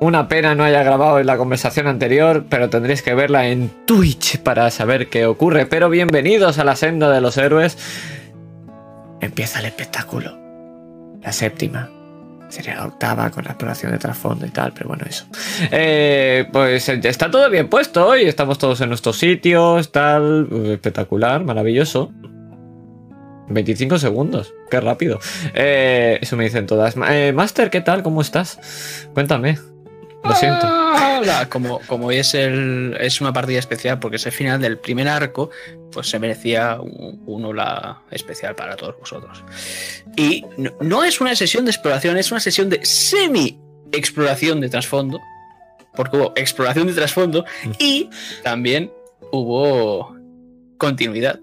Una pena no haya grabado en la conversación anterior, pero tendréis que verla en Twitch para saber qué ocurre. Pero bienvenidos a la senda de los héroes. Empieza el espectáculo. La séptima. Sería la octava con la exploración de trasfondo y tal, pero bueno, eso. Eh, pues está todo bien puesto hoy. Estamos todos en nuestros sitios, tal. Espectacular, maravilloso. 25 segundos, qué rápido. Eh, eso me dicen todas. Eh, Master, ¿qué tal? ¿Cómo estás? Cuéntame. Lo siento. Hola, como, como hoy es, el, es una partida especial porque es el final del primer arco, pues se merecía un, un hola especial para todos vosotros. Y no, no es una sesión de exploración, es una sesión de semi-exploración de trasfondo, porque hubo exploración de trasfondo y también hubo continuidad.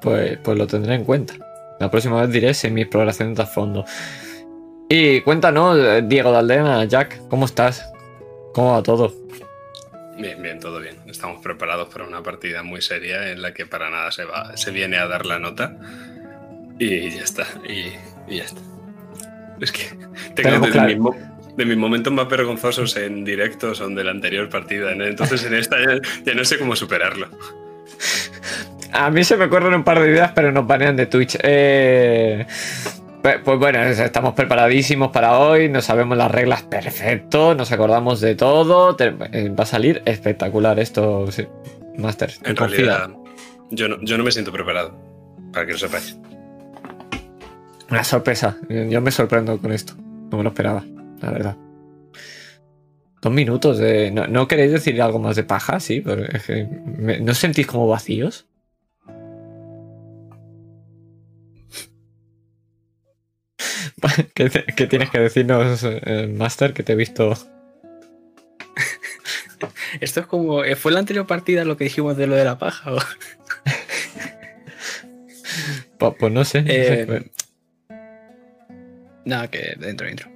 Pues, pues lo tendré en cuenta. La próxima vez diré semi-exploración de trasfondo. Y cuéntanos, eh, Diego de Aldena, Jack, ¿cómo estás? ¿Cómo va todo? Bien, bien, todo bien. Estamos preparados para una partida muy seria en la que para nada se va, se viene a dar la nota. Y ya está. Y, y ya está. Es que tengo de, claro. mis mo- de mis momentos más vergonzosos en directo son de la anterior partida. Entonces en esta ya, ya no sé cómo superarlo. A mí se me ocurren un par de ideas, pero nos banean de Twitch. Eh, pues, pues bueno, estamos preparadísimos para hoy, nos sabemos las reglas perfecto, nos acordamos de todo. te- eh, va a salir espectacular esto, sí. Master. En realidad, yo no, yo no me siento preparado. Para que lo sepáis. Una sorpresa. Yo me sorprendo con esto. No me lo esperaba, la verdad. Dos minutos de. ¿No, no queréis decir algo más de paja? Sí, pero es que. me- ¿No os sentís como vacíos? ¿Qué, te- qué tienes que decirnos, eh, Master? Que te he visto. Esto es como. eh, ¿Fue la anterior partida lo que dijimos de lo de la paja? Pues, pues no sé. no sé. Eh, Nada, que dentro, dentro.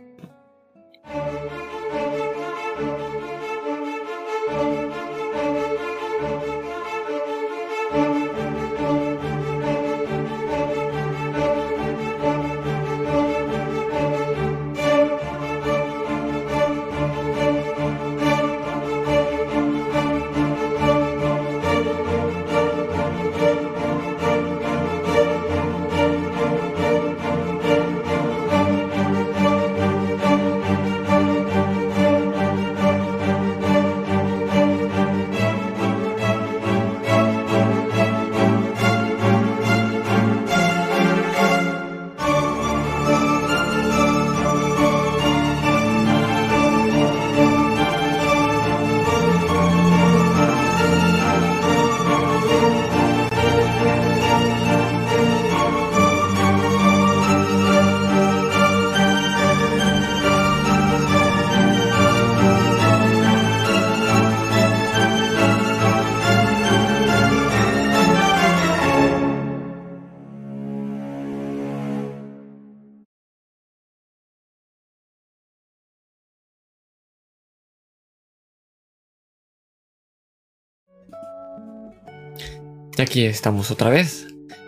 Aquí estamos otra vez.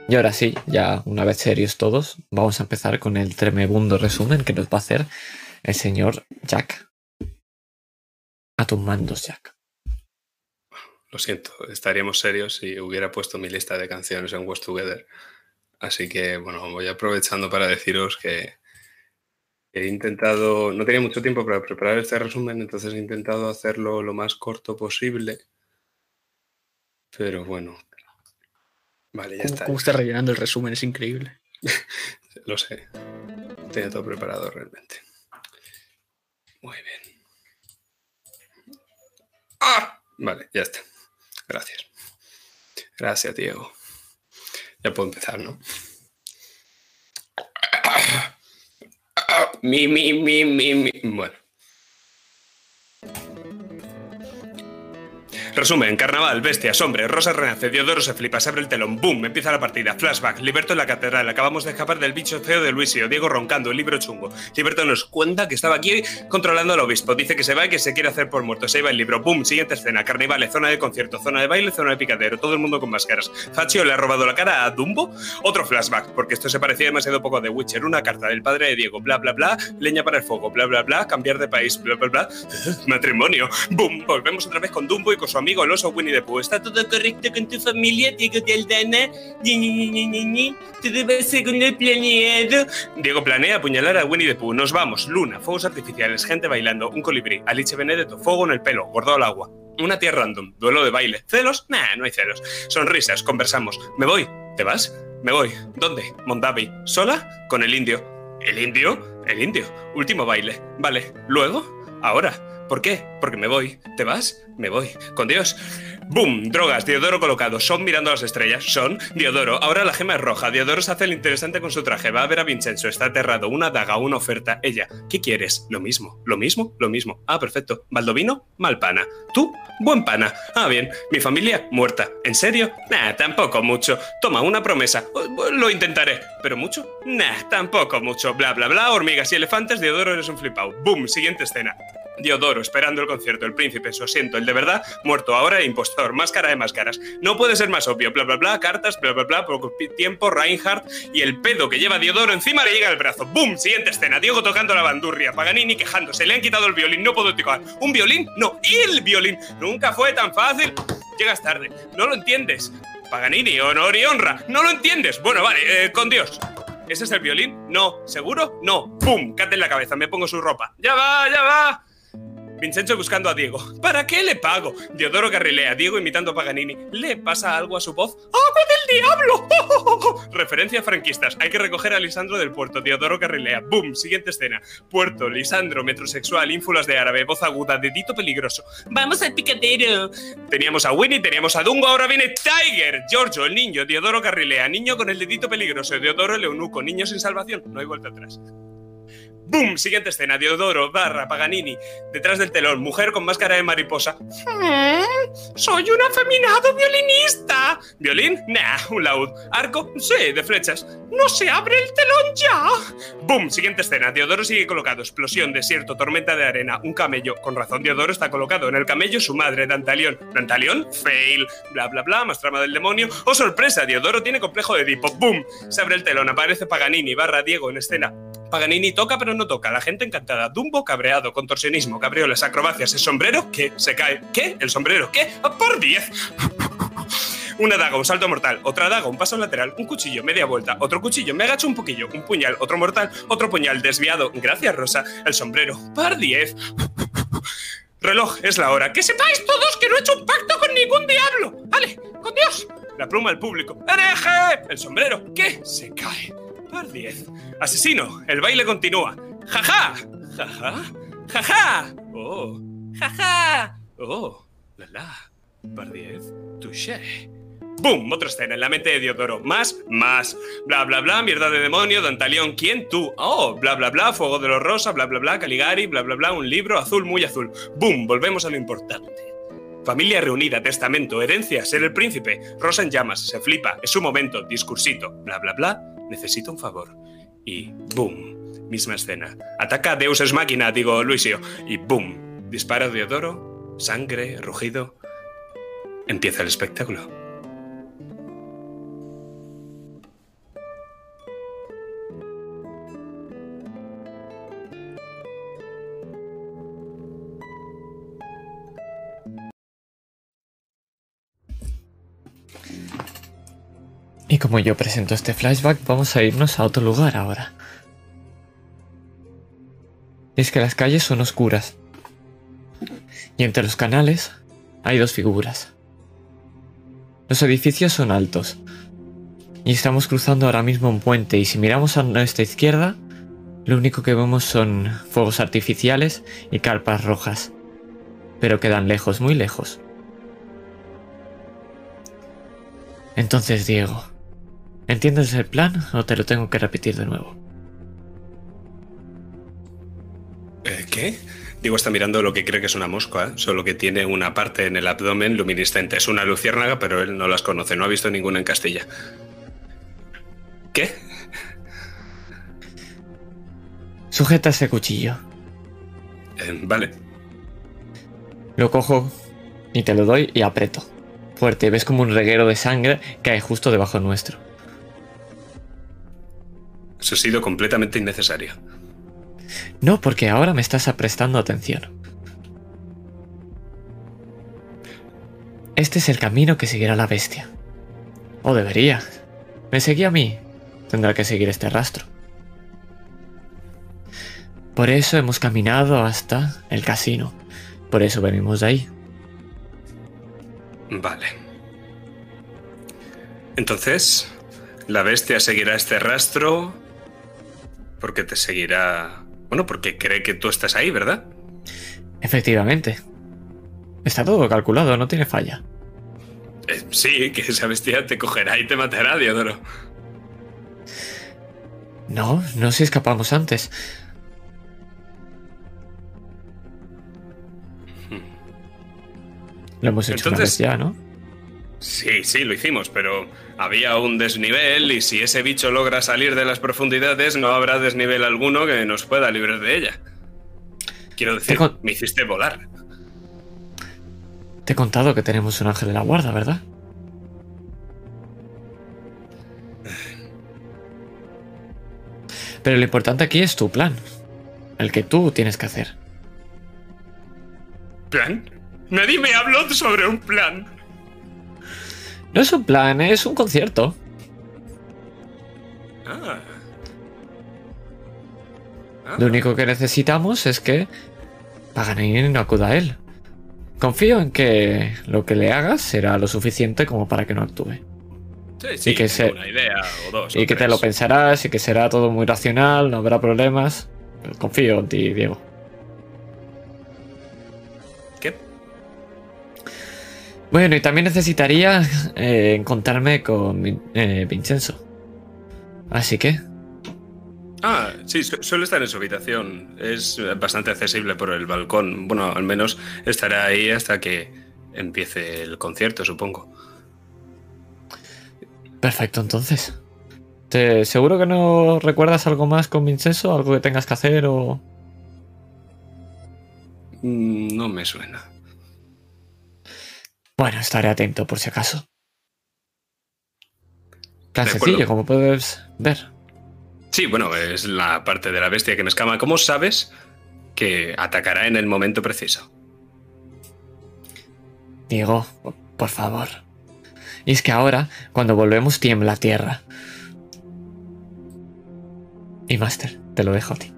Y ahora sí, ya una vez serios todos, vamos a empezar con el tremebundo resumen que nos va a hacer el señor Jack. A tus mandos, Jack. Lo siento, estaríamos serios si hubiera puesto mi lista de canciones en West Together. Así que, bueno, voy aprovechando para deciros que he intentado, no tenía mucho tiempo para preparar este resumen, entonces he intentado hacerlo lo más corto posible. Pero bueno, vale, ya ¿Cómo, está. cómo está rellenando el resumen? Es increíble. Lo sé. Tenía todo preparado realmente. Muy bien. ¡Ah! Vale, ya está. Gracias. Gracias, Diego. Ya puedo empezar, ¿no? Mi, mi, mi, mi, mi. Bueno. Resumen, carnaval, bestias, hombre, Rosa renace, Diodoro se flipa, se abre el telón, boom, empieza la partida, flashback, Liberto en la catedral, acabamos de escapar del bicho feo de Luisio, Diego roncando, el libro chungo. Liberto nos cuenta que estaba aquí controlando al obispo, dice que se va y que se quiere hacer por muerto, se iba el libro, boom, siguiente escena, carnavales, zona de concierto, zona de baile, zona de picadero, todo el mundo con máscaras. Faccio le ha robado la cara a Dumbo, otro flashback, porque esto se parecía demasiado poco a The Witcher, una carta del padre de Diego, bla bla bla, leña para el fuego, bla bla bla, cambiar de país, bla bla bla, matrimonio, boom, volvemos otra vez con Dumbo y con su amigo el oso Winnie the Pooh. ¿Está todo correcto con tu familia, Diego de Aldana? Todo va según el planeado. Diego planea apuñalar a Winnie the Pooh. Nos vamos. Luna, fuegos artificiales, gente bailando, un colibrí, Alice Benedetto, fuego en el pelo, gordo al agua. Una tía random, duelo de baile. ¿Celos? Nah, no hay celos. Sonrisas, conversamos. ¿Me voy? ¿Te vas? Me voy. ¿Dónde? Mondavi. ¿Sola? Con el indio. ¿El indio? El indio. Último baile. Vale. ¿Luego? Ahora. ¿Por qué? Porque me voy. ¿Te vas? Me voy. Con Dios. ¡Boom! Drogas. Diodoro colocado. Son mirando a las estrellas. Son. Diodoro. Ahora la gema es roja. Diodoro se hace el interesante con su traje. Va a ver a Vincenzo. Está aterrado. Una daga, una oferta. Ella. ¿Qué quieres? Lo mismo. Lo mismo. Lo mismo. Ah, perfecto. ¿Baldovino? Mal pana. ¿Tú? Buen pana. Ah, bien. Mi familia muerta. ¿En serio? Nah, tampoco mucho. Toma, una promesa. Lo intentaré. ¿Pero mucho? Nah, tampoco mucho. Bla, bla, bla. Hormigas y elefantes. Diodoro eres un flipao. ¡Boom! Siguiente escena. Diodoro, esperando el concierto, el príncipe, eso siento, el de verdad, muerto ahora, impostor, máscara de máscaras. No puede ser más obvio, bla bla bla, cartas, bla bla bla, poco tiempo, Reinhardt y el pedo que lleva Diodoro encima le llega al brazo. ¡Bum! Siguiente escena, Diego tocando la bandurria, Paganini quejándose, le han quitado el violín, no puedo tocar. ¿Un violín? No, el violín. Nunca fue tan fácil. Llegas tarde, no lo entiendes. Paganini, honor y honra, no lo entiendes. Bueno, vale, eh, con Dios. ¿Ese es el violín? No. ¿Seguro? No. ¡Pum! Cate en la cabeza, me pongo su ropa. ¡Ya va, ya va! Vincenzo buscando a Diego. ¿Para qué le pago? Diodoro carrilea, Diego imitando a Paganini. ¿Le pasa algo a su voz? ¡Agua del diablo! Referencia a franquistas. Hay que recoger a Lisandro del puerto. Diodoro carrilea. ¡Bum! Siguiente escena. Puerto, Lisandro, metrosexual, ínfulas de árabe, voz aguda, dedito peligroso. ¡Vamos al picadero! Teníamos a Winnie, teníamos a Dungo, ahora viene Tiger. Giorgio, el niño. Diodoro carrilea. Niño con el dedito peligroso. Diodoro el eunuco. Niño sin salvación. No hay vuelta atrás. ¡Bum! Siguiente escena, Diodoro, barra, Paganini, detrás del telón, mujer con máscara de mariposa. ¡Soy un afeminado violinista! ¿Violín? Nah, un laúd. ¿Arco? Sí, de flechas. ¡No se abre el telón ya! ¡Bum! Siguiente escena, Diodoro sigue colocado. Explosión, desierto, tormenta de arena, un camello. Con razón, Diodoro está colocado. En el camello su madre, Dantalión. ¿Dantalión? Fail. Bla, bla, bla, más trama del demonio. ¡Oh, sorpresa! Diodoro tiene complejo de Edipo. ¡Bum! Se abre el telón, aparece Paganini, barra Diego en escena. Paganini toca pero no toca, la gente encantada. Dumbo cabreado, contorsionismo, cabriolas, acrobacias, el sombrero que se cae. ¿Qué? ¿El sombrero qué? ¡Por 10! Una daga, un salto mortal, otra daga, un paso lateral, un cuchillo, media vuelta, otro cuchillo, me agacho un poquillo, un puñal, otro mortal, otro puñal, desviado. Gracias, Rosa. El sombrero, par 10. Reloj, es la hora. Que sepáis todos que no he hecho un pacto con ningún diablo. Vale, con Dios. La pluma al público. ¡Hereje! El sombrero, ¿qué? Se cae. Par 10. Asesino, el baile continúa. ¡Jaja! ¡Jaja! ¡Jaja! ¡Oh! ¡Jaja! ¡Oh! ¡La la! Par 10. Touché. ¡Bum! Otra escena en la mente de Diodoro. Más, más. Bla, bla, bla, mierda de demonio, Dantalión, ¿quién? Tú. Oh, bla, bla, bla, fuego de los rosa, bla, bla, bla, Caligari, bla, bla, bla, un libro azul, muy azul. ¡Bum! Volvemos a lo importante. Familia reunida, testamento, herencia, ser el príncipe. Rosa en llamas, se flipa, es su momento, discursito, bla, bla, bla. Necesito un favor. Y boom, misma escena. Ataca a Deus máquina, digo Luisio. Y boom, dispara Diodoro, sangre, rugido. Empieza el espectáculo. Y como yo presento este flashback, vamos a irnos a otro lugar ahora. Es que las calles son oscuras. Y entre los canales hay dos figuras. Los edificios son altos. Y estamos cruzando ahora mismo un puente y si miramos a nuestra izquierda, lo único que vemos son fuegos artificiales y carpas rojas. Pero quedan lejos, muy lejos. Entonces, Diego, ¿entiendes el plan o te lo tengo que repetir de nuevo? Eh, ¿Qué? Digo, está mirando lo que cree que es una mosca, solo que tiene una parte en el abdomen luminiscente. Es una luciérnaga, pero él no las conoce, no ha visto ninguna en Castilla. ¿Qué? Sujeta ese cuchillo. Eh, vale. Lo cojo y te lo doy y aprieto. Fuerte, ves como un reguero de sangre cae justo debajo nuestro. Eso ha sido completamente innecesario. No, porque ahora me estás prestando atención. Este es el camino que seguirá la bestia. O debería. Me seguía a mí. Tendrá que seguir este rastro. Por eso hemos caminado hasta el casino. Por eso venimos de ahí. Vale. Entonces, la bestia seguirá este rastro porque te seguirá... Bueno, porque cree que tú estás ahí, ¿verdad? Efectivamente. Está todo calculado, no tiene falla. Eh, sí, que esa bestia te cogerá y te matará, Diodoro. No, no si escapamos antes. Lo hemos hecho una Entonces- vez ya, ¿no? Sí, sí, lo hicimos, pero había un desnivel y si ese bicho logra salir de las profundidades no habrá desnivel alguno que nos pueda librar de ella. Quiero decir, me hiciste volar. Te he contado que tenemos un ángel de la guarda, ¿verdad? Pero lo importante aquí es tu plan. El que tú tienes que hacer. ¿Plan? Nadie me habló sobre un plan. No es un plan, es un concierto. Ah. Ah, Lo único que necesitamos es que Paganini no acuda a él. Confío en que lo que le hagas será lo suficiente como para que no actúe. sí, sí, y que se- una idea o dos. Y o que te lo pensarás y que será todo muy racional, no habrá problemas. Confío en ti, Diego. Bueno, y también necesitaría eh, encontrarme con eh, Vincenzo. Así que, Ah, sí, su- suele estar en su habitación. Es bastante accesible por el balcón. Bueno, al menos estará ahí hasta que empiece el concierto, supongo. perfecto entonces. ¿Te, ¿Seguro que no recuerdas algo más con Vincenzo? ¿Algo que tengas que hacer o...? Mm, No me suena. Bueno, estaré atento por si acaso. Tan De sencillo, como puedes ver. Sí, bueno, es la parte de la bestia que me escama. ¿Cómo sabes que atacará en el momento preciso? Diego, por favor. Y es que ahora, cuando volvemos, tiembla tierra. Y Master, te lo dejo a ti.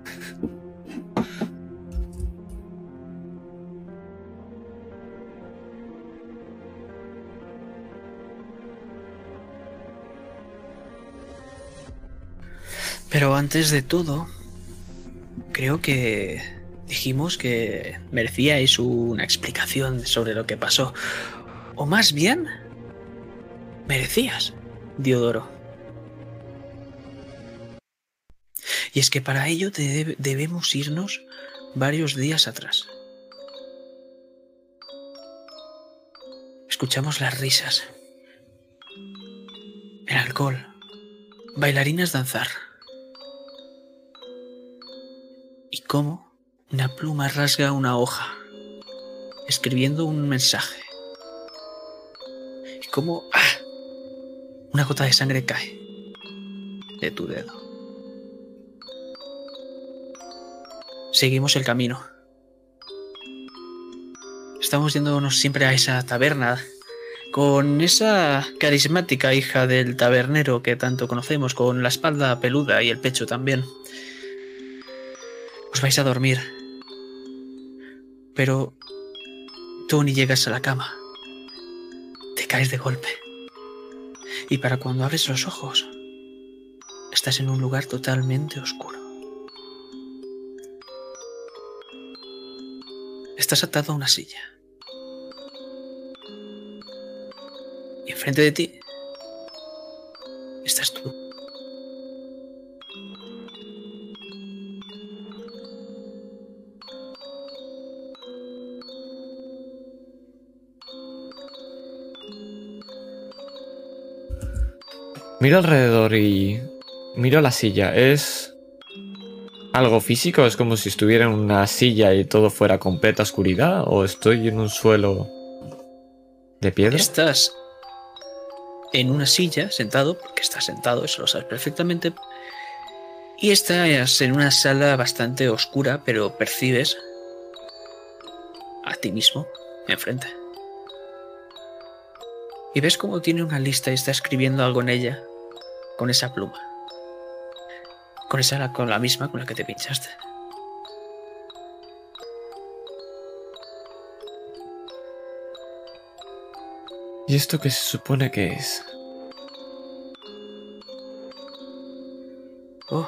Pero antes de todo, creo que dijimos que merecíais una explicación sobre lo que pasó. O más bien, merecías, Diodoro. Y es que para ello debe- debemos irnos varios días atrás. Escuchamos las risas, el alcohol, bailarinas danzar. Y cómo una pluma rasga una hoja, escribiendo un mensaje. Y cómo ¡ah! una gota de sangre cae de tu dedo. Seguimos el camino. Estamos yéndonos siempre a esa taberna con esa carismática hija del tabernero que tanto conocemos, con la espalda peluda y el pecho también. Os vais a dormir. Pero tú ni llegas a la cama. Te caes de golpe. Y para cuando abres los ojos, estás en un lugar totalmente oscuro. Estás atado a una silla. Y enfrente de ti estás tú. Miro alrededor y miro la silla. ¿Es algo físico? ¿Es como si estuviera en una silla y todo fuera completa oscuridad? ¿O estoy en un suelo de piedra? Estás en una silla sentado, porque estás sentado, eso lo sabes perfectamente. Y estás en una sala bastante oscura, pero percibes a ti mismo enfrente. Y ves cómo tiene una lista y está escribiendo algo en ella con esa pluma. Con esa con la misma con la que te pinchaste. ¿Y esto qué se supone que es? Oh,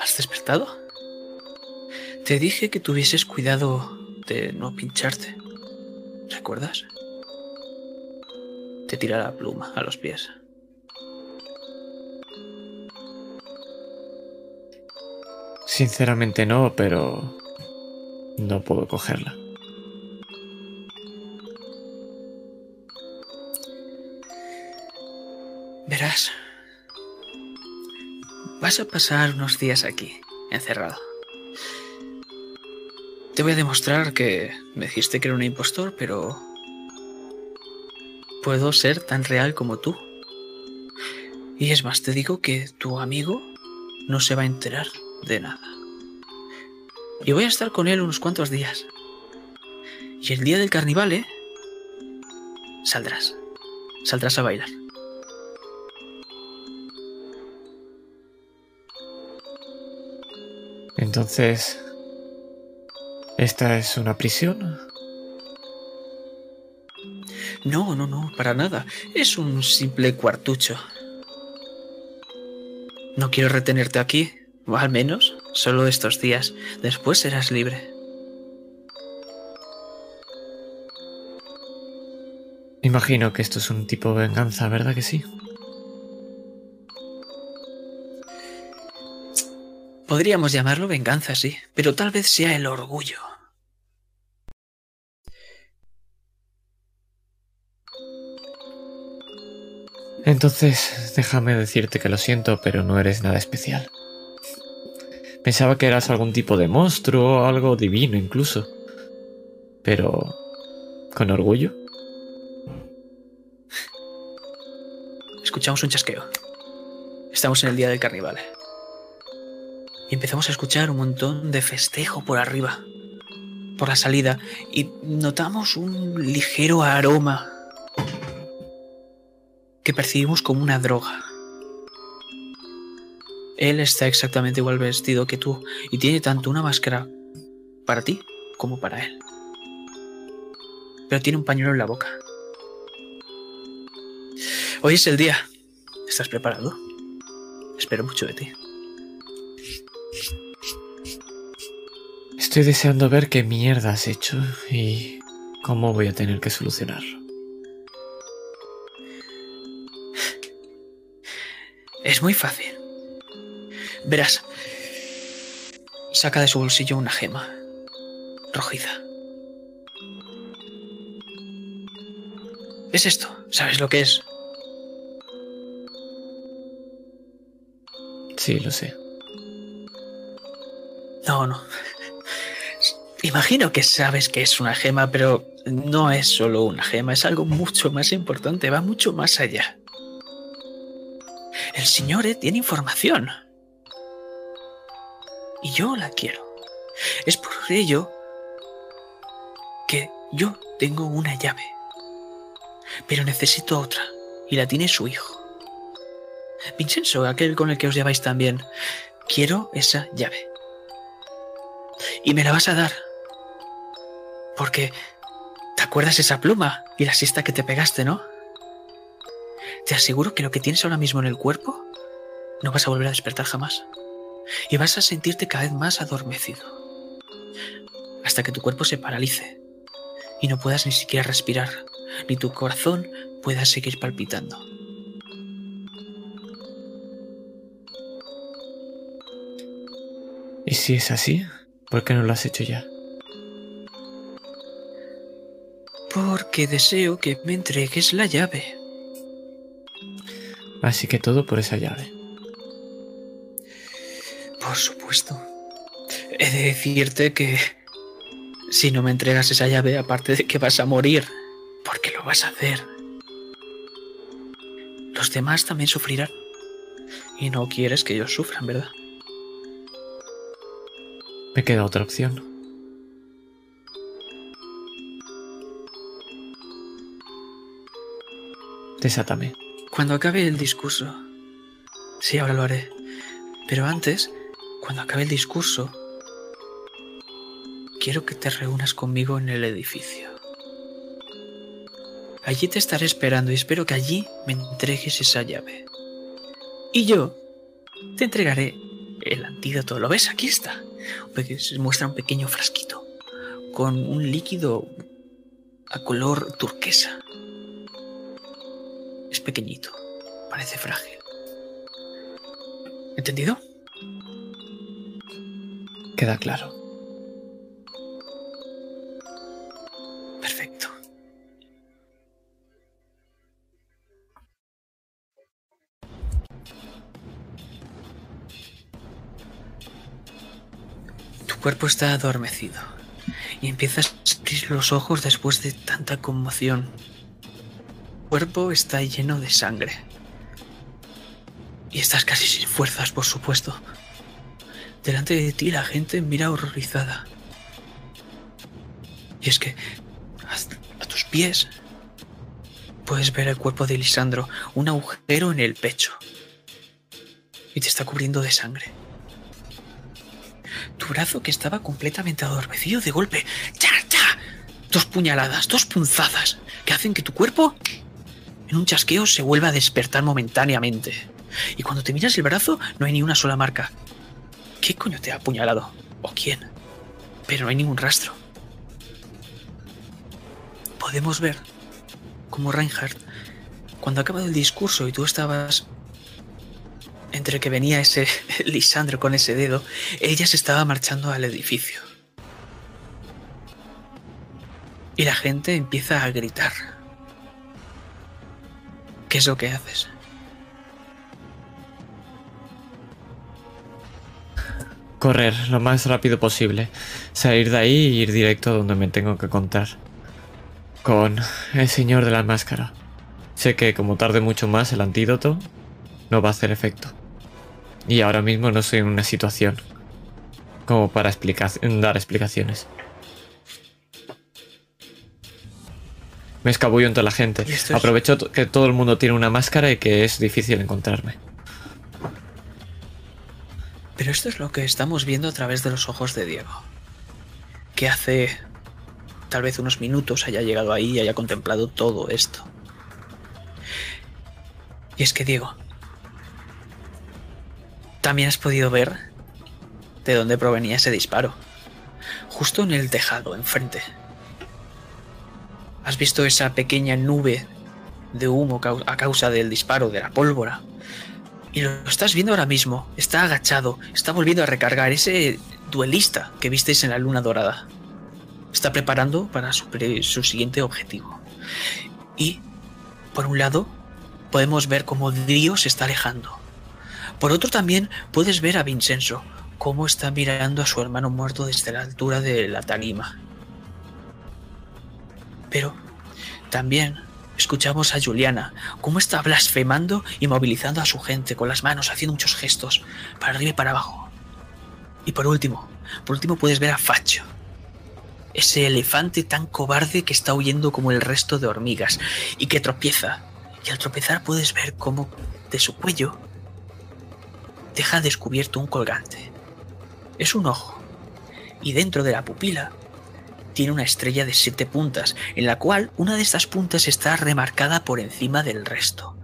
¿has despertado? Te dije que tuvieses cuidado de no pincharte. ¿Recuerdas? Te tira la pluma a los pies. Sinceramente no, pero no puedo cogerla. Verás, vas a pasar unos días aquí, encerrado. Te voy a demostrar que me dijiste que era un impostor, pero puedo ser tan real como tú. Y es más, te digo que tu amigo no se va a enterar de nada. Y voy a estar con él unos cuantos días. Y el día del carnaval, Saldrás. Saldrás a bailar. Entonces, ¿esta es una prisión? No, no, no, para nada. Es un simple cuartucho. No quiero retenerte aquí, o al menos solo estos días. Después serás libre. Imagino que esto es un tipo de venganza, ¿verdad que sí? Podríamos llamarlo venganza, sí, pero tal vez sea el orgullo. Entonces, déjame decirte que lo siento, pero no eres nada especial. Pensaba que eras algún tipo de monstruo o algo divino incluso. Pero... ¿Con orgullo? Escuchamos un chasqueo. Estamos en el día del carnaval. Y empezamos a escuchar un montón de festejo por arriba, por la salida, y notamos un ligero aroma que percibimos como una droga. Él está exactamente igual vestido que tú y tiene tanto una máscara para ti como para él. Pero tiene un pañuelo en la boca. Hoy es el día. ¿Estás preparado? Espero mucho de ti. Estoy deseando ver qué mierda has hecho y cómo voy a tener que solucionarlo. Es muy fácil. Verás. Saca de su bolsillo una gema. Rojiza. Es esto. ¿Sabes lo que es? Sí, lo sé. No, no. Imagino que sabes que es una gema, pero no es solo una gema, es algo mucho más importante, va mucho más allá. El señor eh, tiene información. Y yo la quiero. Es por ello que yo tengo una llave. Pero necesito otra. Y la tiene su hijo. Vincenzo, aquel con el que os lleváis también. Quiero esa llave. Y me la vas a dar porque, ¿te acuerdas esa pluma y la siesta que te pegaste, no? Te aseguro que lo que tienes ahora mismo en el cuerpo no vas a volver a despertar jamás. Y vas a sentirte cada vez más adormecido. Hasta que tu cuerpo se paralice y no puedas ni siquiera respirar, ni tu corazón pueda seguir palpitando. ¿Y si es así? ¿Por qué no lo has hecho ya? Porque deseo que me entregues la llave. Así que todo por esa llave. Por supuesto. He de decirte que si no me entregas esa llave, aparte de que vas a morir, porque lo vas a hacer, los demás también sufrirán. Y no quieres que ellos sufran, ¿verdad? Me queda otra opción. Desátame. Cuando acabe el discurso. Sí, ahora lo haré. Pero antes, cuando acabe el discurso, quiero que te reúnas conmigo en el edificio. Allí te estaré esperando y espero que allí me entregues esa llave. Y yo te entregaré el antídoto. ¿Lo ves? Aquí está. Se muestra un pequeño frasquito con un líquido a color turquesa. Es pequeñito, parece frágil. ¿Entendido? Queda claro. Perfecto. Tu cuerpo está adormecido y empiezas a abrir los ojos después de tanta conmoción. Tu cuerpo está lleno de sangre. Y estás casi sin fuerzas, por supuesto. Delante de ti la gente mira horrorizada. Y es que a, tus pies puedes ver el cuerpo de Lisandro, un agujero en el pecho. Y te está cubriendo de sangre. Tu brazo que estaba completamente adormecido de golpe. ¡Ya, ya! Dos puñaladas, dos punzadas que hacen que tu cuerpo en un chasqueo se vuelva a despertar momentáneamente. Y cuando te miras el brazo no hay ni una sola marca. ¿Qué coño te ha apuñalado? ¿O quién? Pero no hay ningún rastro. Podemos ver cómo Reinhardt, cuando ha acabado el discurso y tú estabas entre que venía ese Lisandro con ese dedo, ella se estaba marchando al edificio. Y la gente empieza a gritar. ¿Qué es lo que haces? Correr lo más rápido posible. Salir de ahí e ir directo a donde me tengo que contar. Con el señor de la máscara. Sé que como tarde mucho más el antídoto, no va a hacer efecto. Y ahora mismo no estoy en una situación como para dar explicaciones. Me escabullo entre la gente. ¿Y Aprovecho que todo el mundo tiene una máscara y que es difícil encontrarme. Pero esto es lo que estamos viendo a través de los ojos de Diego. Que hace tal vez unos minutos haya llegado ahí y haya contemplado todo esto. Y es que Diego, también has podido ver de dónde provenía ese disparo. Justo en el tejado, enfrente. Has visto esa pequeña nube de humo a causa del disparo de la pólvora. Y lo estás viendo ahora mismo. Está agachado. Está volviendo a recargar ese duelista que visteis en la luna dorada. Está preparando para su, su siguiente objetivo. Y, por un lado, podemos ver cómo Dio se está alejando. Por otro también puedes ver a Vincenzo, cómo está mirando a su hermano muerto desde la altura de la tarima. Pero también escuchamos a Juliana, cómo está blasfemando y movilizando a su gente con las manos, haciendo muchos gestos, para arriba y para abajo. Y por último, por último puedes ver a Facho, ese elefante tan cobarde que está huyendo como el resto de hormigas y que tropieza. Y al tropezar puedes ver cómo de su cuello deja descubierto un colgante. Es un ojo. Y dentro de la pupila tiene una estrella de siete puntas, en la cual una de estas puntas está remarcada por encima del resto.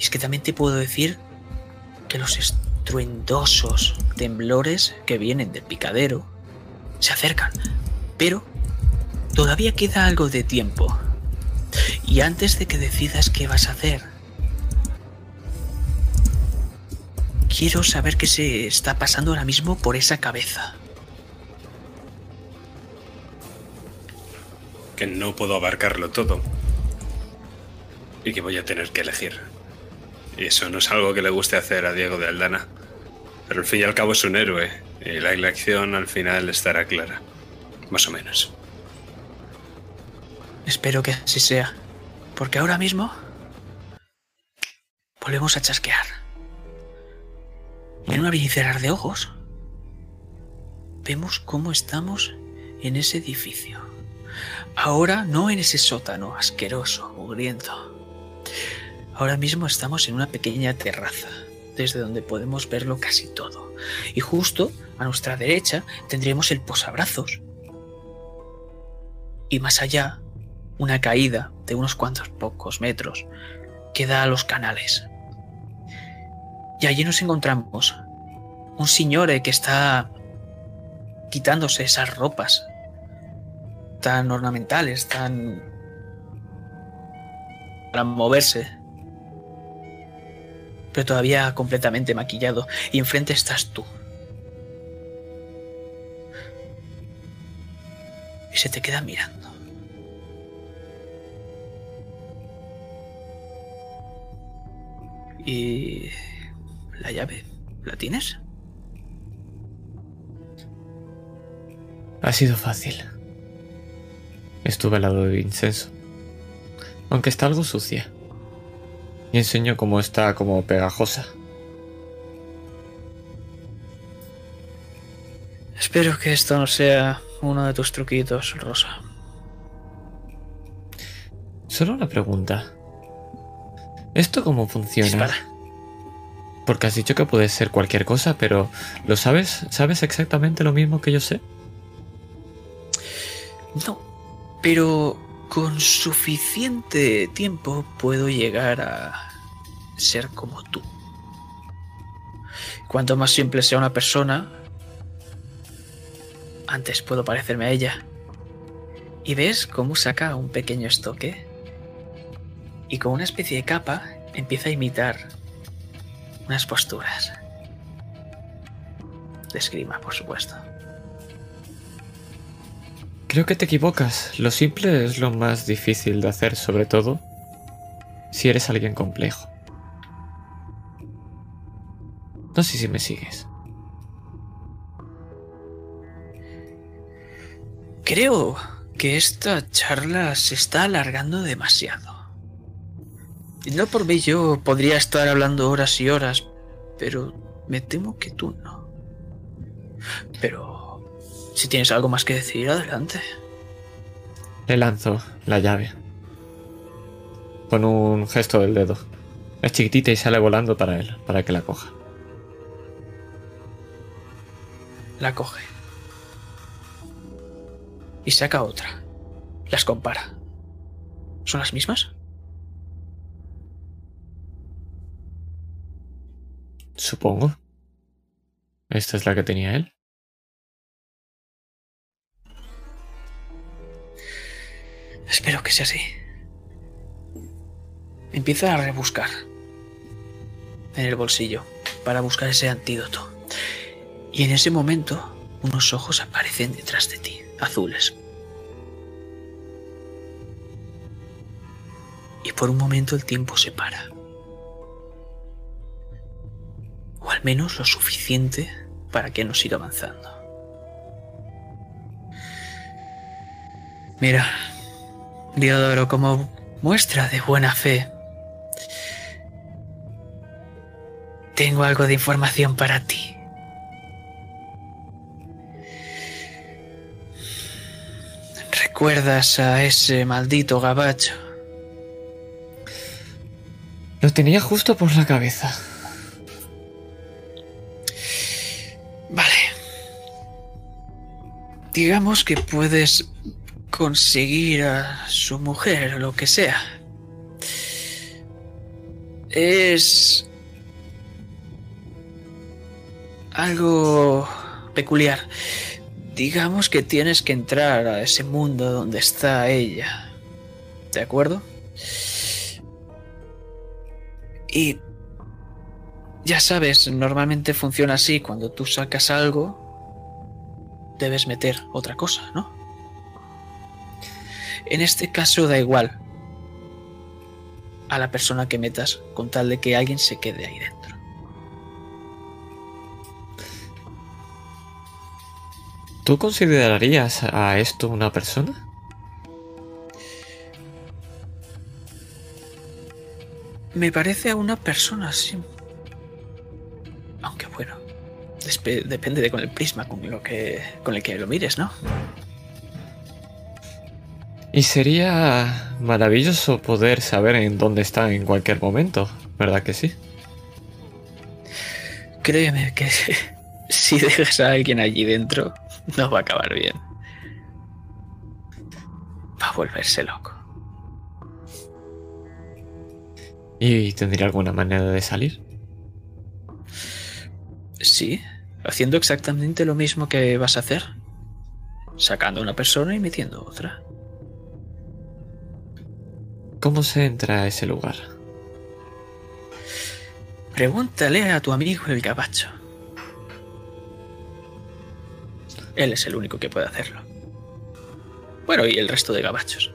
Y es que también te puedo decir que los estruendosos temblores que vienen del picadero se acercan, pero todavía queda algo de tiempo. Y antes de que decidas qué vas a hacer, quiero saber qué se está pasando ahora mismo por esa cabeza. Que no puedo abarcarlo todo. Y que voy a tener que elegir. Y eso no es algo que le guste hacer a Diego de Aldana. Pero al fin y al cabo es un héroe. Y la elección al final estará clara. Más o menos. Espero que así sea. Porque ahora mismo volvemos a chasquear. En un abrir de ojos, vemos cómo estamos en ese edificio. Ahora no en ese sótano asqueroso, mugriento. Ahora mismo estamos en una pequeña terraza, desde donde podemos verlo casi todo. Y justo a nuestra derecha tendremos el posabrazos. Y más allá, una caída de unos cuantos pocos metros que da a los canales. Y allí nos encontramos un señor que está quitándose esas ropas tan ornamentales, tan... para moverse. Pero todavía completamente maquillado. Y enfrente estás tú. Y se te queda mirando. ¿Y la llave? ¿La tienes? Ha sido fácil. Estuve al lado de Vincenzo. Aunque está algo sucia. Y enseño cómo está como pegajosa. Espero que esto no sea uno de tus truquitos, Rosa. Solo una pregunta. ¿Esto cómo funciona? Dispara. Porque has dicho que puede ser cualquier cosa, pero ¿lo sabes? ¿Sabes exactamente lo mismo que yo sé? No, pero con suficiente tiempo puedo llegar a ser como tú. Cuanto más simple sea una persona, antes puedo parecerme a ella. ¿Y ves cómo saca un pequeño estoque? Y con una especie de capa empieza a imitar unas posturas. De esgrima, por supuesto. Creo que te equivocas. Lo simple es lo más difícil de hacer, sobre todo si eres alguien complejo. No sé si me sigues. Creo que esta charla se está alargando demasiado. No por mí yo podría estar hablando horas y horas, pero me temo que tú no. Pero si tienes algo más que decir, adelante. Le lanzo la llave. Con un gesto del dedo. Es chiquitita y sale volando para él, para que la coja. La coge. Y saca otra. Las compara. ¿Son las mismas? Supongo. Esta es la que tenía él. Espero que sea así. Empieza a rebuscar en el bolsillo para buscar ese antídoto. Y en ese momento, unos ojos aparecen detrás de ti, azules. Y por un momento el tiempo se para. O al menos lo suficiente para que no siga avanzando. Mira, Diodoro, como muestra de buena fe, tengo algo de información para ti. ¿Recuerdas a ese maldito gabacho? Lo tenía justo por la cabeza. Vale. Digamos que puedes conseguir a su mujer o lo que sea. Es algo peculiar. Digamos que tienes que entrar a ese mundo donde está ella. ¿De acuerdo? Y ya sabes, normalmente funciona así. Cuando tú sacas algo, debes meter otra cosa, ¿no? En este caso da igual. a la persona que metas con tal de que alguien se quede ahí dentro. ¿Tú considerarías a esto una persona? Me parece a una persona, sí. Aunque bueno, depende de con el prisma con, lo que, con el que lo mires, ¿no? Y sería maravilloso poder saber en dónde está en cualquier momento, ¿verdad que sí? Créeme que si dejas a alguien allí dentro, no va a acabar bien. Va a volverse loco. ¿Y tendría alguna manera de salir? Sí, haciendo exactamente lo mismo que vas a hacer. Sacando a una persona y metiendo otra. ¿Cómo se entra a ese lugar? Pregúntale a tu amigo el gabacho. Él es el único que puede hacerlo. Bueno, y el resto de gabachos.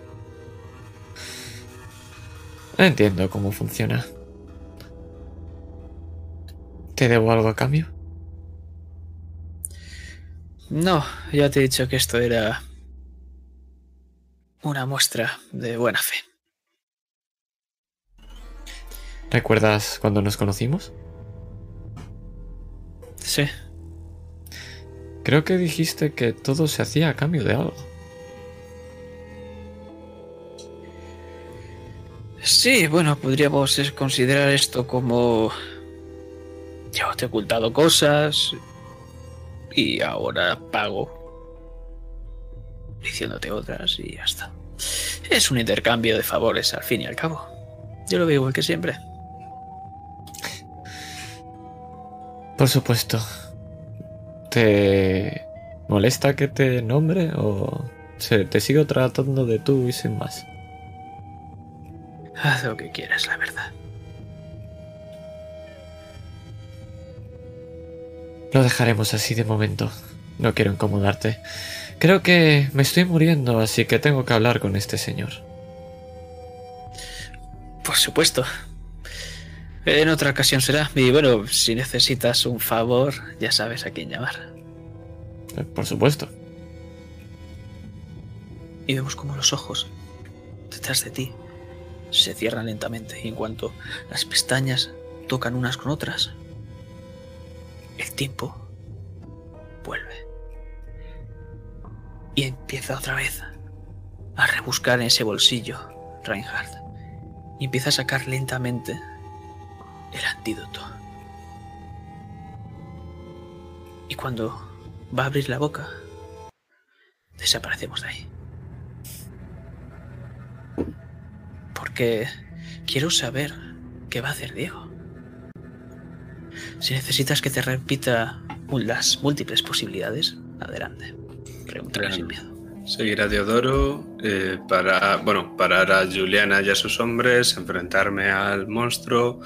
Entiendo cómo funciona. ¿Te debo algo a cambio? No, ya te he dicho que esto era una muestra de buena fe. ¿Recuerdas cuando nos conocimos? Sí, Creo que dijiste que todo se hacía a cambio de algo. sí, bueno, podríamos considerar esto como... Yo te he ocultado cosas y ahora pago diciéndote otras y ya está. Es un intercambio de favores al fin y al cabo. Yo lo veo igual que siempre. Por supuesto. ¿Te molesta que te nombre o se te sigo tratando de tú y sin más? Haz lo que quieras, la verdad. Lo dejaremos así de momento. No quiero incomodarte. Creo que me estoy muriendo, así que tengo que hablar con este señor. Por supuesto. En otra ocasión será. Y bueno, si necesitas un favor, ya sabes a quién llamar. Eh, Por supuesto. Y vemos como los ojos detrás de ti se cierran lentamente y en cuanto las pestañas tocan unas con otras, el tiempo vuelve. Y empieza otra vez a rebuscar en ese bolsillo, Reinhardt. Y empieza a sacar lentamente el antídoto. Y cuando va a abrir la boca, desaparecemos de ahí. Porque quiero saber qué va a hacer Diego. Si necesitas que te repita las múltiples posibilidades, adelante. Pregúntale sin miedo. Seguir a Diodoro eh, para, bueno, parar a Juliana y a sus hombres, enfrentarme al monstruo,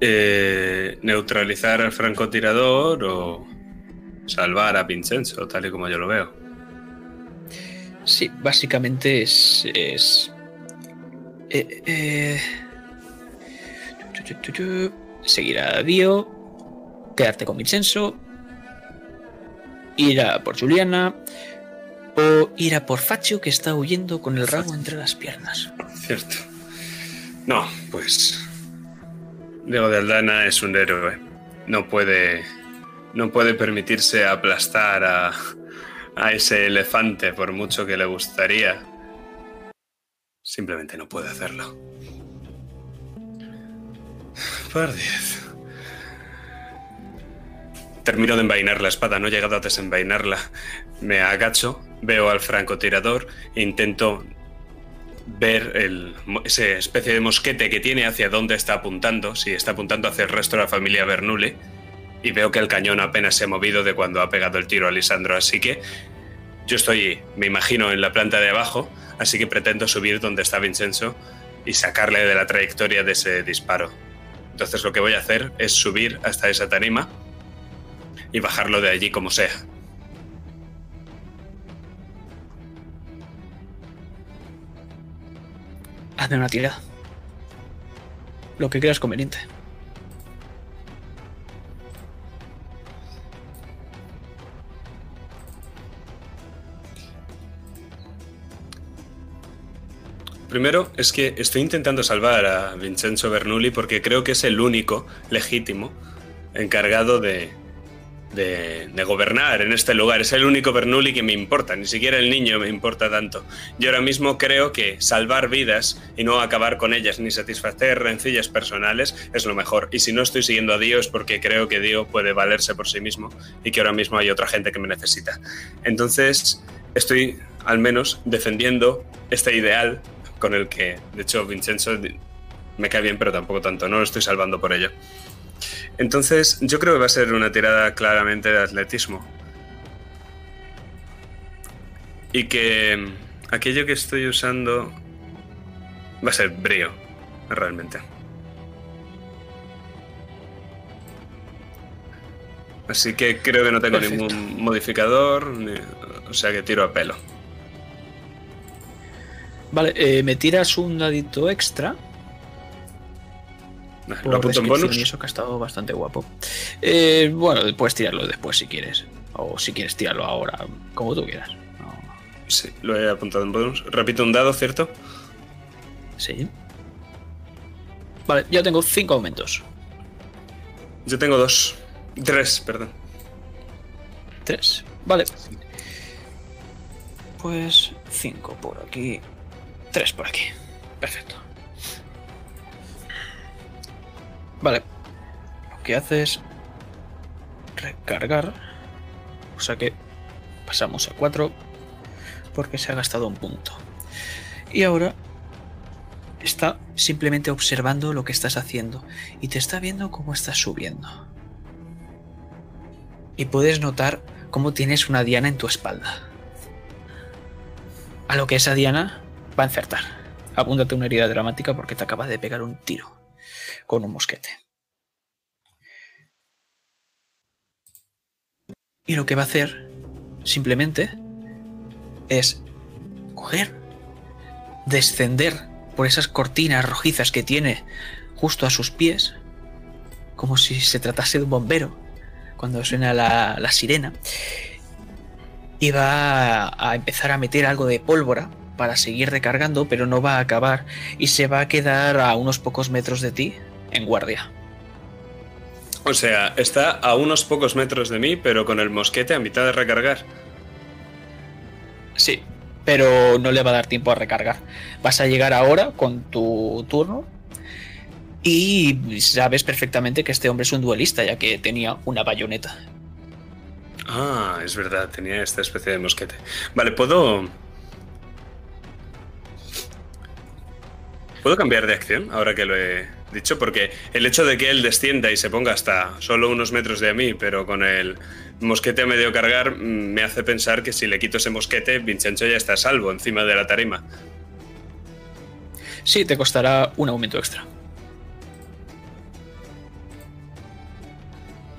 eh, neutralizar al francotirador o salvar a Vincenzo, tal y como yo lo veo. Sí, básicamente es. es eh, eh, seguir a Dio, quedarte con Vincenzo, ir a por Juliana o ir a por Faccio que está huyendo con el rabo entre las piernas. Cierto. No, pues. Diego de Aldana es un héroe. No puede. No puede permitirse aplastar a, a ese elefante por mucho que le gustaría. Simplemente no puede hacerlo. Por diez. Termino de envainar la espada, no he llegado a desenvainarla. Me agacho, veo al francotirador e intento ver el, esa especie de mosquete que tiene hacia dónde está apuntando, si está apuntando hacia el resto de la familia Bernoulli, y veo que el cañón apenas se ha movido de cuando ha pegado el tiro a Lisandro, así que yo estoy, me imagino, en la planta de abajo, así que pretendo subir donde está Vincenzo y sacarle de la trayectoria de ese disparo. Entonces lo que voy a hacer es subir hasta esa tarima y bajarlo de allí como sea. Hazme una tirada. Lo que creas conveniente. Primero es que estoy intentando salvar a Vincenzo Bernoulli porque creo que es el único legítimo encargado de, de, gobernar en este lugar. Es el único Bernoulli que me importa, ni siquiera el niño me importa tanto. Yo ahora mismo creo que salvar vidas y no acabar con ellas ni satisfacer rencillas personales es lo mejor. Y si no estoy siguiendo a Dios porque creo que Dios puede valerse por sí mismo y que ahora mismo hay otra gente que me necesita. Entonces estoy al menos defendiendo este ideal con el que, de hecho, Vincenzo me cae bien, pero tampoco tanto. No lo estoy salvando por ello. Entonces, yo creo que va a ser una tirada claramente de atletismo. Y que aquello que estoy usando va a ser brío, realmente. Así que creo que no tengo Perfecto. ningún modificador, ni- o sea que tiro a pelo. Vale, eh, me tiras un dadito extra. Lo apunto en bonus. y eso que ha estado bastante guapo. Eh, bueno, puedes tirarlo después si quieres. O si quieres tirarlo ahora, como tú quieras. No, Sí, lo he apuntado en bonus. Repito un dado, ¿cierto? sí. Vale, ya tengo cinco aumentos. Yo tengo dos. Tres, perdón. Tres. Vale. Pues cinco por aquí. Tres por aquí. Perfecto. Vale. Lo que hace es recargar. O sea que pasamos a cuatro porque se ha gastado un punto. Y ahora está simplemente observando lo que estás haciendo y te está viendo cómo estás subiendo. Y puedes notar cómo tienes una diana en tu espalda. A lo que esa diana va a encertar. Apúntate una herida dramática porque te acabas de pegar un tiro con un mosquete. Y lo que va a hacer simplemente es coger, descender por esas cortinas rojizas que tiene justo a sus pies, como si se tratase de un bombero, cuando suena la, sirena, y va a empezar a meter algo de pólvora para seguir recargando, pero no va a acabar y se va a quedar a unos pocos metros de ti en guardia. O sea, está a unos pocos metros de mí, pero con el mosquete a mitad de recargar. Sí, pero no le va a dar tiempo a recargar. Vas a llegar ahora con tu turno y sabes perfectamente que este hombre es un duelista, ya que tenía una bayoneta. Ah, es verdad, tenía esta especie de mosquete. Vale, puedo. ¿Puedo cambiar de acción ahora que lo he dicho? Porque el hecho de que él descienda y se ponga hasta solo unos metros de mí, pero con el mosquete a medio cargar, mm, me hace pensar que si le quito ese mosquete, Vincenzo ya está a salvo encima de la tarima. Sí, te costará un aumento extra.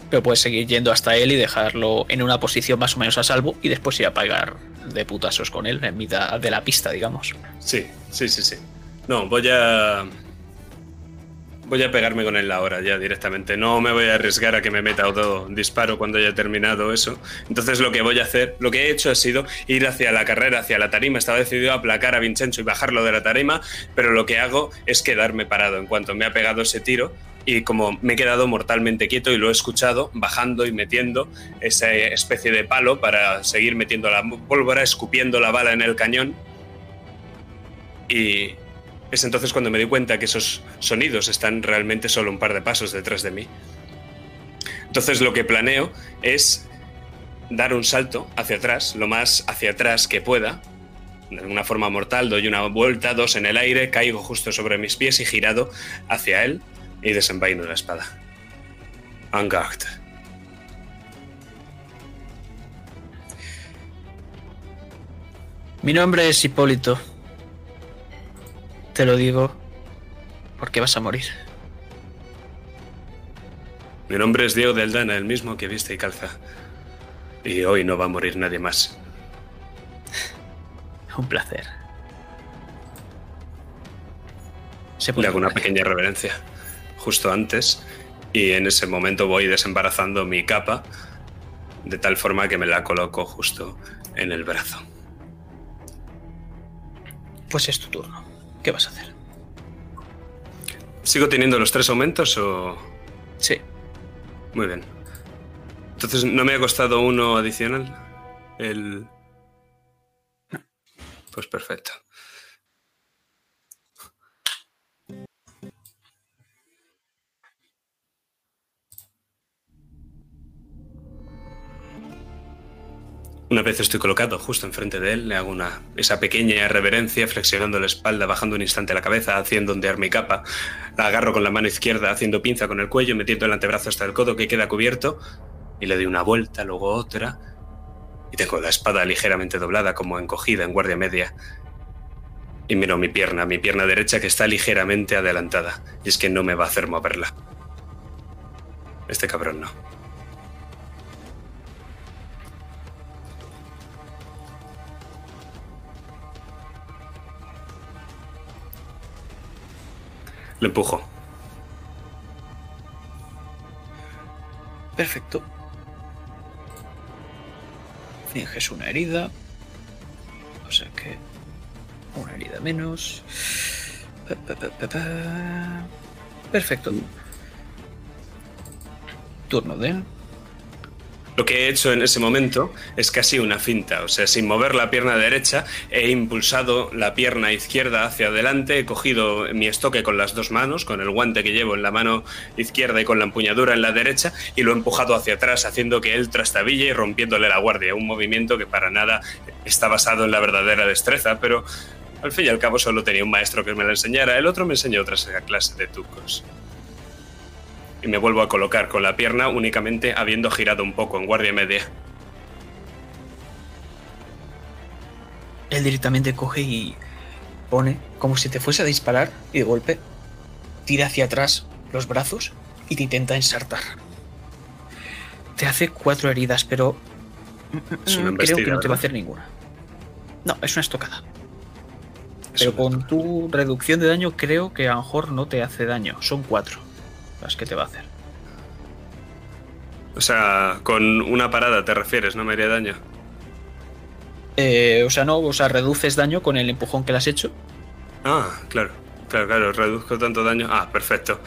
Pero puedes seguir yendo hasta él y dejarlo en una posición más o menos a salvo y después ir a pagar de putazos con él en mitad de la pista, digamos. Sí, sí, sí, sí. No, voy a. Voy a pegarme con él ahora ya directamente. No me voy a arriesgar a que me meta otro disparo cuando haya terminado eso. Entonces lo que voy a hacer, lo que he hecho ha sido ir hacia la carrera, hacia la tarima. Estaba decidido a aplacar a Vincenzo y bajarlo de la tarima, pero lo que hago es quedarme parado en cuanto me ha pegado ese tiro. Y como me he quedado mortalmente quieto y lo he escuchado, bajando y metiendo esa especie de palo para seguir metiendo la pólvora, escupiendo la bala en el cañón. Y es entonces cuando me di cuenta que esos sonidos están realmente solo un par de pasos detrás de mí. Entonces lo que planeo es dar un salto hacia atrás, lo más hacia atrás que pueda. De una forma mortal, doy una vuelta, dos en el aire, caigo justo sobre mis pies y girado hacia él y desenvaino la espada. Angard. Mi nombre es Hipólito. Te lo digo porque vas a morir. Mi nombre es Diego de Aldana, el mismo que viste y calza. Y hoy no va a morir nadie más. Un placer. Se Le hago una pequeña reverencia justo antes y en ese momento voy desembarazando mi capa de tal forma que me la coloco justo en el brazo. Pues es tu turno. ¿Qué vas a hacer? ¿Sigo teniendo los tres aumentos o...? Sí. Muy bien. Entonces, ¿no me ha costado uno adicional? El... Pues perfecto. Una vez estoy colocado justo enfrente de él, le hago una, esa pequeña reverencia, flexionando la espalda, bajando un instante la cabeza, haciendo ondear mi capa. La agarro con la mano izquierda, haciendo pinza con el cuello, metiendo el antebrazo hasta el codo que queda cubierto, y le doy una vuelta, luego otra, y tengo la espada ligeramente doblada, como encogida en guardia media. Y miro mi pierna, mi pierna derecha que está ligeramente adelantada, y es que no me va a hacer moverla. Este cabrón no. Le empujo. Perfecto. Finges una herida. O sea que. Una herida menos. Perfecto. Turno de él. Lo que he hecho en ese momento es casi una finta, o sea, sin mover la pierna derecha, he impulsado la pierna izquierda hacia adelante, he cogido mi estoque con las dos manos, con el guante que llevo en la mano izquierda y con la empuñadura en la derecha, y lo he empujado hacia atrás, haciendo que él trastabille y rompiéndole la guardia, un movimiento que para nada está basado en la verdadera destreza, pero al fin y al cabo solo tenía un maestro que me lo enseñara, el otro me enseñó otra clase de trucos y me vuelvo a colocar con la pierna únicamente habiendo girado un poco en guardia media. Él directamente coge y pone como si te fuese a disparar y de golpe tira hacia atrás los brazos y te intenta ensartar. Te hace cuatro heridas, pero Es una mm, creo que no te va a hacer ninguna. No, es una estocada. Es Pero una con tu reducción de daño creo que a lo mejor no te hace daño. Son cuatro que te va a hacer. O sea, con una parada te refieres, no me haría daño. Eh, o sea, no, o sea, reduces daño con el empujón que le has hecho. Ah, claro, claro, claro, reduzco tanto daño. Ah, perfecto.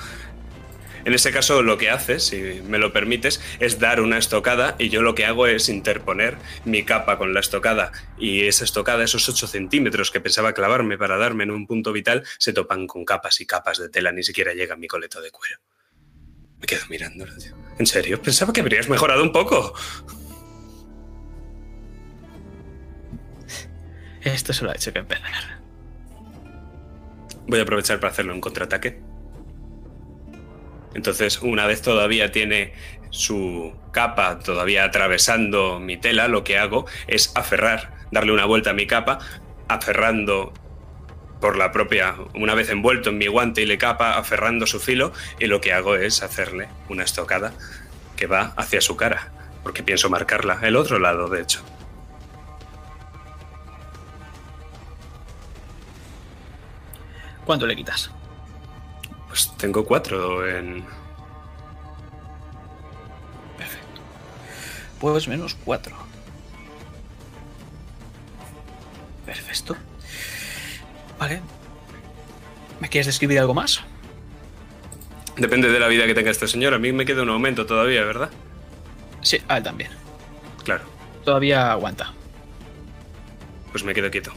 En ese caso, lo que haces, si me lo permites, es dar una estocada y yo lo que hago es interponer mi capa con la estocada y esa estocada, esos 8 centímetros que pensaba clavarme para darme en un punto vital, se topan con capas y capas de tela, ni siquiera llega a mi coleto de cuero. Me quedo mirándolo. ¿En serio? Pensaba que habrías mejorado un poco. Esto se lo ha hecho que empezar. Voy a aprovechar para hacerlo en contraataque. Entonces, una vez todavía tiene su capa todavía atravesando mi tela, lo que hago es aferrar, darle una vuelta a mi capa, aferrando por la propia, una vez envuelto en mi guante y le capa, aferrando su filo, y lo que hago es hacerle una estocada que va hacia su cara, porque pienso marcarla, el otro lado, de hecho. ¿Cuánto le quitas? Pues tengo cuatro en... Perfecto. Pues menos cuatro. Perfecto. Vale. ¿Me quieres describir algo más? Depende de la vida que tenga este señor, a mí me queda un aumento todavía, ¿verdad? Sí, a él también. Claro. Todavía aguanta. Pues me quedo quieto.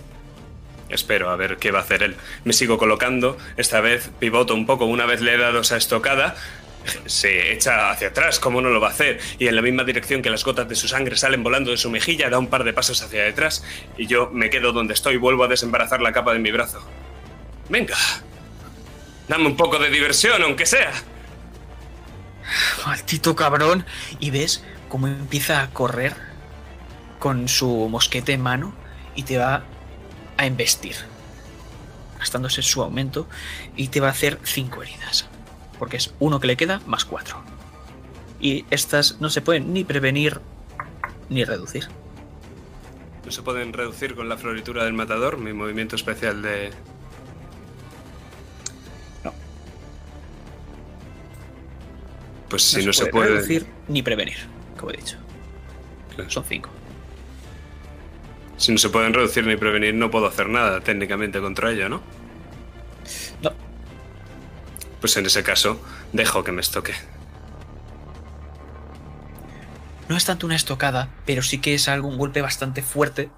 Espero a ver qué va a hacer él. Me sigo colocando, esta vez pivoto un poco, una vez le he dado esa estocada, se echa hacia atrás, como no lo va a hacer, y en la misma dirección que las gotas de su sangre salen volando de su mejilla, da un par de pasos hacia detrás, y yo me quedo donde estoy y vuelvo a desembarazar la capa de mi brazo. Venga, dame un poco de diversión, aunque sea. Maldito cabrón. Y ves cómo empieza a correr con su mosquete en mano y te va a embestir. Gastándose su aumento y te va a hacer cinco heridas porque es uno que le queda más cuatro. Y estas no se pueden ni prevenir ni reducir. No se pueden reducir con la floritura del matador, mi movimiento especial de. No. Pues si no, se, no puede, se puede. reducir ni prevenir, como he dicho. Son cinco. Si no se pueden reducir ni prevenir, no puedo hacer nada técnicamente contra ello, ¿no? Pues en ese caso, dejo que me estoque. no es tanto una estocada, pero sí que es algo, un golpe bastante fuerte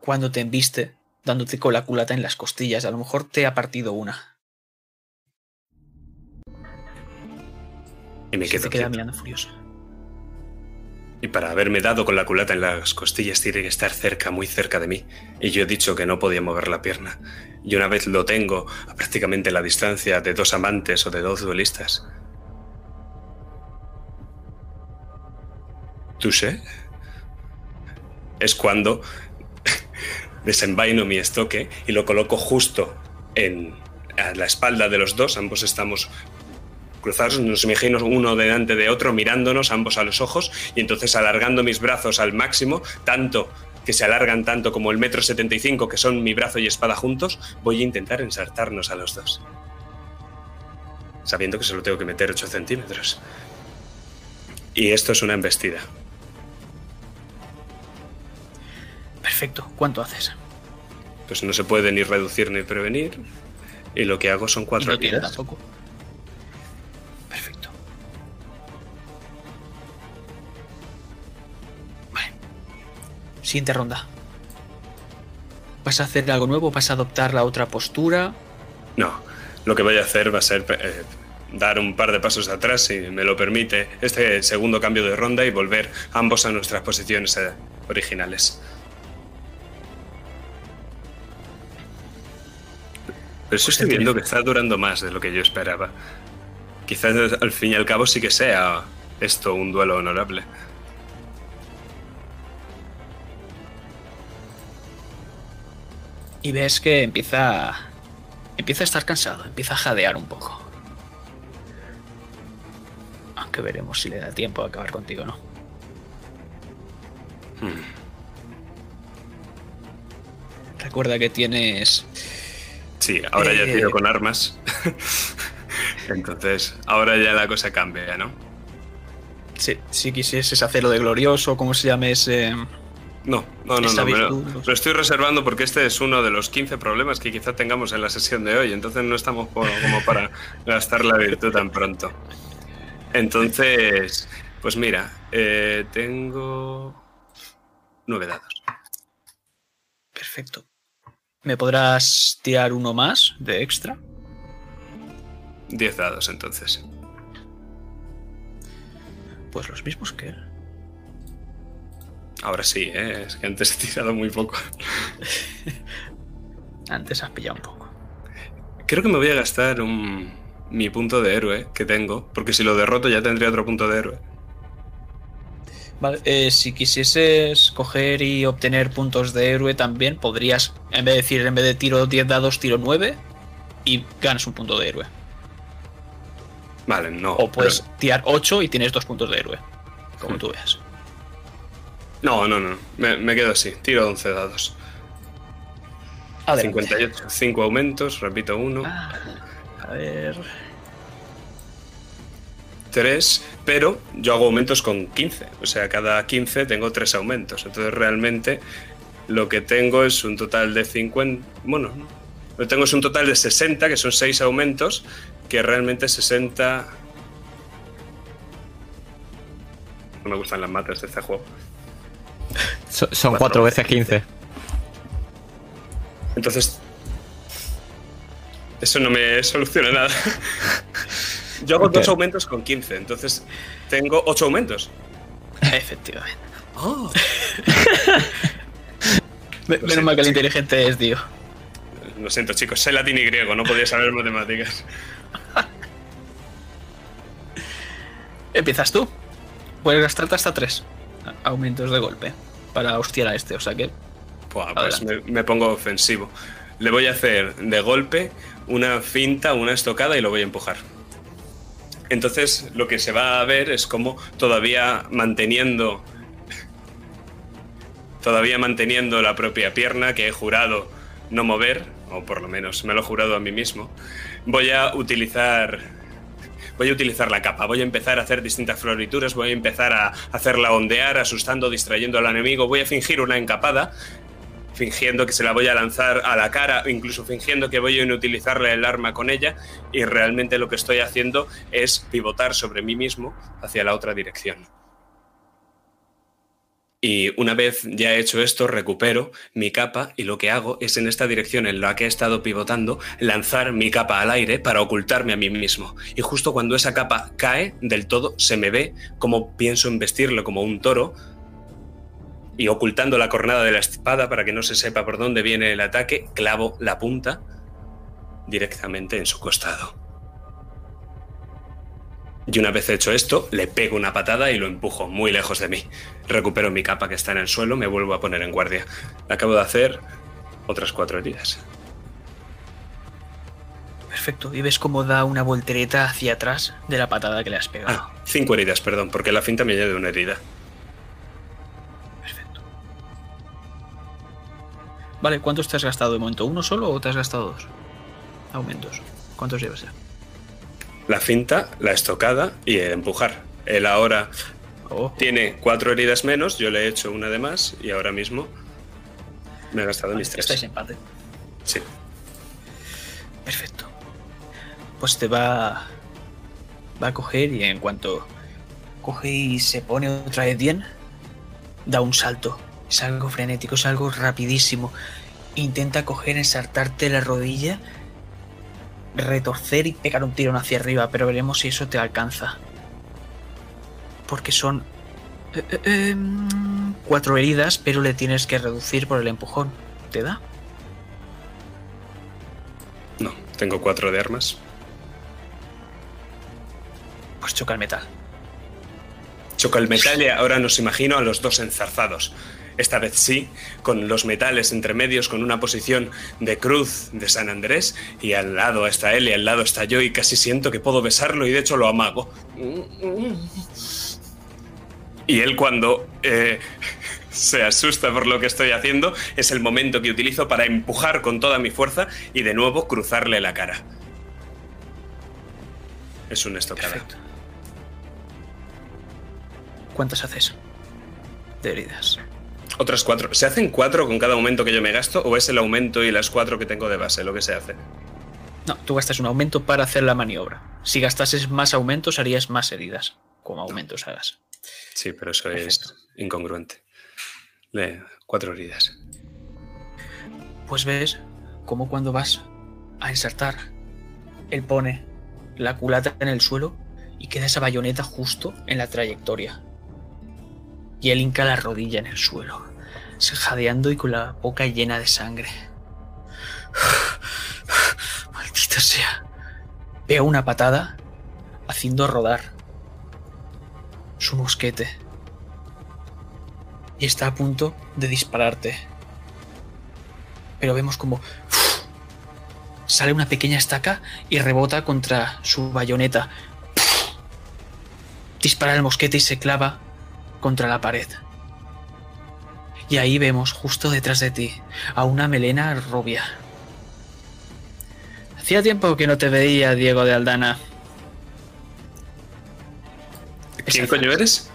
cuando te embiste, dándote con la culata en las costillas. A lo mejor te ha partido una. Y me Se quedo te queda mirando furioso. Y para haberme dado con la culata en las costillas tiene que estar cerca, muy cerca de mí. Y yo he dicho que no podía mover la pierna. Y una vez lo tengo a prácticamente la distancia de dos amantes o de dos duelistas. ¿Touché? Es cuando desenvaino mi estoque y lo coloco justo en a la espalda de los dos. Ambos estamos cruzados, nos imagino uno delante de otro, mirándonos ambos a los ojos, y entonces alargando mis brazos al máximo, tanto que se alargan tanto como el metro setenta y cinco, que son mi brazo y espada juntos, voy a intentar ensartarnos a los dos. Sabiendo que solo tengo que meter 8 centímetros. Y esto es una embestida. Perfecto. ¿Cuánto haces? Pues no se puede ni reducir ni prevenir. Y lo que hago son cuatro tampoco. Siguiente ronda. ¿Vas a hacer algo nuevo? ¿Vas a adoptar la otra postura? No, lo que voy a hacer va a ser eh, dar un par de pasos atrás, si me lo permite, este segundo cambio de ronda y volver ambos a nuestras posiciones eh, originales. Pero Pues estoy viendo que está durando más de lo que yo esperaba. Quizás al fin y al cabo sí que sea esto un duelo honorable. Y ves que empieza. Empieza a estar cansado, empieza a jadear un poco. Aunque veremos si le da tiempo a acabar contigo o no. Recuerda que tienes. Sí, ahora ya Eh. tiro con armas. Entonces, ahora ya la cosa cambia, ¿no? Si, si quisieses hacerlo de glorioso, como se llame ese. No, no, no, no. Me lo, estoy reservando porque este es uno de los 15 problemas que quizá tengamos en la sesión de hoy. Entonces no estamos como para gastar la virtud tan pronto. Entonces, pues mira, eh, tengo nueve dados. Perfecto. ¿Me podrás tirar uno más de extra? Diez dados entonces. Pues los mismos que él. Ahora sí, ¿eh? es que antes he tirado muy poco. Antes has pillado un poco. Creo que me voy a gastar un, mi punto de héroe que tengo, porque si lo derroto ya tendría otro punto de héroe. Vale, eh, si quisieses coger y obtener puntos de héroe también, podrías, en vez de decir, en vez de tiro 10 dados, tiro 9 y ganas un punto de héroe. Vale, no. O puedes pero- tirar 8 y tienes dos puntos de héroe. Como tú veas. No, no, no. Me, me quedo así. Tiro 11 dados. Adelante. 58. 5 aumentos, repito uno. Ah, a ver. 3, pero yo hago aumentos con 15. O sea, cada 15 tengo 3 aumentos. Entonces realmente lo que tengo es un total de 50. Bueno, no. lo que tengo es un total de 60, que son 6 aumentos, que realmente 60. No me gustan las matas de este juego. So- son Cuatro 4 veces 15. Entonces. Eso no me soluciona nada. Yo hago Ok. dos aumentos con 15, entonces tengo 8 aumentos. Efectivamente. Me- Lo Menos siento, mal que el inteligente es Dio. Lo siento, chicos, sé latín y griego, no podía saber matemáticas. Empiezas tú. Puedes gastarte hasta 3 aumentos de golpe para hostiar a este. O sea que pues me, me pongo ofensivo. Le voy a hacer de golpe una finta, una estocada y lo voy a empujar. Entonces lo que se va a ver es como todavía manteniendo todavía manteniendo la propia pierna que he jurado no mover, o por lo menos me lo he jurado a mí mismo, voy a utilizar voy a utilizar la capa, voy a empezar a hacer distintas florituras, voy a empezar a hacerla ondear, asustando, distrayendo al enemigo, voy a fingir una encapada, fingiendo que se la voy a lanzar a la cara, incluso fingiendo que voy a inutilizarle el arma con ella, y realmente lo que estoy haciendo es pivotar sobre mí mismo hacia la otra dirección. Y una vez ya he hecho esto, recupero mi capa y lo que hago es en esta dirección en la que he estado pivotando, lanzar mi capa al aire para ocultarme a mí mismo. Y justo cuando esa capa cae del todo, se me ve como pienso en vestirlo como un toro y ocultando la cornada de la espada para que no se sepa por dónde viene el ataque, clavo la punta directamente en su costado. Y una vez hecho esto, le pego una patada y lo empujo muy lejos de mí. Recupero mi capa que está en el suelo, me vuelvo a poner en guardia. Acabo de hacer otras cuatro heridas. Perfecto. Y ves cómo da una voltereta hacia atrás de la patada que le has pegado. Ah, cinco heridas, perdón, porque la finta me añade una herida. Perfecto. Vale, ¿cuántos te has gastado de momento? ¿Uno solo o te has gastado dos? Aumentos. ¿Cuántos llevas ya? La finta, la estocada y el empujar. Él ahora Oh, tiene cuatro heridas menos, yo le he hecho una de más y ahora mismo me he gastado vale, mis tres. estáis empate. Sí. Perfecto. Pues te va. Va a coger y en cuanto coge y se pone otra vez bien, da un salto. Es algo frenético, es algo rapidísimo. Intenta coger, ensartarte la rodilla, retorcer y pegar un tirón hacia arriba, pero veremos si eso te alcanza. Porque son eh, eh, em, cuatro heridas, pero le tienes que reducir por el empujón. ¿Te da? No, tengo cuatro de armas. Pues choca el metal. Choca el metal y ahora nos imagino a los dos enzarzados. Esta vez sí, con los metales entre medios, con una posición de cruz de San Andrés, y al lado está él y al lado está yo, y casi siento que puedo besarlo y de hecho lo amago. Y él cuando eh, se asusta por lo que estoy haciendo, es el momento que utilizo para empujar con toda mi fuerza y de nuevo cruzarle la cara. Es un estocada. ¿Cuántas haces? De heridas. Otras cuatro. ¿Se hacen cuatro con cada aumento que yo me gasto o es el aumento y las cuatro que tengo de base lo que se hace? No, tú gastas un aumento para hacer la maniobra. Si gastases más aumentos, harías más heridas. Como aumentos hagas. Sí, pero eso Perfecto. es incongruente. Le, cuatro heridas. Pues ves como cuando vas a insertar, él pone la culata en el suelo y queda esa bayoneta justo en la trayectoria. Y él hinca la rodilla en el suelo, jadeando y con la boca llena de sangre. Maldita sea. Pega una patada, haciendo rodar su mosquete. Y está a punto de dispararte. Pero vemos como sale una pequeña estaca y rebota contra su bayoneta. Dispara el mosquete y se clava contra la pared. Y ahí vemos, justo detrás de ti, a una melena rubia. Hacía tiempo que no te veía, Diego de Aldana. ¿Quién coño eres?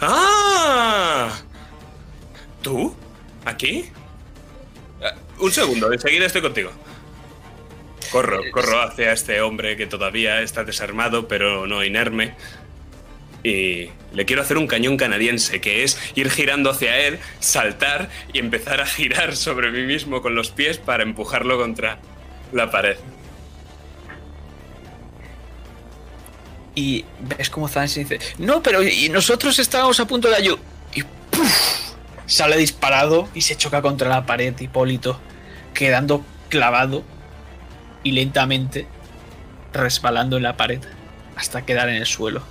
¡Ah! ¿Tú? ¿Aquí? Ah, Un segundo, enseguida estoy contigo. Corro, corro hacia este hombre que todavía está desarmado, pero no inerme. Y le quiero hacer un cañón canadiense, que es ir girando hacia él, saltar y empezar a girar sobre mí mismo con los pies para empujarlo contra la pared. Y ves como Zansi dice, no, pero y nosotros estábamos a punto de ayudar. Y sale disparado y se choca contra la pared, Hipólito, quedando clavado y lentamente resbalando en la pared hasta quedar en el suelo.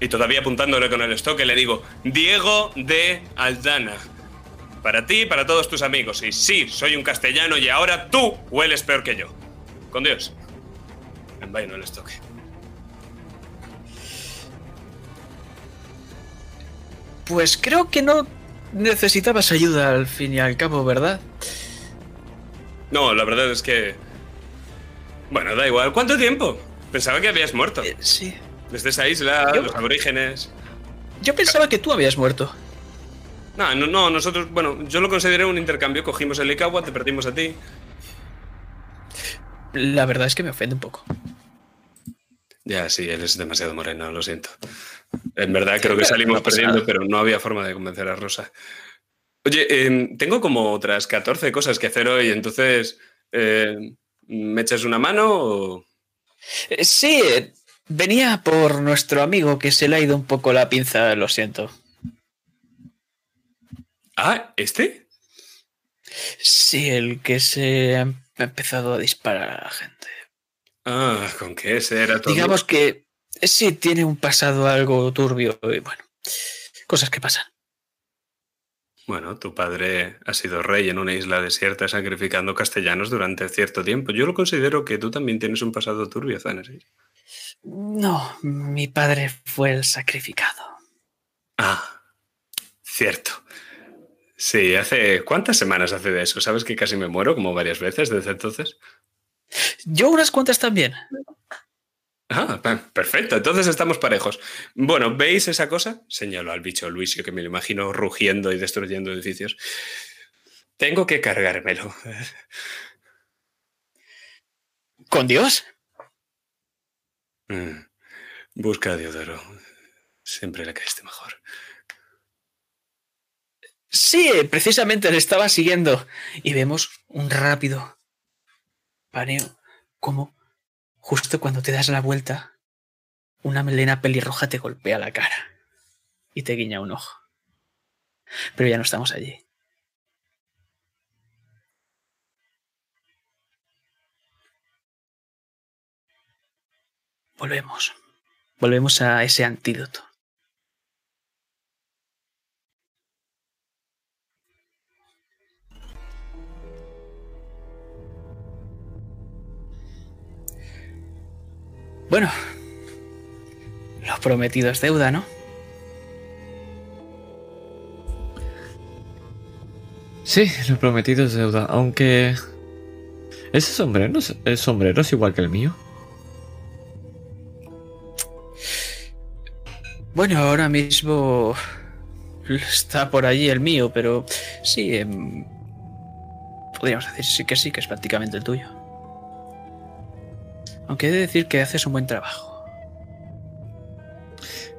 Y todavía apuntándole con el estoque le digo, Diego de Aldana. Para ti y para todos tus amigos. Y sí, soy un castellano y ahora tú hueles peor que yo. Con Dios. Envaino el estoque. Pues creo que no necesitabas ayuda al fin y al cabo, ¿verdad? No, la verdad es que... Bueno, da igual. ¿Cuánto tiempo? Pensaba que habías muerto. Eh, sí. Desde esa isla, Yo- los aborígenes. Yo pensaba que tú habías muerto. No, no, no, nosotros, bueno, yo lo consideré un intercambio. Cogimos el Ikawa, te perdimos a ti. La verdad es que me ofende un poco. Ya, sí, él es demasiado moreno, lo siento. En verdad creo que salimos perdiendo, pero no había forma de convencer a Rosa. Oye, em, tengo como otras 14 cosas que hacer hoy, entonces, eh, ¿me echas una mano o...? Eh, Sí, venía por nuestro amigo que se le ha ido un poco la pinza, lo siento. Ah, ¿este? Sí, el que se ha empezado a disparar a la gente. Ah, ¿con qué ese era todo? Digamos que sí tiene un pasado algo turbio y bueno, cosas que pasan. Bueno, tu padre ha sido rey en una isla desierta sacrificando castellanos durante cierto tiempo. Yo lo considero que tú también tienes un pasado turbio, Zaneris. No, mi padre fue el sacrificado. Ah, cierto. Sí, hace... ¿Cuántas semanas hace de eso? ¿Sabes que casi me muero como varias veces desde entonces? Yo unas cuantas también. Ah, perfecto. Entonces estamos parejos. Bueno, ¿veis esa cosa? Señalo al bicho Luisio, que me lo imagino rugiendo y destruyendo edificios. Tengo que cargármelo. ¿Con Dios? Mm. Busca a Diodoro. Siempre le caíste mejor. Sí, precisamente le estaba siguiendo. Y vemos un rápido paneo. Como justo cuando te das la vuelta, una melena pelirroja te golpea la cara. Y te guiña un ojo. Pero ya no estamos allí. Volvemos. Volvemos a ese antídoto. Bueno, lo prometido es deuda, ¿no? Sí, lo prometido es deuda, aunque... Ese sombrero, es- sombrero es igual que el mío. Bueno, ahora mismo está por allí el mío, pero sí, em, podríamos decir sí que sí, que es prácticamente el tuyo. Aunque he de decir que haces un buen trabajo.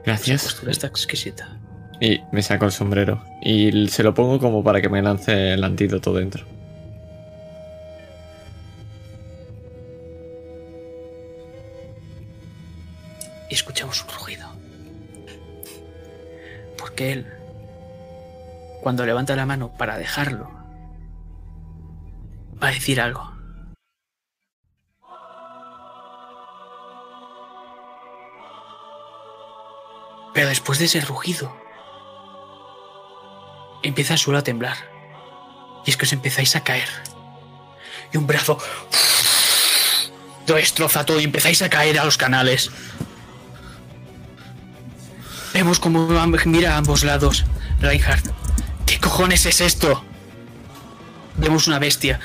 Gracias. postura está exquisita. Y me saco el sombrero. Y se lo pongo como para que me lance el antídoto dentro. Y escuchamos un rugido. Porque él, cuando levanta la mano para dejarlo, va a decir algo. Pero después de ese rugido, empieza el suelo a temblar. Y es que os empezáis a caer. Y un brazo destroza todo y empezáis a caer a los canales. Vemos como mira a ambos lados. Reinhardt, ¿qué cojones es esto? Vemos una bestia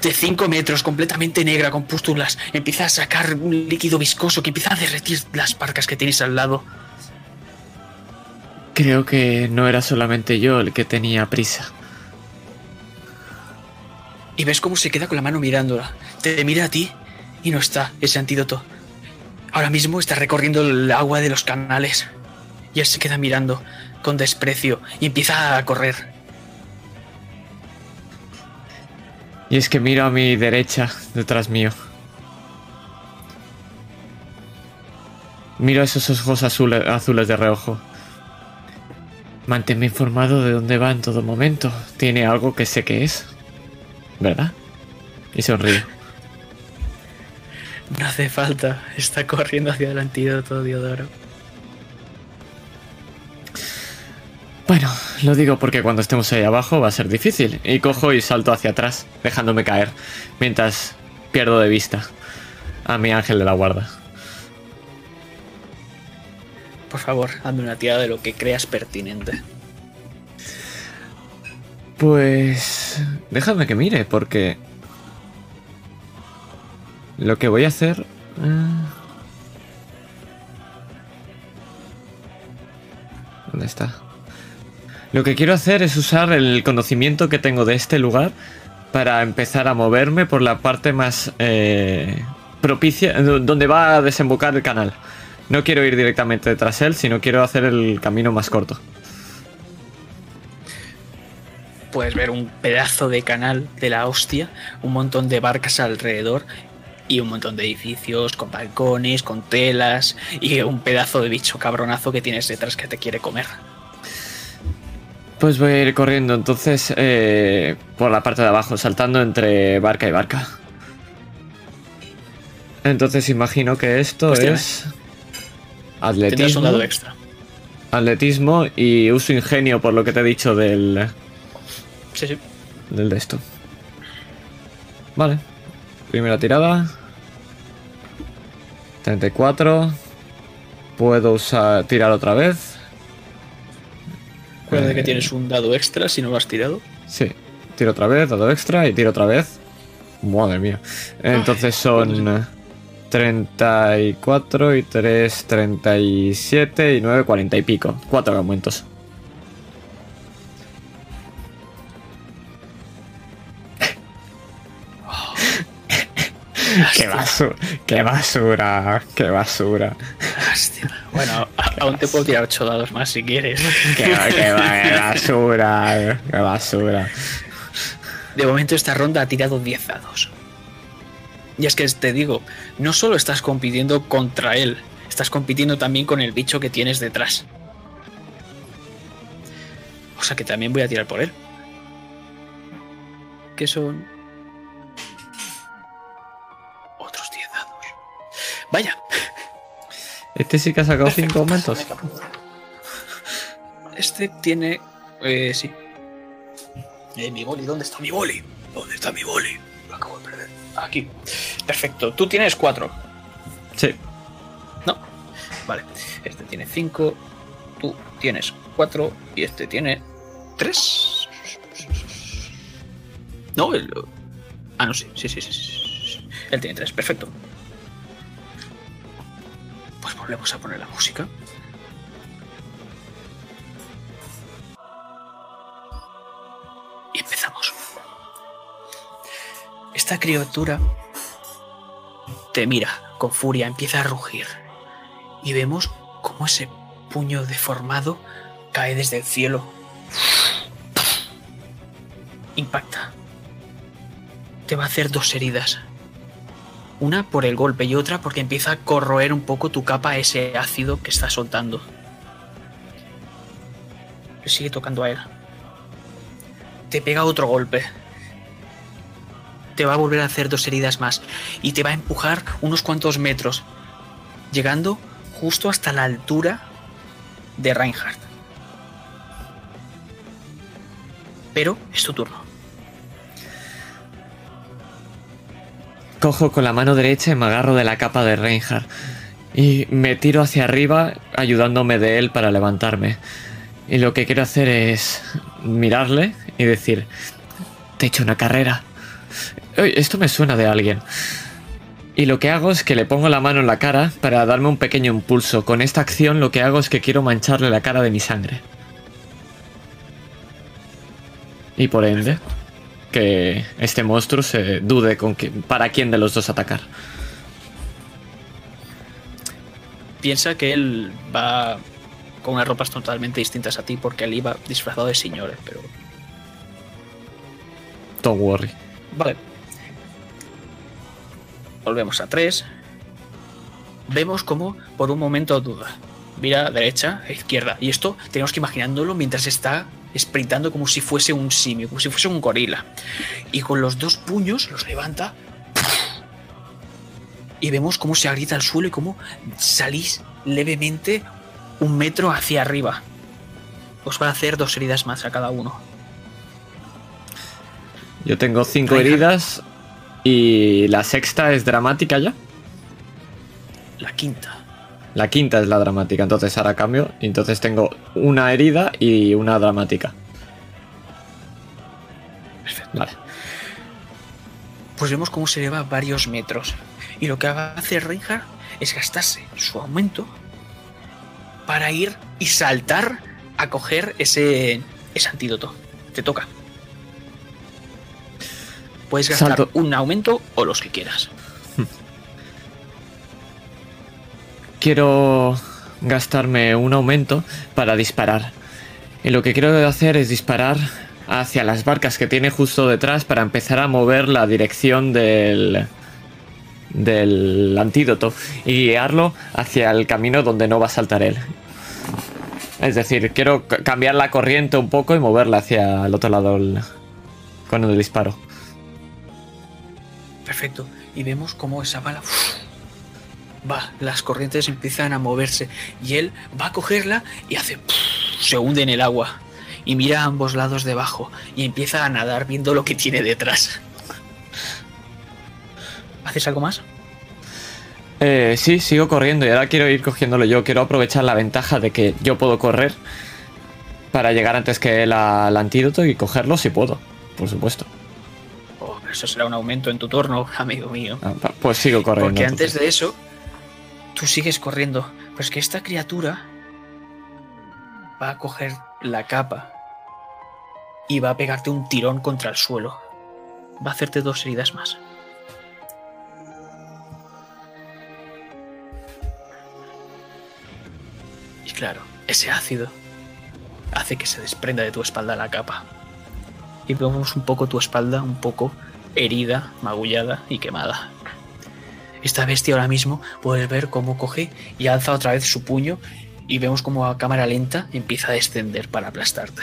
de 5 metros, completamente negra, con pústulas. Empieza a sacar un líquido viscoso que empieza a derretir las parcas que tenéis al lado. Creo que no era solamente yo el que tenía prisa. Y ves cómo se queda con la mano mirándola. Te mira a ti y no está ese antídoto. Ahora mismo está recorriendo el agua de los canales. Y él se queda mirando con desprecio y empieza a correr. Y es que miro a mi derecha, detrás mío. Miro esos ojos azules, azules de reojo. Manténme informado de dónde va en todo momento. Tiene algo que sé que es. ¿Verdad? Y sonrío. No hace falta. Está corriendo hacia el antídoto, Diodoro. Bueno, lo digo porque cuando estemos ahí abajo va a ser difícil. Y cojo y salto hacia atrás, dejándome caer, mientras pierdo de vista a mi ángel de la guarda. Por favor, hazme una tirada de lo que creas pertinente. Pues... Déjame que mire, porque... Lo que voy a hacer... Eh, ¿Dónde está? Lo que quiero hacer es usar el conocimiento que tengo de este lugar para empezar a moverme por la parte más eh, propicia, donde va a desembocar el canal. No quiero ir directamente detrás de él, sino quiero hacer el camino más corto. Puedes ver un pedazo de canal de la hostia, un montón de barcas alrededor y un montón de edificios con balcones, con telas y un pedazo de bicho cabronazo que tienes detrás que te quiere comer. Pues voy a ir corriendo entonces eh, por la parte de abajo, saltando entre barca y barca. Entonces imagino que esto Pues es un atletismo, dado extra. atletismo y uso ingenio por lo que te he dicho del, Sí, sí. del de esto. Vale. Primera tirada. 34. Puedo usar tirar otra vez. Recuerda que Eh, tienes un dado extra si no lo has tirado. Sí, tiro otra vez, dado extra y tiro otra vez. Madre mía. Entonces son eh, 34 y 3, 37 y 9, 40 y pico. Cuatro aumentos. Qué basura, qué basura, qué basura. Hostia. Bueno, aún te puedo tirar 8 dados más si quieres. Qué, qué ba- qué basura, qué basura. De momento esta ronda ha tirado 10 dados. Y es que te digo, no solo estás compitiendo contra él, estás compitiendo también con el bicho que tienes detrás. O sea que también voy a tirar por él. Que son... Vaya, Este sí que ha sacado Perfecto. 5 aumentos. este tiene... Eh, sí. Eh, mi boli, ¿dónde está mi boli? ¿Dónde está mi boli? Lo acabo de perder. Aquí. Perfecto. Tú tienes 4. Sí. No. Vale. Este tiene 5. Tú tienes 4. Y este tiene 3. No, el. Ah, no, sí. Sí, sí, sí. sí. Él tiene 3. Perfecto. Pues volvemos a poner la música. Y empezamos. Esta criatura te mira con furia, empieza a rugir. Y vemos cómo ese puño deformado cae desde el cielo. Impacta. Te va a hacer dos heridas. Una por el golpe y otra porque empieza a corroer un poco tu capa ese ácido que está soltando. Sigue tocando a él. Te pega otro golpe. Te va a volver a hacer dos heridas más y te va a empujar unos cuantos metros, llegando justo hasta la altura de Reinhardt. Pero es tu turno. Cojo con la mano derecha y me agarro de la capa de Reinhardt. Y me tiro hacia arriba ayudándome de él para levantarme. Y lo que quiero hacer es mirarle y decir, te he hecho una carrera. Esto me suena de alguien. Y lo que hago es que le pongo la mano en la cara para darme un pequeño impulso. Con esta acción lo que hago es que quiero mancharle la cara de mi sangre. Y por ende, que este monstruo se dude con que, para quién de los dos atacar. Piensa que él va con unas ropas totalmente distintas a ti porque él iba disfrazado de señores, pero... Don't worry. Vale. Volvemos a 3. Vemos como por un momento duda. Mira derecha e izquierda. Y esto tenemos que imaginándolo mientras está sprintando como si fuese un simio, como si fuese un gorila. Y con los dos puños los levanta. Y vemos cómo se agrieta al suelo y cómo salís levemente un metro hacia arriba. Os va a hacer dos heridas más a cada uno. Yo tengo cinco heridas y la sexta es dramática ya. La quinta. La quinta es la dramática, entonces ahora cambio. Y entonces tengo una herida y una dramática. Perfecto. Vale. pues vemos cómo se eleva varios metros. Y lo que hace Reinhardt es gastarse su aumento para ir y saltar a coger ese, ese antídoto. Te toca. Puedes gastar Salto. un aumento o los que quieras. Quiero gastarme un aumento para disparar. Y lo que quiero hacer es disparar hacia las barcas que tiene justo detrás para empezar a mover la dirección del del antídoto y guiarlo hacia el camino donde no va a saltar él. Es decir, quiero cambiar la corriente un poco y moverla hacia el otro lado con el disparo. Perfecto. Y vemos cómo esa bala va, las corrientes empiezan a moverse y él va a cogerla y hace se hunde en el agua y mira a ambos lados debajo y empieza a nadar viendo lo que tiene detrás. ¿Haces algo más? Eh, sí, sigo corriendo y ahora quiero ir cogiéndolo yo. Quiero aprovechar la ventaja de que yo puedo correr para llegar antes que él al antídoto y cogerlo si puedo, por supuesto. Oh, eso será un aumento en tu turno, amigo mío. Ah, Pues sigo corriendo. Porque antes de eso, tú sigues corriendo. Pero es que esta criatura va a coger la capa y va a pegarte un tirón contra el suelo. Va a hacerte dos heridas más. Y claro, ese ácido hace que se desprenda de tu espalda la capa. Y vemos un poco tu espalda, un poco herida, magullada y quemada. Esta bestia ahora mismo puedes ver cómo coge y alza otra vez su puño y vemos como a cámara lenta empieza a descender para aplastarte.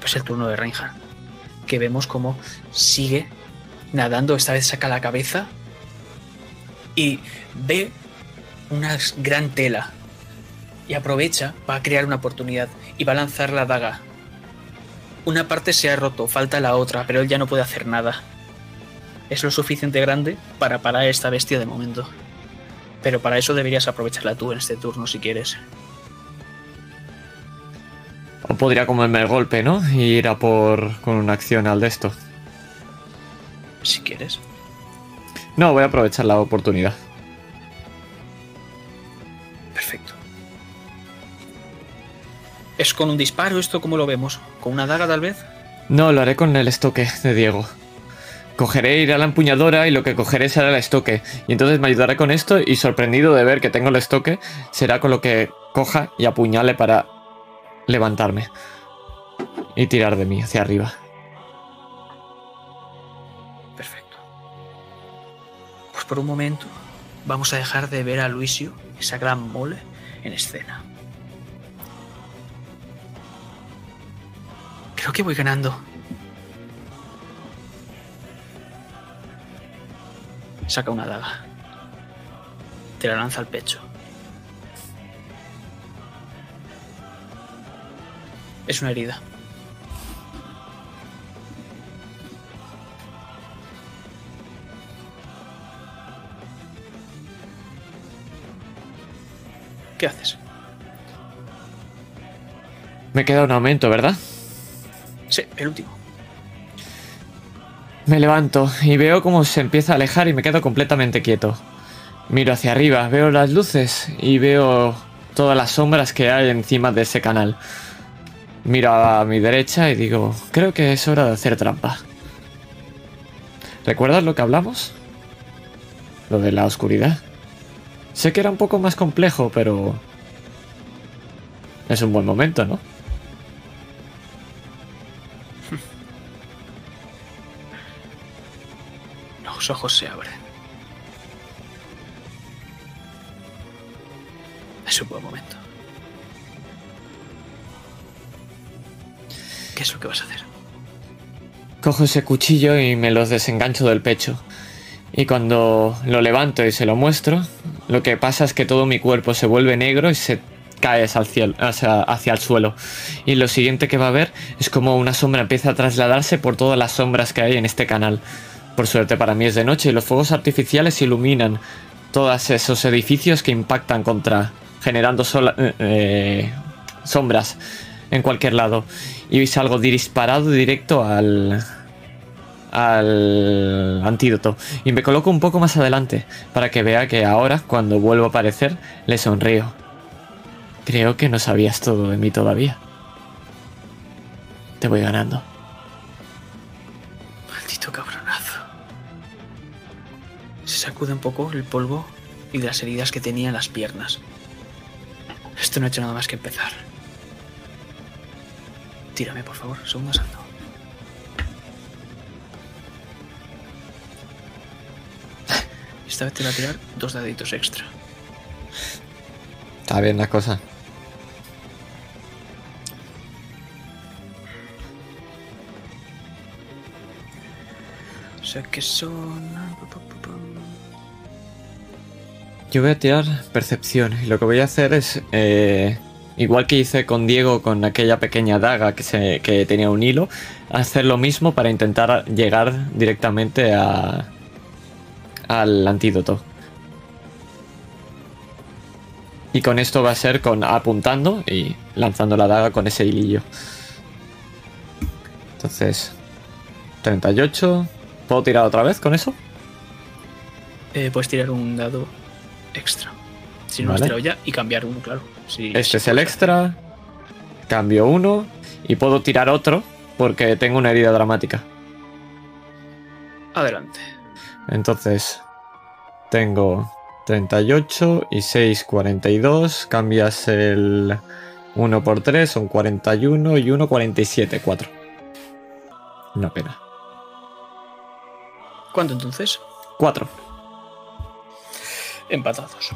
Pues el turno de Reinhardt, que vemos cómo sigue nadando, esta vez saca la cabeza y ve una gran tela y aprovecha, va a crear una oportunidad y va a lanzar la daga. Una parte se ha roto, falta la otra, pero él ya no puede hacer nada es lo suficiente grande para parar esta bestia de momento. Pero para eso deberías aprovecharla tú en este turno si quieres. O podría comerme el golpe, ¿no? Y ir a por con una acción al de esto. Si quieres. No, voy a aprovechar la oportunidad. Perfecto. ¿Es con un disparo esto como lo vemos? ¿Con una daga tal vez? No, lo haré con el estoque de Diego. Cogeré, iré a la empuñadora y lo que cogeré será el estoque. Y entonces me ayudaré con esto y sorprendido de ver que tengo el estoque, será con lo que coja y apuñale para levantarme. Y tirar de mí hacia arriba. Perfecto. Pues por un momento vamos a dejar de ver a Luisio, esa gran mole, en escena. Creo que voy ganando. Saca una daga. Te la lanza al pecho. Es una herida. ¿Qué haces? Me queda un aumento, ¿verdad? Sí, el último. Me levanto y veo cómo se empieza a alejar y me quedo completamente quieto. Miro hacia arriba, veo las luces y veo todas las sombras que hay encima de ese canal. Miro a mi derecha y digo, creo que es hora de hacer trampa. ¿Recuerdas lo que hablamos? Lo de la oscuridad. Sé que era un poco más complejo, pero... Es un buen momento, ¿no? Los ojos se abren. Es un buen momento. ¿Qué es lo que vas a hacer? Cojo ese cuchillo y me los desengancho del pecho. Y cuando lo levanto y se lo muestro, lo que pasa es que todo mi cuerpo se vuelve negro y se cae hacia el, cielo, hacia, hacia el suelo. Y lo siguiente que va a ver es como una sombra empieza a trasladarse por todas las sombras que hay en este canal. Por suerte para mí es de noche y los fuegos artificiales iluminan todos esos edificios que impactan contra, generando sola- eh, eh, sombras en cualquier lado. Y salgo disparado directo al, al antídoto. Y me coloco un poco más adelante para que vea que ahora, cuando vuelvo a aparecer, le sonrío. Creo que no sabías todo de mí todavía. Te voy ganando. Maldito cabronazo. Se sacude un poco el polvo y de las heridas que tenía en las piernas. Esto no ha hecho nada más que empezar. Tírame, por favor, segundo salto. Esta vez te voy a tirar dos daditos extra. Está bien la cosa. O sea que son. Yo voy a tirar percepción y lo que voy a hacer es, eh, igual que hice con Diego con aquella pequeña daga que, que tenía un hilo, hacer lo mismo para intentar llegar directamente a, al antídoto. Y con esto va a ser con apuntando y lanzando la daga con ese hilillo. Entonces, 38. ¿Puedo tirar otra vez con eso? Eh, puedes tirar un dado extra. Si has Vale. tirado ya y cambiar uno, claro. Sí, Este sí es el extra. Cambio uno. Y puedo tirar otro porque tengo una herida dramática. Adelante. Entonces, tengo 38 y 6, 42. Cambias el 1 por 3, son 41 y 1, 47, 4. Una pena. ¿Cuánto entonces? 4. Empatados.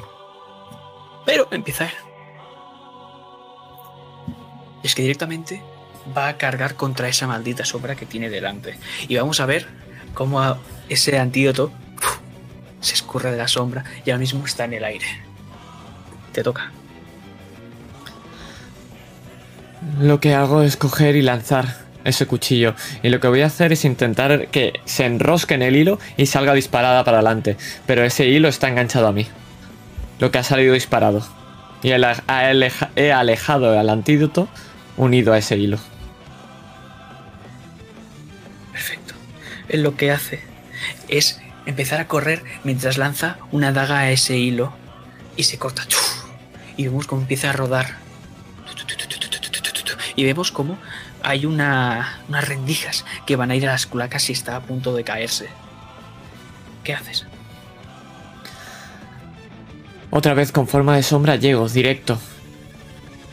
Pero empieza es que directamente va a cargar contra esa maldita sombra que tiene delante. Y vamos a ver cómo ese antídoto se escurre de la sombra y ahora mismo está en el aire. Te toca. Lo que hago es coger y lanzar ese cuchillo. Y lo que voy a hacer es intentar que se enrosque en el hilo y salga disparada para adelante. Pero ese hilo está enganchado a mí. Lo que ha salido disparado. Y he alejado al antídoto unido a ese hilo. Perfecto. Él lo que hace es empezar a correr mientras lanza una daga a ese hilo y se corta. Y vemos cómo empieza a rodar. Y vemos cómo hay una, unas rendijas que van a ir a las culacas y está a punto de caerse. ¿Qué haces? Otra vez con forma de sombra llego directo.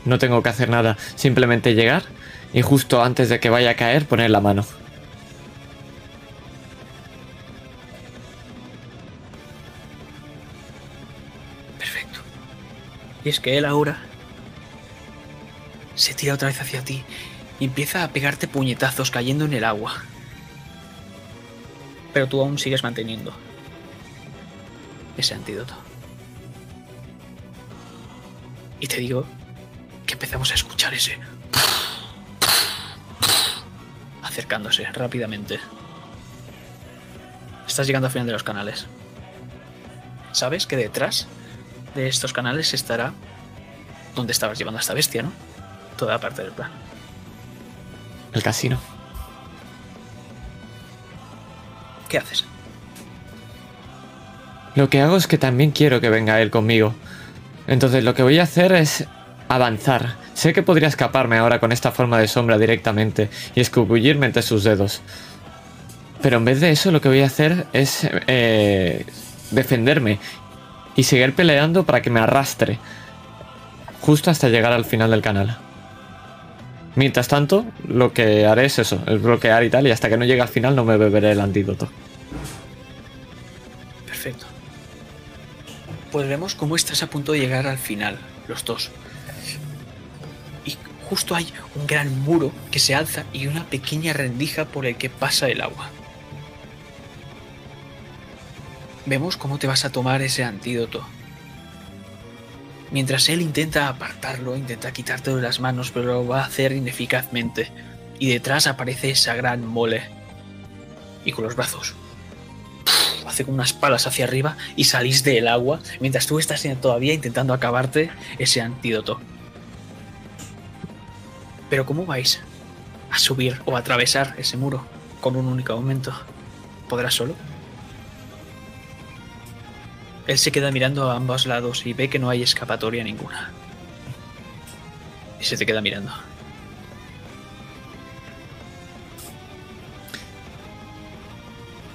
No tengo que hacer nada, simplemente llegar y justo antes de que vaya a caer poner la mano. Perfecto. Y es que él ahora se tira otra vez hacia ti y empieza a pegarte puñetazos cayendo en el agua. Pero tú aún sigues manteniendo ese antídoto. Y te digo que empezamos a escuchar ese acercándose rápidamente. Estás llegando al final de los canales. Sabes que detrás de estos canales estará donde estabas llevando a esta bestia, ¿no? Toda parte del plan. El casino. ¿Qué haces? Lo que hago es que también quiero que venga él conmigo. Entonces lo que voy a hacer es avanzar. Sé que podría escaparme ahora con esta forma de sombra directamente y escabullirme entre sus dedos. Pero en vez de eso lo que voy a hacer es eh, defenderme y seguir peleando para que me arrastre. Justo hasta llegar al final del canal. Mientras tanto, lo que haré es eso, es bloquear y tal, y hasta que no llegue al final no me beberé el antídoto. Perfecto. Pues vemos cómo estás a punto de llegar al final, los dos. Y justo hay un gran muro que se alza y una pequeña rendija por el que pasa el agua. Vemos cómo te vas a tomar ese antídoto. Mientras él intenta apartarlo, intenta quitártelo de las manos, pero lo va a hacer ineficazmente. Y detrás aparece esa gran mole. Y con los brazos hace como unas palas hacia arriba y salís del agua mientras tú estás todavía intentando acabarte ese antídoto. Pero ¿cómo vais a subir o a atravesar ese muro con un único momento? ¿Podrás solo? Él se queda mirando a ambos lados y ve que no hay escapatoria ninguna. Y se te queda mirando.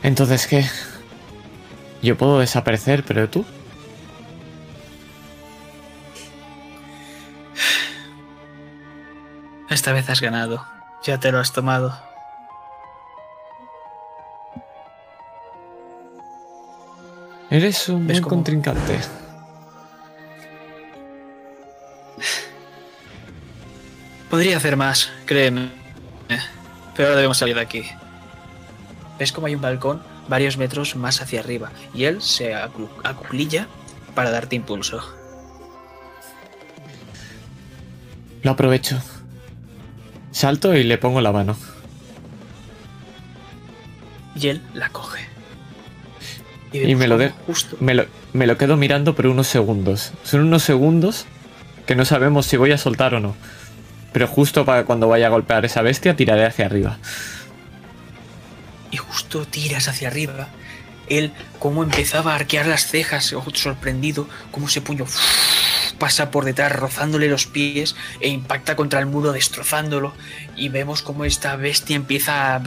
Entonces, ¿qué? Yo puedo desaparecer, pero tú. Esta vez has ganado. Ya te lo has tomado. Eres un ¿Ves buen cómo- contrincante. Podría hacer más, créeme. Pero ahora debemos salir de aquí. ¿Ves cómo hay un balcón varios metros más hacia arriba? Y él se acu- acuclilla para darte impulso. Lo aprovecho. Salto y le pongo la mano. Y él la coge. Y me lo de- Justo. Me lo, me lo quedo mirando por unos segundos. Son unos segundos que no sabemos si voy a soltar o no. Pero justo para cuando vaya a golpear esa bestia, tiraré hacia arriba. y justo tiras hacia arriba. Él, como empezaba a arquear las cejas, sorprendido, como ese puño pasa por detrás, rozándole los pies e impacta contra el muro, destrozándolo. Y vemos como esta bestia empieza a,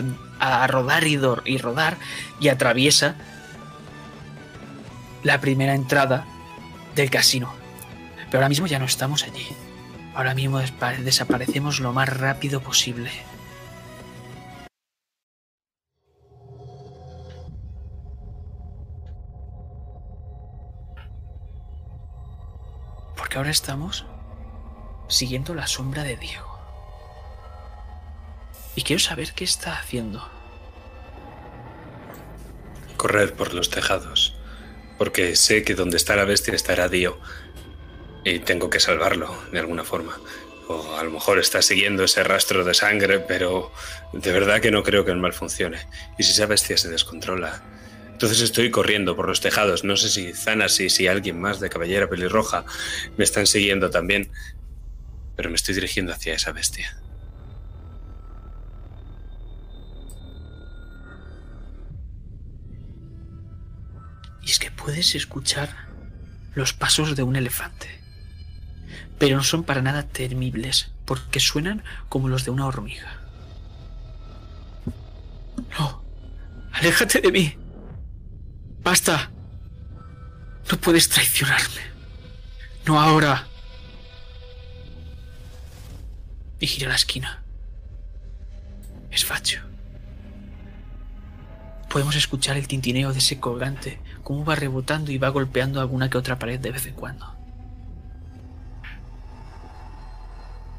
a rodar y, y rodar y atraviesa la primera entrada del casino. Pero ahora mismo ya no estamos allí. Ahora mismo desaparecemos lo más rápido posible. Porque ahora estamos siguiendo la sombra de Diego. Y quiero saber qué está haciendo. Correr por los tejados. Porque sé que donde está la bestia estará Dio. Y tengo que salvarlo de alguna forma. O a lo mejor está siguiendo ese rastro de sangre, pero de verdad que no creo que el mal funcione. Y si esa bestia se descontrola. Entonces estoy corriendo por los tejados. No sé si Zanas y si alguien más de Cabellera Pelirroja me están siguiendo también. Pero me estoy dirigiendo hacia esa bestia. Y es que puedes escuchar los pasos de un elefante. Pero no son para nada temibles, porque suenan como los de una hormiga. No, aléjate de mí. Basta. No puedes traicionarme. No ahora. Y gira la esquina. Es Facho. Podemos escuchar el tintineo de ese colgante, cómo va rebotando y va golpeando alguna que otra pared de vez en cuando.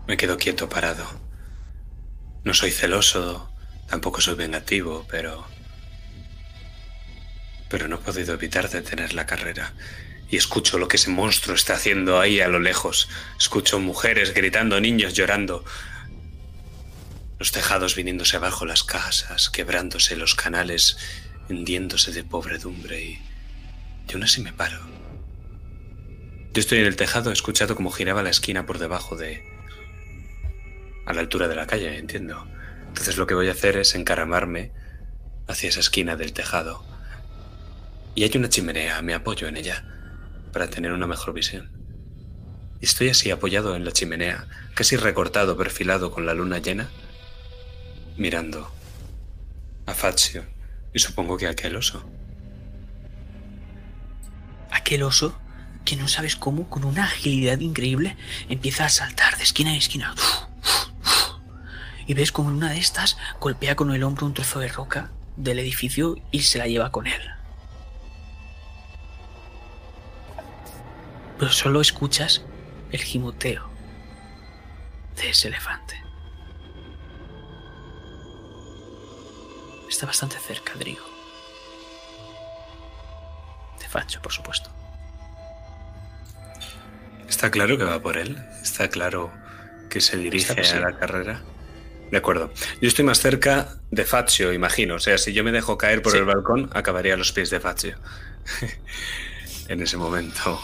Me quedo quieto parado. No soy celoso, tampoco soy vengativo, pero... Pero no he podido evitar detener la carrera. Y escucho lo que ese monstruo está haciendo ahí a lo lejos. Escucho mujeres gritando, niños llorando. Los tejados viniéndose abajo, las casas, quebrándose los canales, hundiéndose de pobredumbre y... Y aún así me paro. Yo estoy en el tejado, he escuchado cómo giraba la esquina por debajo de, a la altura de la calle, entiendo. Entonces lo que voy a hacer es encaramarme hacia esa esquina del tejado. Y hay una chimenea, me apoyo en ella para tener una mejor visión. Y estoy así apoyado en la chimenea, casi recortado, perfilado con la luna llena, mirando a Fazio y supongo que aquel oso. Aquel oso, que no sabes cómo, con una agilidad increíble, empieza a saltar de esquina a esquina. Y ves como en una de estas golpea con el hombro un trozo de roca del edificio y se la lleva con él. Pero solo escuchas el gimoteo de ese elefante. Está bastante cerca, Drigo. Facho, por supuesto. ¿Está claro que va por él? ¿Está claro que se dirige Está a la carrera? De acuerdo. Yo estoy más cerca de Fazio, imagino. O sea, si yo me dejo caer por Sí. el balcón, acabaría a los pies de Fazio. en ese momento.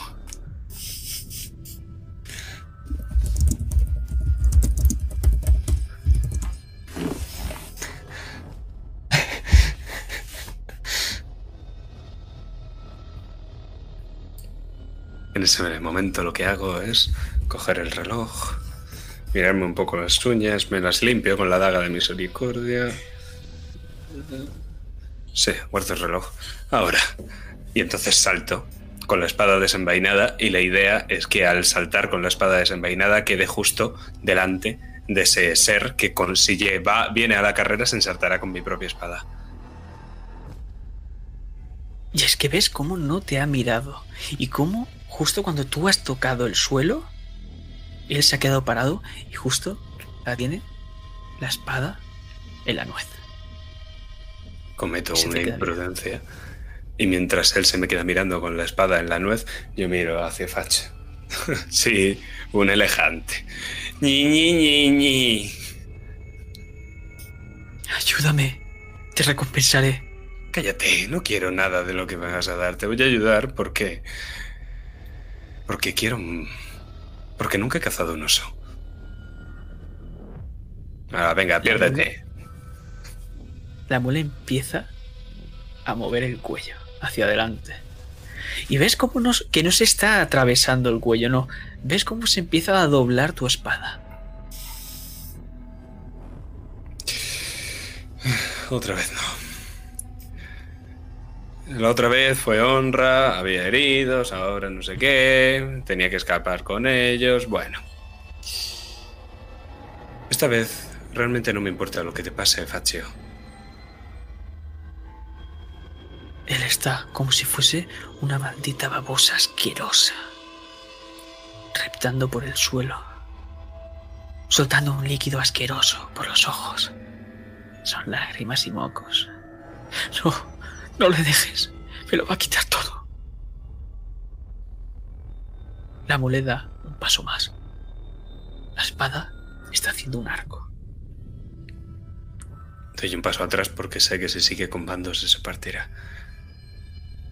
En ese momento lo que hago es coger el reloj, mirarme un poco las uñas, me las limpio con la daga de misericordia. Sí, guardo el reloj. Ahora. Y entonces salto con la espada desenvainada y la idea es que al saltar con la espada desenvainada quede justo delante de ese ser que con, si va, viene a la carrera se ensartará con mi propia espada. Y es que ves cómo no te ha mirado y cómo justo cuando tú has tocado el suelo, él se ha quedado parado y justo la tiene la espada en la nuez. Cometo una imprudencia. Y mientras él se me queda mirando con la espada en la nuez, yo miro hacia Fach. sí, un elefante. Ñi, ñi, ñi, ñi. Ayúdame, te recompensaré. Cállate, no quiero nada de lo que me vas a dar. Te voy a ayudar porque. Porque quiero. Porque nunca he cazado un oso. Ah, venga, piérdete. La mula empieza a mover el cuello hacia adelante. Y ves cómo no, que no se está atravesando el cuello, no. Ves cómo se empieza a doblar tu espada. Otra vez no. La otra vez fue honra, había heridos, ahora no sé qué, tenía que escapar con ellos, bueno. Esta vez realmente no me importa lo que te pase, Faccio. Él está como si fuese una maldita babosa asquerosa, reptando por el suelo, soltando un líquido asqueroso por los ojos. Son lágrimas y mocos. No, no le dejes, me lo va a quitar todo. La moneda, un paso más. La espada está haciendo un arco. Doy un paso atrás porque sé que si sigue con bandos se partirá.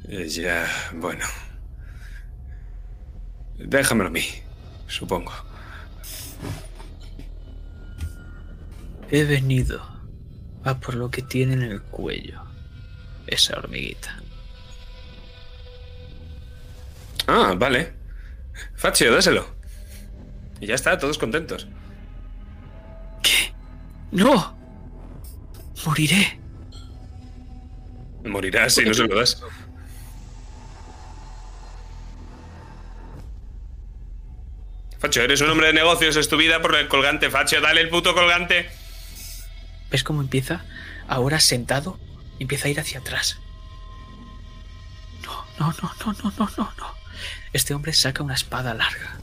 Eh, ya, bueno. Déjamelo a mí, supongo. He venido a por lo que tiene en el cuello esa hormiguita. Ah, vale. Faccio, dáselo. Y ya está, todos contentos. ¿Qué? ¡No! Moriré. Morirás si no se lo das. Facho, eres un hombre de negocios, es tu vida por el colgante, Facho, dale el puto colgante. ¿Ves cómo empieza? Ahora sentado, empieza a ir hacia atrás. No, no, no, no, no, no, no, no. Este hombre saca una espada larga,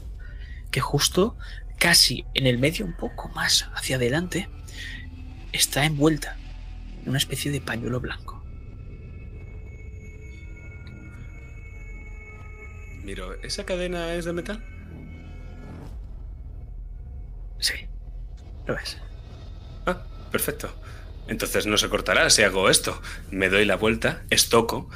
que justo, casi en el medio, un poco más hacia adelante, está envuelta en una especie de pañuelo blanco. Miro, ¿esa cadena es de metal? Sí, lo es. Ah, perfecto. Entonces no se cortará si hago esto. Me doy la vuelta, estoco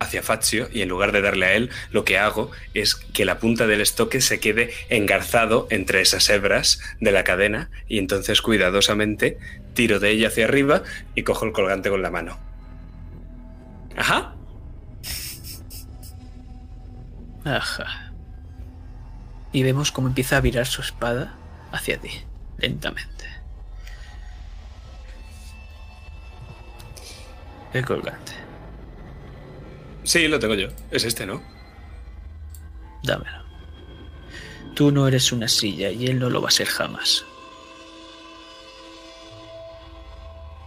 hacia Fazio y en lugar de darle a él, lo que hago es que la punta del estoque se quede engarzado entre esas hebras de la cadena y entonces cuidadosamente tiro de ella hacia arriba y cojo el colgante con la mano. Ajá. Ajá. Y vemos cómo empieza a virar su espada hacia ti, lentamente. El colgante. Sí, lo tengo yo. Es este, ¿no? Dámelo. Tú no eres una silla y él no lo va a ser jamás.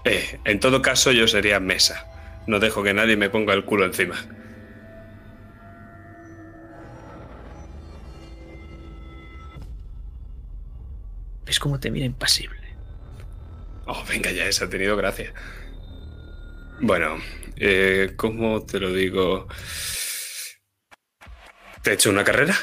Eh, en todo caso yo sería mesa. No dejo que nadie me ponga el culo encima. ¿Ves cómo te mira impasible? Oh, venga ya, eso ha tenido gracia. Bueno, eh, ¿cómo te lo digo? ¿Te he hecho una carrera?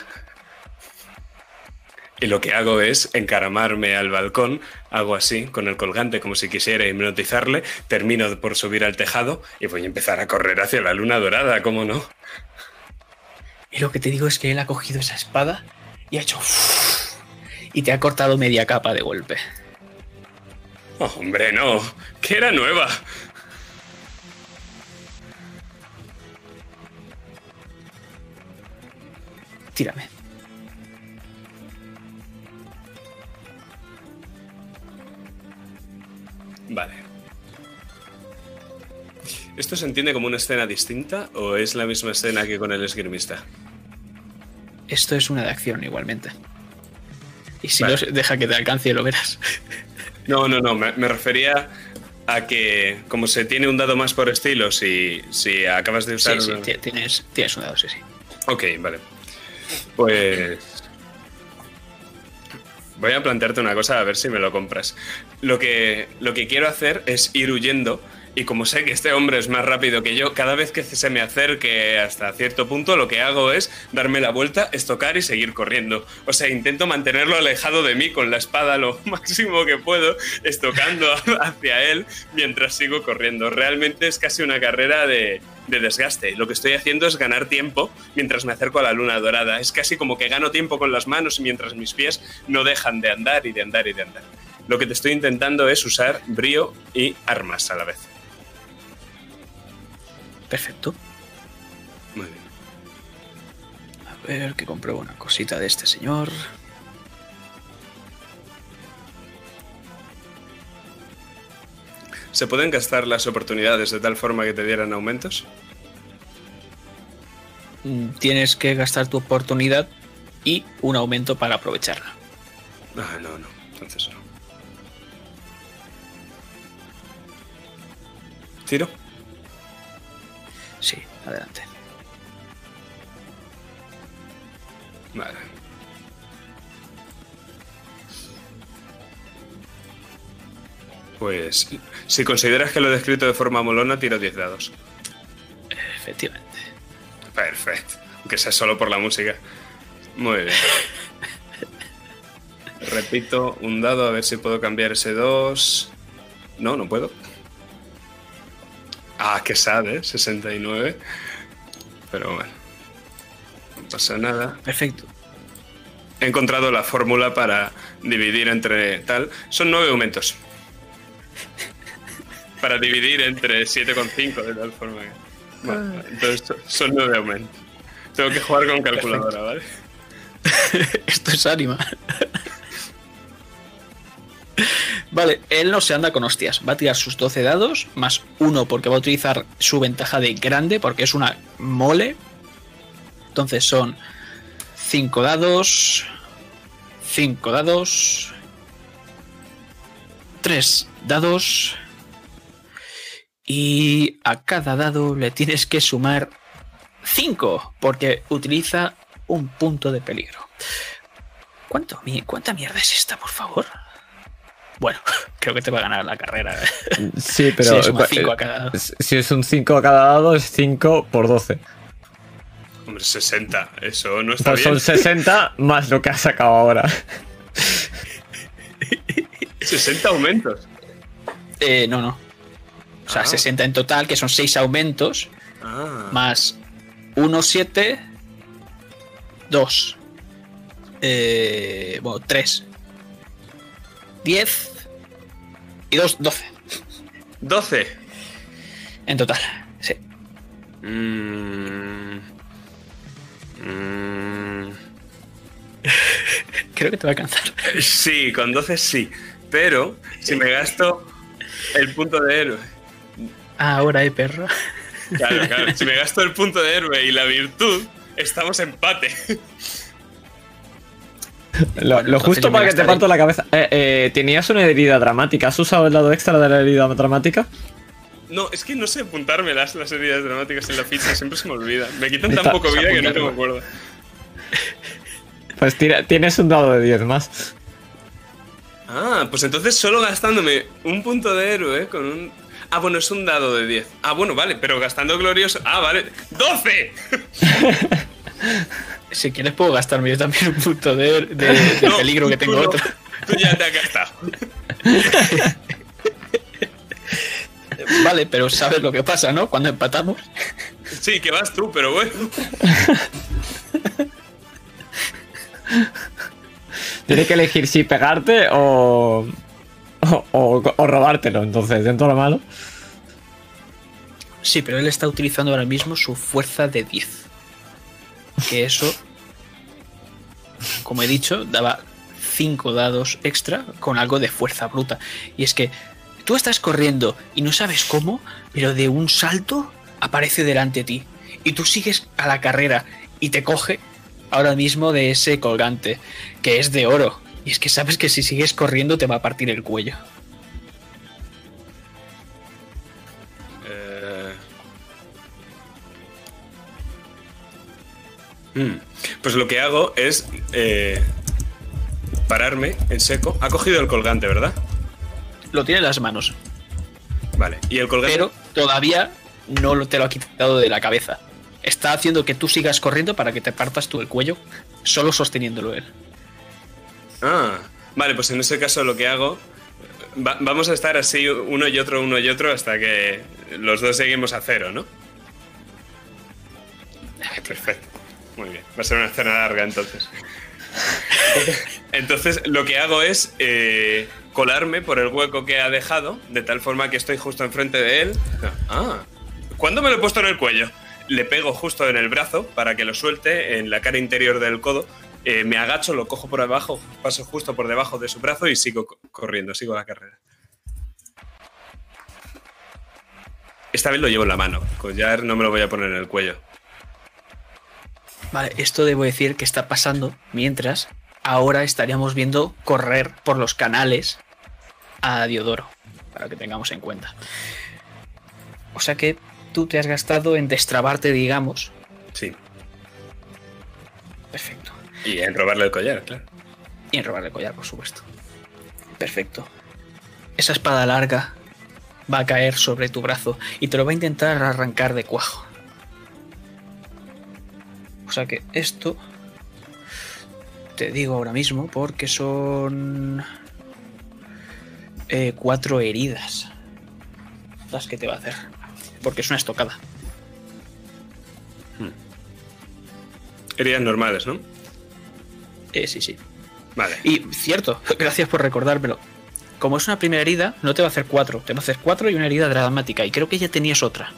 Y lo que hago es encaramarme al balcón, hago así, con el colgante, como si quisiera hipnotizarle, termino por subir al tejado y voy a empezar a correr hacia la luna dorada, ¿cómo no? Y lo que te digo es que él ha cogido esa espada y ha hecho... Y te ha cortado media capa de golpe. Oh, hombre, no, que era nueva. Tírame. Vale. ¿Esto se entiende como una escena distinta o es la misma escena que con el esgrimista? Esto es una de acción igualmente. Y si Vale. no, deja que te alcance y lo verás. No, no, no, me, me refería a que como se tiene un dado más por estilo, si, si acabas de usar... Sí, sí, tienes, tienes un dado, sí, sí. Ok, vale. Pues... Voy a plantearte una cosa a ver si me lo compras. Lo que, lo que quiero hacer es ir huyendo y como sé que este hombre es más rápido que yo, cada vez que se me acerque hasta cierto punto, lo que hago es darme la vuelta, estocar y seguir corriendo. O sea, intento mantenerlo alejado de mí con la espada lo máximo que puedo, estocando hacia él mientras sigo corriendo. Realmente es casi una carrera de, de desgaste. Lo que estoy haciendo es ganar tiempo mientras me acerco a la luna dorada. Es casi como que gano tiempo con las manos mientras mis pies no dejan de andar y de andar y de andar. Lo que te estoy intentando es usar brío y armas a la vez. Perfecto. Muy bien. A ver, que compruebo una cosita de este señor. ¿Se pueden gastar las oportunidades de tal forma que te dieran aumentos? Mm, Tienes que gastar tu oportunidad y un aumento para aprovecharla. Ah, no, no. Entonces no. ¿Tiro? Sí, adelante. Vale. Pues si consideras que lo he descrito de forma molona, tiro 10 dados. Efectivamente. Perfecto. Aunque sea solo por la música. Muy bien. Repito un dado a ver si puedo cambiar ese 2. No, no puedo. Ah, qué sad, ¿eh? 69. Pero bueno. No pasa nada. Perfecto. He encontrado la fórmula para dividir entre tal. Son nueve aumentos. Para dividir entre 7,5 de tal forma que. Bueno, entonces so- son nueve aumentos. Tengo que jugar con calculadora, ¿vale? Esto es ánima. Vale, él no se anda con hostias. Va a tirar sus 12 dados, más uno porque va a utilizar su ventaja de grande, porque es una mole. Entonces son 5 dados, 5 dados, 3 dados. Y a cada dado le tienes que sumar 5, porque utiliza un punto de peligro. ¿Cuánto, ¿Cuánta mierda es esta, por favor? Bueno, creo que te va a ganar la carrera. Sí, pero. Suma eh, cinco a cada dado. Si es un 5 a cada dado, es 5 por 12. Hombre, 60. Eso no está Pues bien. son 60 más lo que has sacado ahora. 60 aumentos. Eh, no, no. O sea, Ah. 60 en total, que son 6 aumentos, Ah. más 1, 7, 2. Eh, bueno, 3. 10 y 2, 12 12. en total. Sí. Mm. Mm. Creo que te va a alcanzar. Sí, con 12 sí. Pero si me gasto el punto de héroe. Ah, ahora, eh, perro. Claro, claro. Si me gasto el punto de héroe y la virtud, estamos empate. Lo, justo para que te parto la cabeza. Eh, eh, Tenías una herida dramática. ¿Has usado el lado extra de la herida dramática? No, es que no sé apuntarme las, las heridas dramáticas en la ficha, siempre se me olvida. Me quitan tan poco vida que no ¿no? acuerdo. Pues tira- tienes un dado de 10 más. Ah, pues entonces solo gastándome un punto de héroe con un. Ah, bueno, es un dado de 10. Ah, bueno, vale, pero gastando glorioso. Ah, vale. ¡12! Si quieres puedo gastarme yo también un punto de, de- de No, peligro que tú tengo no. otro. Tú ya te has gastado. Vale, pero sabes lo que pasa, ¿no? Cuando empatamos. Sí, que vas tú, pero bueno. Tienes que elegir si pegarte o. O, o- o robártelo. Entonces, dentro de lo malo. Sí, pero él está utilizando ahora mismo su fuerza de 10. Que eso, como he dicho, daba 5 dados extra con algo de fuerza bruta. Y es que tú estás corriendo y no sabes cómo, pero de un salto aparece delante de ti. Y tú sigues a la carrera y te coge ahora mismo de ese colgante, que es de oro. Y es que sabes que si sigues corriendo te va a partir el cuello. Hmm. Pues lo que hago es eh, pararme en seco. Ha cogido el colgante, ¿verdad? Lo tiene en las manos, Vale. Y el colgante. pero todavía no te lo ha quitado de la cabeza. Está haciendo que tú sigas corriendo para que te partas tú el cuello, solo sosteniéndolo él. Ah, vale, pues en ese caso lo que hago. va- vamos a estar así uno y otro, uno y otro hasta que los dos seguimos a cero, ¿no? Perfecto. Muy bien. Va a ser una escena larga entonces. Entonces lo que hago es eh, colarme por el hueco que ha dejado, de tal forma que estoy justo enfrente de él. Ah, ¿cuándo me lo he puesto en el cuello? Le pego justo en el brazo para que lo suelte en la cara interior del codo. Eh, me agacho, lo cojo por debajo, paso justo por debajo de su brazo y sigo co- corriendo, sigo la carrera. Esta vez lo llevo en la mano. Collar no me lo voy a poner en el cuello. Vale, esto debo decir que está pasando mientras ahora estaríamos viendo correr por los canales a Diodoro, para que tengamos en cuenta. O sea que tú te has gastado en destrabarte, digamos. Sí. Perfecto. Y en robarle el collar, claro. Y en robarle el collar, por supuesto. Perfecto. Esa espada larga va a caer sobre tu brazo y te lo va a intentar arrancar de cuajo. O sea que esto te digo ahora mismo porque son eh, cuatro heridas las que te va a hacer. Porque es una estocada. Heridas normales, ¿no? Eh, sí, sí. Vale. Y cierto, gracias por recordármelo. Como es una primera herida, no te va a hacer cuatro, te va a hacer cuatro y una herida dramática. Y creo que ya tenías otra.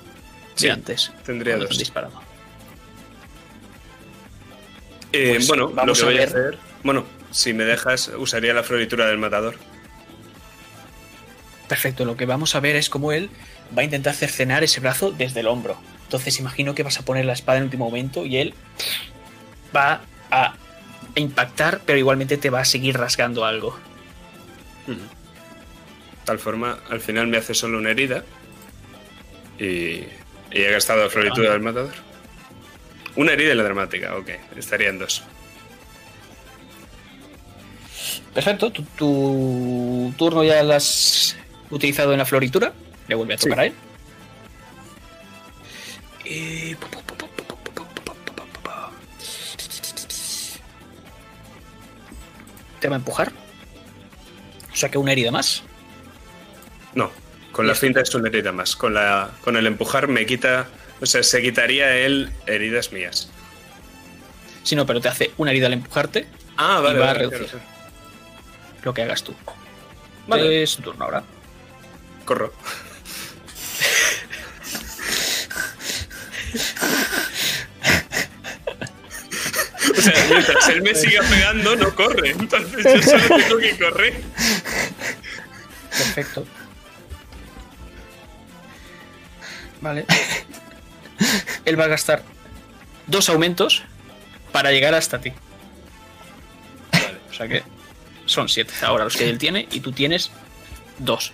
Sí, de antes. tendría dos. disparado. Eh, Pues bueno, vamos lo que a voy a ver. hacer. Bueno, si me dejas, usaría la floritura del matador. Perfecto, lo que vamos a ver es cómo él va a intentar cercenar ese brazo desde el hombro. Entonces imagino que vas a poner la espada en último momento y él va a impactar, pero igualmente te va a seguir rasgando algo. Tal forma, al final me hace solo una herida. Y, y he gastado la floritura del matador. Una herida en la dramática, ok. Estarían dos. Perfecto, tu, tu turno ya lo has utilizado en la floritura. Le vuelve a tocar a él. Y... Te va a empujar. O sea que una herida más. No, con la finta es una herida más. Con, la, con el empujar me quita. O sea, se quitaría él heridas mías. Si no, pero te hace una herida al empujarte. Ah, vale, vale. va a reducir. Lo que hagas tú. Vale. Es tu turno ahora. Corro. O sea, mientras él me siga pegando, no corre. Entonces yo solo tengo que correr. Perfecto. Vale. Él va a gastar dos aumentos para llegar hasta ti. Vale. O sea que son siete ahora los que él tiene y tú tienes dos.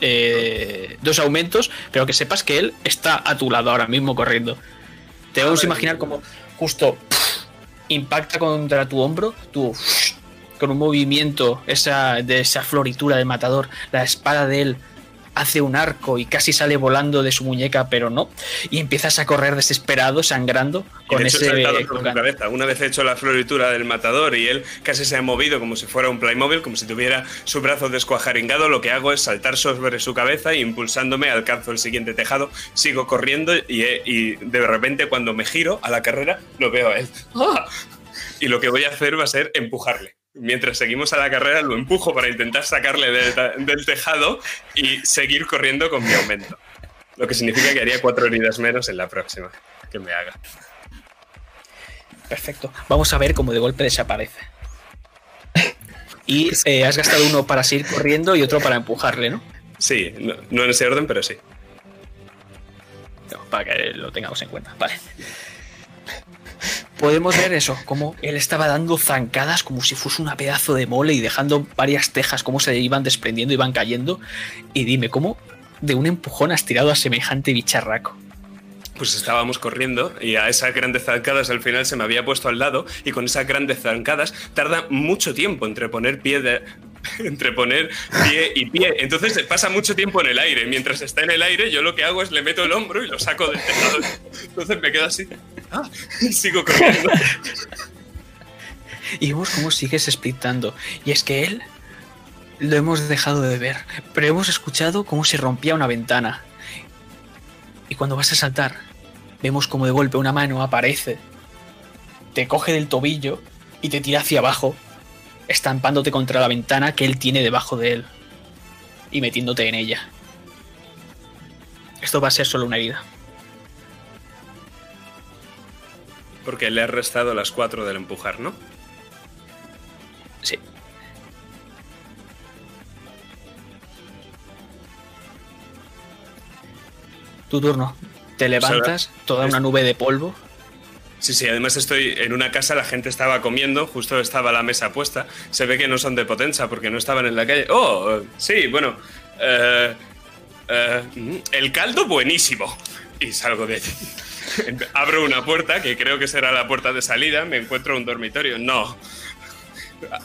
Eh, dos aumentos, pero que sepas que él está a tu lado ahora mismo corriendo. Te vamos a imaginar como justo impacta contra tu hombro, tú con un movimiento esa, de esa floritura del matador, la espada de él hace un arco y casi sale volando de su muñeca, pero no, y empiezas a correr desesperado, sangrando, con de hecho, he ese colgante. cabeza. Una vez he hecho la floritura del matador y él casi se ha movido como si fuera un Playmobil, como si tuviera su brazo descuajaringado, lo que hago es saltar sobre su cabeza e impulsándome alcanzo el siguiente tejado, sigo corriendo y, he- y de repente cuando me giro a la carrera lo veo a él. ¡Ah! Y lo que voy a hacer va a ser empujarle. Mientras seguimos a la carrera lo empujo para intentar sacarle del, tejado y seguir corriendo con mi aumento. Lo que significa que haría cuatro heridas menos en la próxima que me haga. Perfecto. Vamos a ver cómo de golpe desaparece. Y eh, has gastado uno para seguir corriendo y otro para empujarle, ¿no? Sí, no, no en ese orden, pero sí. No, para que lo tengamos en cuenta. Vale. Podemos ver eso, como él estaba dando zancadas como si fuese una pedazo de mole y dejando varias tejas como se iban desprendiendo, iban cayendo. Y dime, ¿cómo de un empujón has tirado a semejante bicharraco? Pues estábamos corriendo y a esas grandes zancadas al final se me había puesto al lado y con esas grandes zancadas tarda mucho tiempo entre poner pie de, entre poner pie y pie. Entonces pasa mucho tiempo en el aire. Mientras está en el aire, yo lo que hago es le meto el hombro y lo saco del tejado. Entonces me quedo así. Ah, sigo corriendo. Y vemos cómo sigues splitando. Y es que él lo hemos dejado de ver, pero hemos escuchado cómo se rompía una ventana. Y cuando vas a saltar, vemos como de golpe una mano aparece, te coge del tobillo y te tira hacia abajo, estampándote contra la ventana que él tiene debajo de él y metiéndote en ella. Esto va a ser solo una herida. Porque le he restado las cuatro del empujar, ¿no? Sí. Tu turno. Te levantas, toda una nube de polvo. Sí, sí, además estoy en una casa, la gente estaba comiendo, justo estaba la mesa puesta. Se ve que no son de potencia porque no estaban en la calle. Oh, sí, bueno. eh, eh, el caldo buenísimo. Y salgo de allí. Abro una puerta, que creo que será la puerta de salida, me encuentro un dormitorio. No.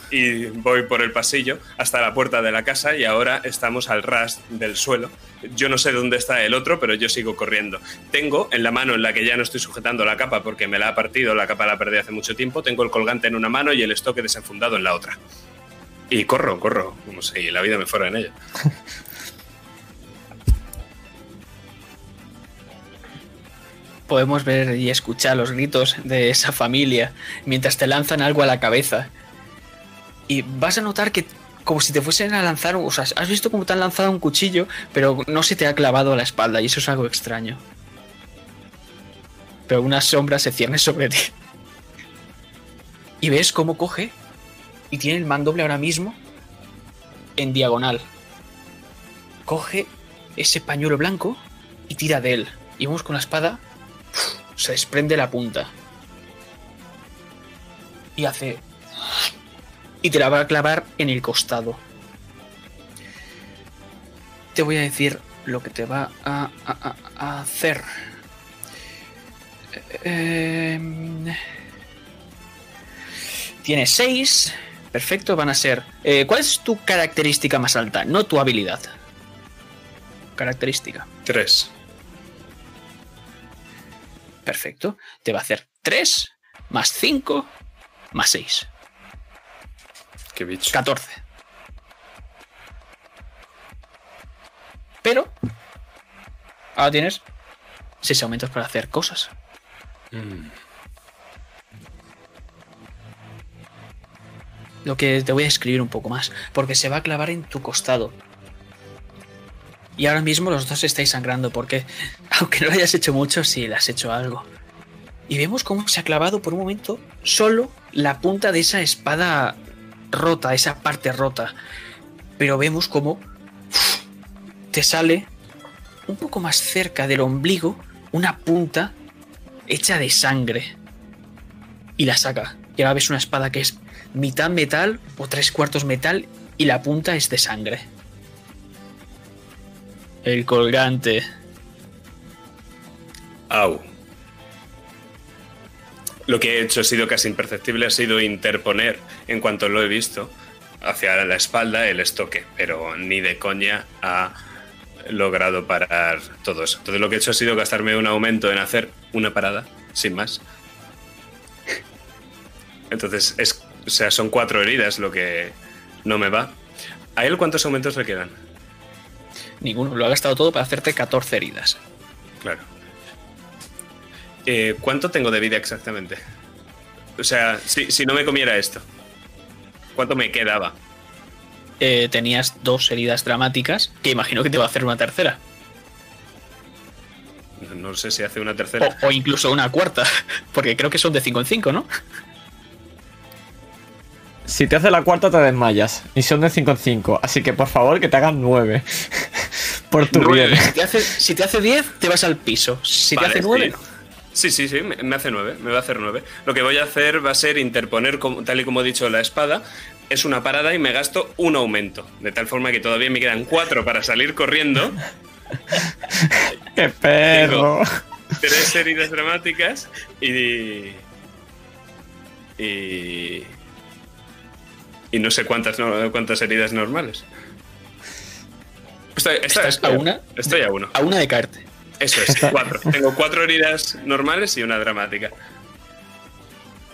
Y voy por el pasillo hasta la puerta de la casa y ahora estamos al ras del suelo. Yo no sé dónde está el otro, pero yo sigo corriendo. Tengo en la mano en la que ya no estoy sujetando la capa porque me la ha partido, la capa la perdí hace mucho tiempo, tengo el colgante en una mano y el estoque desenfundado en la otra. Y corro, corro, como si la vida me fuera en ella. Podemos ver y escuchar los gritos de esa familia mientras te lanzan algo a la cabeza. Y vas a notar que como si te fuesen a lanzar, o sea, has visto cómo te han lanzado un cuchillo, pero no se te ha clavado a la espalda y eso es algo extraño. Pero una sombra se cierne sobre ti. Y ves cómo coge y tiene el mandoble ahora mismo en diagonal. Coge ese pañuelo blanco y tira de él. Y vemos con la espada se desprende la punta. Y hace. Y te la va a clavar en el costado. Te voy a decir lo que te va a, a- a- a hacer. Em, Tienes 6. Perfecto, van a ser. eh, ¿Cuál es tu característica más alta? No tu habilidad. Característica. Tres. Perfecto. Te va a hacer 3 más 5 más 6. Qué bicho. 14. Pero ahora tienes 6 aumentos para hacer cosas. Mm. Lo que te voy a escribir un poco más, porque se va a clavar en tu costado. Y ahora mismo los dos estáis sangrando, porque aunque no lo hayas hecho mucho, sí, le has hecho algo. Y vemos cómo se ha clavado por un momento solo la punta de esa espada rota, esa parte rota. Pero vemos cómo uf, te sale un poco más cerca del ombligo una punta hecha de sangre. Y la saca. Y ahora ves una espada que es mitad metal o tres cuartos metal y la punta es de sangre. El colgante. Au. Lo que he hecho ha sido casi imperceptible, ha sido interponer, en cuanto lo he visto, hacia la espalda el estoque, pero ni de coña ha logrado parar todo eso. Entonces lo que he hecho ha sido gastarme un aumento en hacer una parada, sin más. Entonces, es, o sea, son cuatro heridas lo que no me va. ¿A él cuántos aumentos le quedan? Ninguno. Lo ha gastado todo para hacerte 14 heridas. Claro. Eh, ¿Cuánto tengo de vida exactamente? O sea, si, si no me comiera esto, ¿cuánto me quedaba? Eh, tenías dos heridas dramáticas que imagino que te va a hacer una tercera. No, no sé si hace una tercera. O, o incluso una cuarta. Porque creo que son de 5 en 5, ¿no? Si te hace la cuarta te desmayas. Y son de 5 en 5. Así que por favor que te hagan 9. Por tu Nueve. bien. Si te, hace, si te hace 10, te vas al piso. Si Vale, te hace 9, sí. Sí, sí, sí, me hace 9, me va a hacer 9. Lo que voy a hacer va a ser interponer, como- tal y como he dicho, la espada. Es una parada y me gasto un aumento. De tal forma que todavía me quedan 4 para salir corriendo. ¡Qué perro! Tres heridas dramáticas y. Y. Y no sé cuántas, no- cuántas heridas normales. Estoy, estoy- Estás a una. Estoy a uno. A una de caerte. Eso es, cuatro. Tengo cuatro heridas normales y una dramática.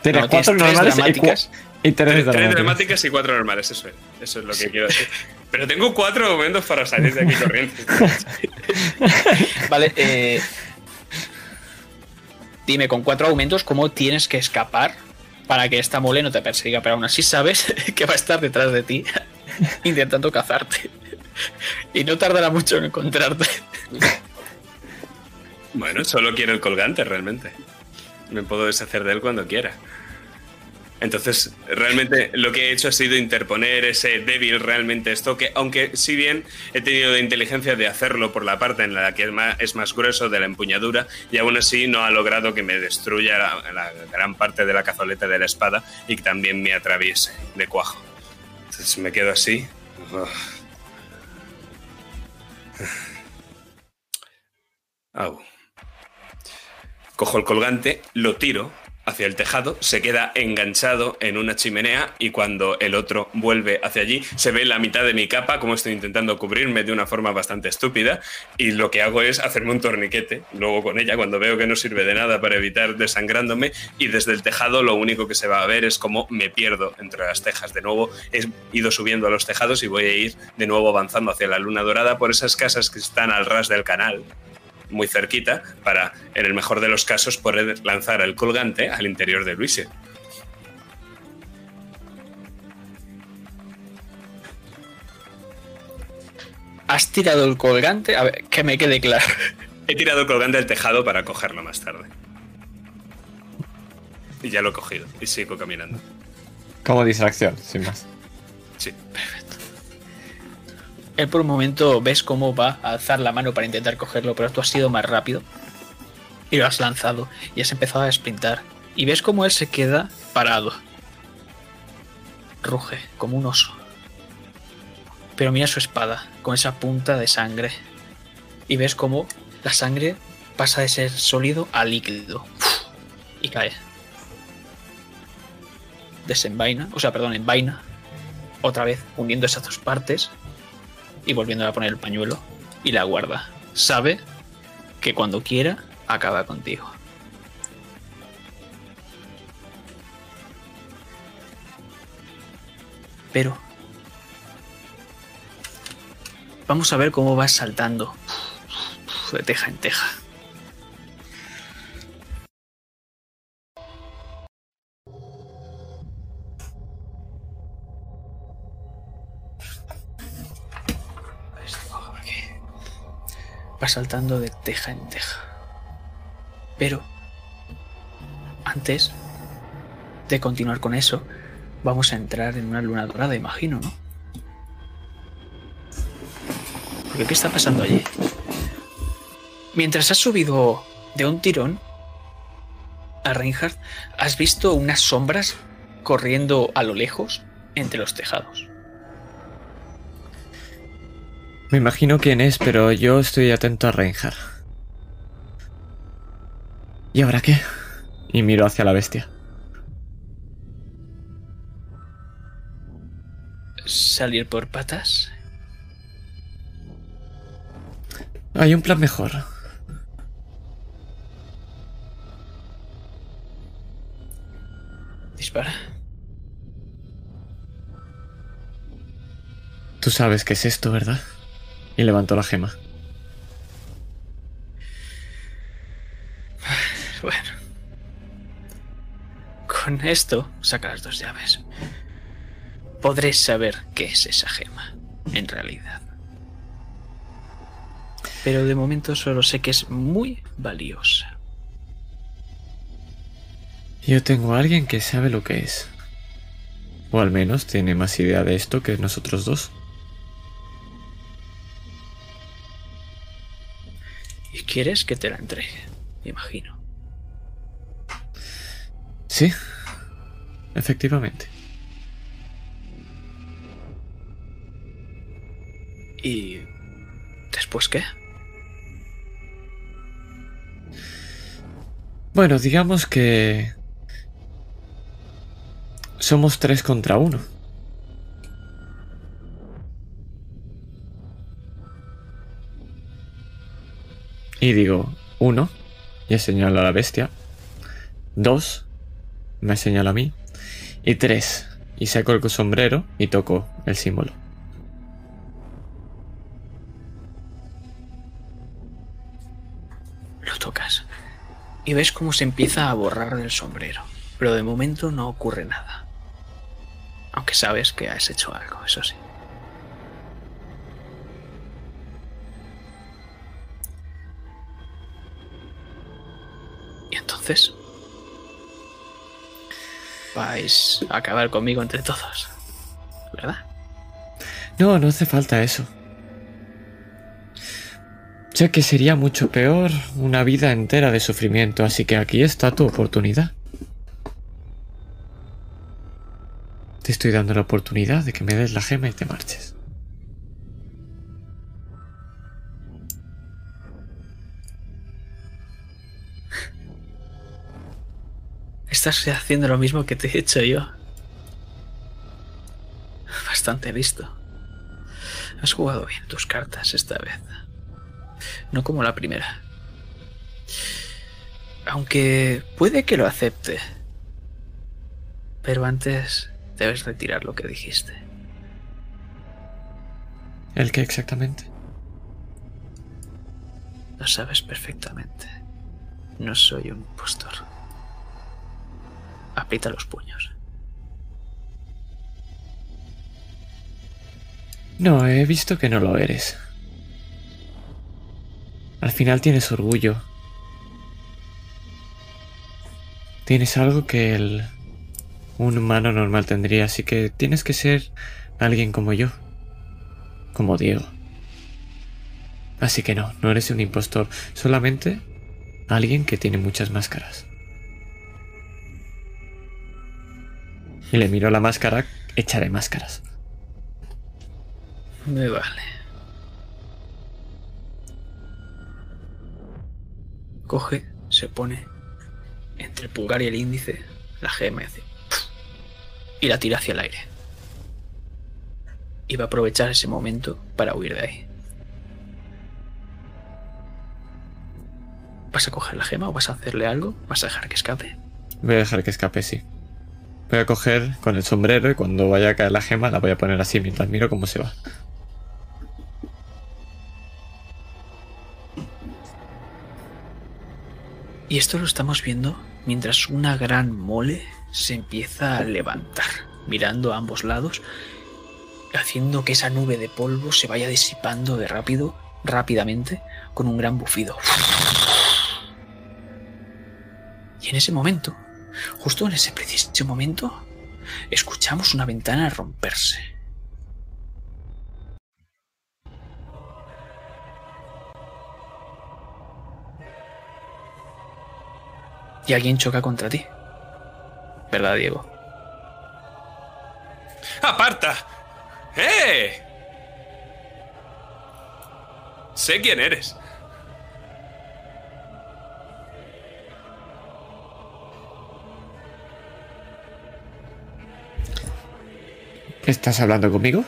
Tienes No, tienes cuatro tres normales y, dramáticas. cu- y tres Tres, tres dramáticas. dramáticas y cuatro normales, eso es. Eso es lo que quiero decir. Pero tengo cuatro momentos para salir de aquí corriendo. Vale, eh, Dime con cuatro aumentos cómo tienes que escapar para que esta mole no te persiga, pero aún así sabes que va a estar detrás de ti intentando cazarte. Y no tardará mucho en encontrarte. Bueno, solo quiero el colgante realmente. Me puedo deshacer de él cuando quiera. Entonces, realmente lo que he hecho ha sido interponer ese débil realmente esto, que aunque si bien he tenido la inteligencia de hacerlo por la parte en la que es más, es más grueso de la empuñadura, y aún así no ha logrado que me destruya la, la gran parte de la cazoleta de la espada y que también me atraviese de cuajo. Entonces me quedo así. Uf. Au. Cojo el colgante, lo tiro hacia el tejado, se queda enganchado en una chimenea y cuando el otro vuelve hacia allí se ve la mitad de mi capa como estoy intentando cubrirme de una forma bastante estúpida y lo que hago es hacerme un torniquete luego con ella cuando veo que no sirve de nada para evitar desangrándome y desde el tejado lo único que se va a ver es cómo me pierdo entre las tejas. De nuevo he ido subiendo a los tejados y voy a ir de nuevo avanzando hacia la luna dorada por esas casas que están al ras del canal muy cerquita para, en el mejor de los casos, poder lanzar el colgante al interior de Luise. Has tirado el colgante, a ver, que me quede claro. He tirado el colgante al tejado para cogerlo más tarde. Y ya lo he cogido y sigo caminando. Como distracción, sin más. Sí. Él por un momento ves cómo va a alzar la mano para intentar cogerlo, pero tú has sido más rápido. Y lo has lanzado y has empezado a sprintar. Y ves cómo él se queda parado. Ruge como un oso. Pero mira su espada, con esa punta de sangre. Y ves cómo la sangre pasa de ser sólido a líquido. Y cae. Desenvaina, o sea, perdón, envaina. Otra vez uniendo esas dos partes y volviendo a poner el pañuelo y la guarda. Sabe que cuando quiera acaba contigo. Pero vamos a ver cómo vas saltando de teja en teja. Va saltando de teja en teja. Pero antes de continuar con eso, vamos a entrar en una luna dorada, imagino, ¿no? Porque ¿qué está pasando allí? Mientras has subido de un tirón a Reinhardt, has visto unas sombras corriendo a lo lejos entre los tejados. Me imagino quién es, pero yo estoy atento a Reinhardt. ¿Y ahora qué? Y miro hacia la bestia. Salir por patas. Hay un plan mejor. Dispara. Tú sabes qué es esto, ¿verdad? Y levantó la gema. Bueno. Con esto, saca las dos llaves. Podré saber qué es esa gema, en realidad. Pero de momento solo sé que es muy valiosa. Yo tengo a alguien que sabe lo que es. O al menos tiene más idea de esto que nosotros dos. Y quieres que te la entregue, imagino. Sí, efectivamente. ¿Y después qué? Bueno, digamos que... Somos tres contra uno. Y digo, uno, y señalo a la bestia. Dos, me señala a mí. Y tres, y saco el sombrero y toco el símbolo. Lo tocas. Y ves cómo se empieza a borrar del sombrero. Pero de momento no ocurre nada. Aunque sabes que has hecho algo, eso sí. Y entonces vais a acabar conmigo entre todos. ¿Verdad? No, no hace falta eso. Sé que sería mucho peor una vida entera de sufrimiento, así que aquí está tu oportunidad. Te estoy dando la oportunidad de que me des la gema y te marches. Estás haciendo lo mismo que te he hecho yo. Bastante listo. Has jugado bien tus cartas esta vez. No como la primera. Aunque puede que lo acepte. Pero antes debes retirar lo que dijiste. ¿El qué exactamente? Lo sabes perfectamente. No soy un impostor. Aprieta los puños. No, he visto que no lo eres. Al final tienes orgullo. Tienes algo que el, un humano normal tendría, así que tienes que ser alguien como yo. Como Diego. Así que no, no eres un impostor, solamente alguien que tiene muchas máscaras. Y le miro la máscara hecha de máscaras. Me vale. Coge, se pone entre el pulgar y el índice la gema y hace y la tira hacia el aire. Y va a aprovechar ese momento para huir de ahí. ¿Vas a coger la gema o vas a hacerle algo? ¿Vas a dejar que escape? Voy a dejar que escape, sí. Voy a coger con el sombrero y cuando vaya a caer la gema la voy a poner así mientras miro cómo se va. Y esto lo estamos viendo mientras una gran mole se empieza a levantar, mirando a ambos lados, haciendo que esa nube de polvo se vaya disipando de rápido, rápidamente, con un gran bufido. Y en ese momento, justo en ese preciso momento, escuchamos una ventana romperse. Y alguien choca contra ti. ¿Verdad, Diego? ¡Aparta! ¡Eh! Sé quién eres. ¿Estás hablando conmigo?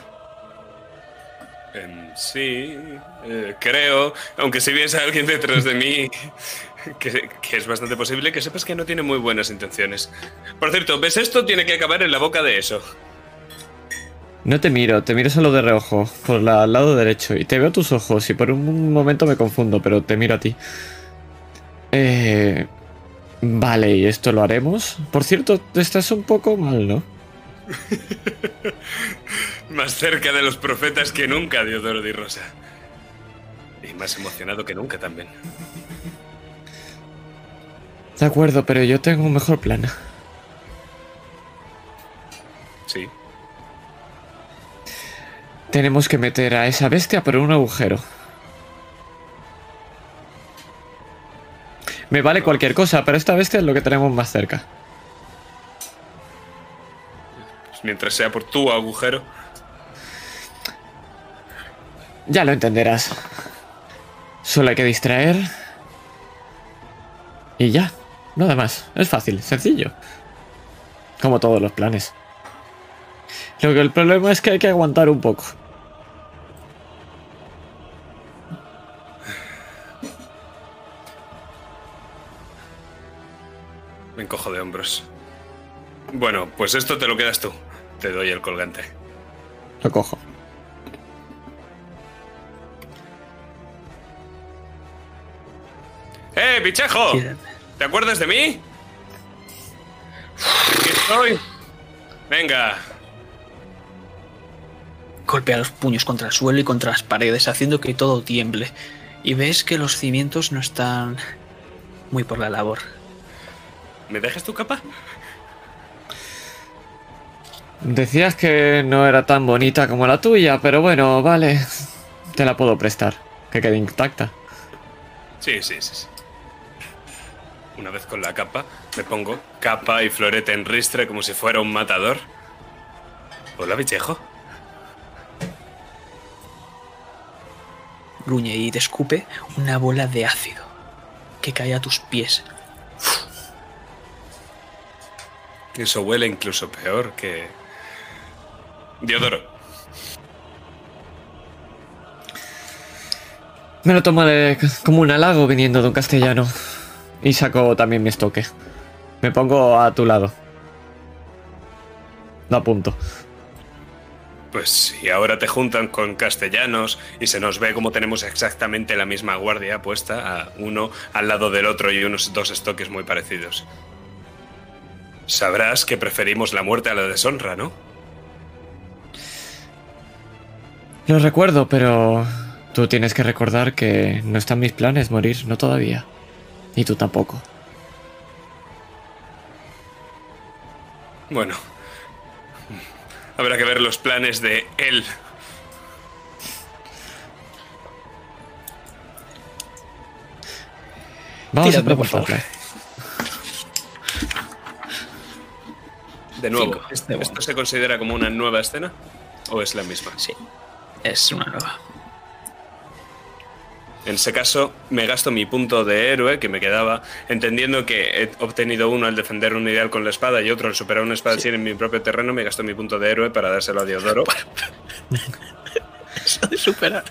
Em, sí, eh, creo. Aunque si viese a alguien detrás de mí, que, que es bastante posible que sepas que no tiene muy buenas intenciones. Por cierto, ¿ves esto? Tiene que acabar en la boca de eso. No te miro, te miro solo de reojo, por la- al lado derecho, y te veo tus ojos, y por un momento me confundo, pero te miro a ti. Eh... Vale, y esto lo haremos. Por cierto, estás un poco mal, ¿no? Más cerca de los profetas que nunca, Diodoro Di Rosa. Y más emocionado que nunca también. De acuerdo, pero yo tengo un mejor plan. Sí. Tenemos que meter a esa bestia por un agujero. Me vale cualquier cosa, pero esta bestia es lo que tenemos más cerca. Mientras sea por tu agujero. Ya lo entenderás. Solo hay que distraer. Y ya. Nada más. Es fácil, sencillo. Como todos los planes. Lo que el problema es que hay que aguantar un poco. Me encojo de hombros. Bueno, pues esto te lo quedas tú. Te doy el colgante. Lo cojo. ¡Eh, pichejo! ¿Te acuerdas de mí? Aquí estoy. Venga. Golpea los puños contra el suelo y contra las paredes, haciendo que todo tiemble. Y ves que los cimientos no están muy por la labor. ¿Me dejas tu capa? Decías que no era tan bonita como la tuya, pero bueno, vale. Te la puedo prestar. Que quede intacta. Sí, sí, sí. sí. Una vez con la capa, me pongo capa y florete en ristre como si fuera un matador. Hola, bichejo. Gruñe y te escupe una bola de ácido que cae a tus pies. Eso huele incluso peor que. Diodoro. Me lo tomo de- como un halago viniendo de un castellano. Y saco también mi estoque. Me pongo a tu lado. Lo apunto. Pues si ahora te juntan con castellanos y se nos ve como tenemos exactamente la misma guardia puesta, a uno al lado del otro y unos dos estoques muy parecidos. Sabrás que preferimos la muerte a la deshonra, ¿no? Lo recuerdo, pero tú tienes que recordar que no están mis planes morir, no todavía. Y tú tampoco. Bueno. Habrá que ver los planes de él. Vamos a por favor. De nuevo, Cinco. ¿esto, De bueno. esto se considera como una nueva escena? ¿O es la misma? Sí, es una nueva. En ese caso, me gasto mi punto de héroe que me quedaba, entendiendo que he obtenido uno al defender un ideal con la espada y otro al superar una espada en mi propio terreno, me gasto mi punto de héroe para dárselo a Diodoro. Eso de superar.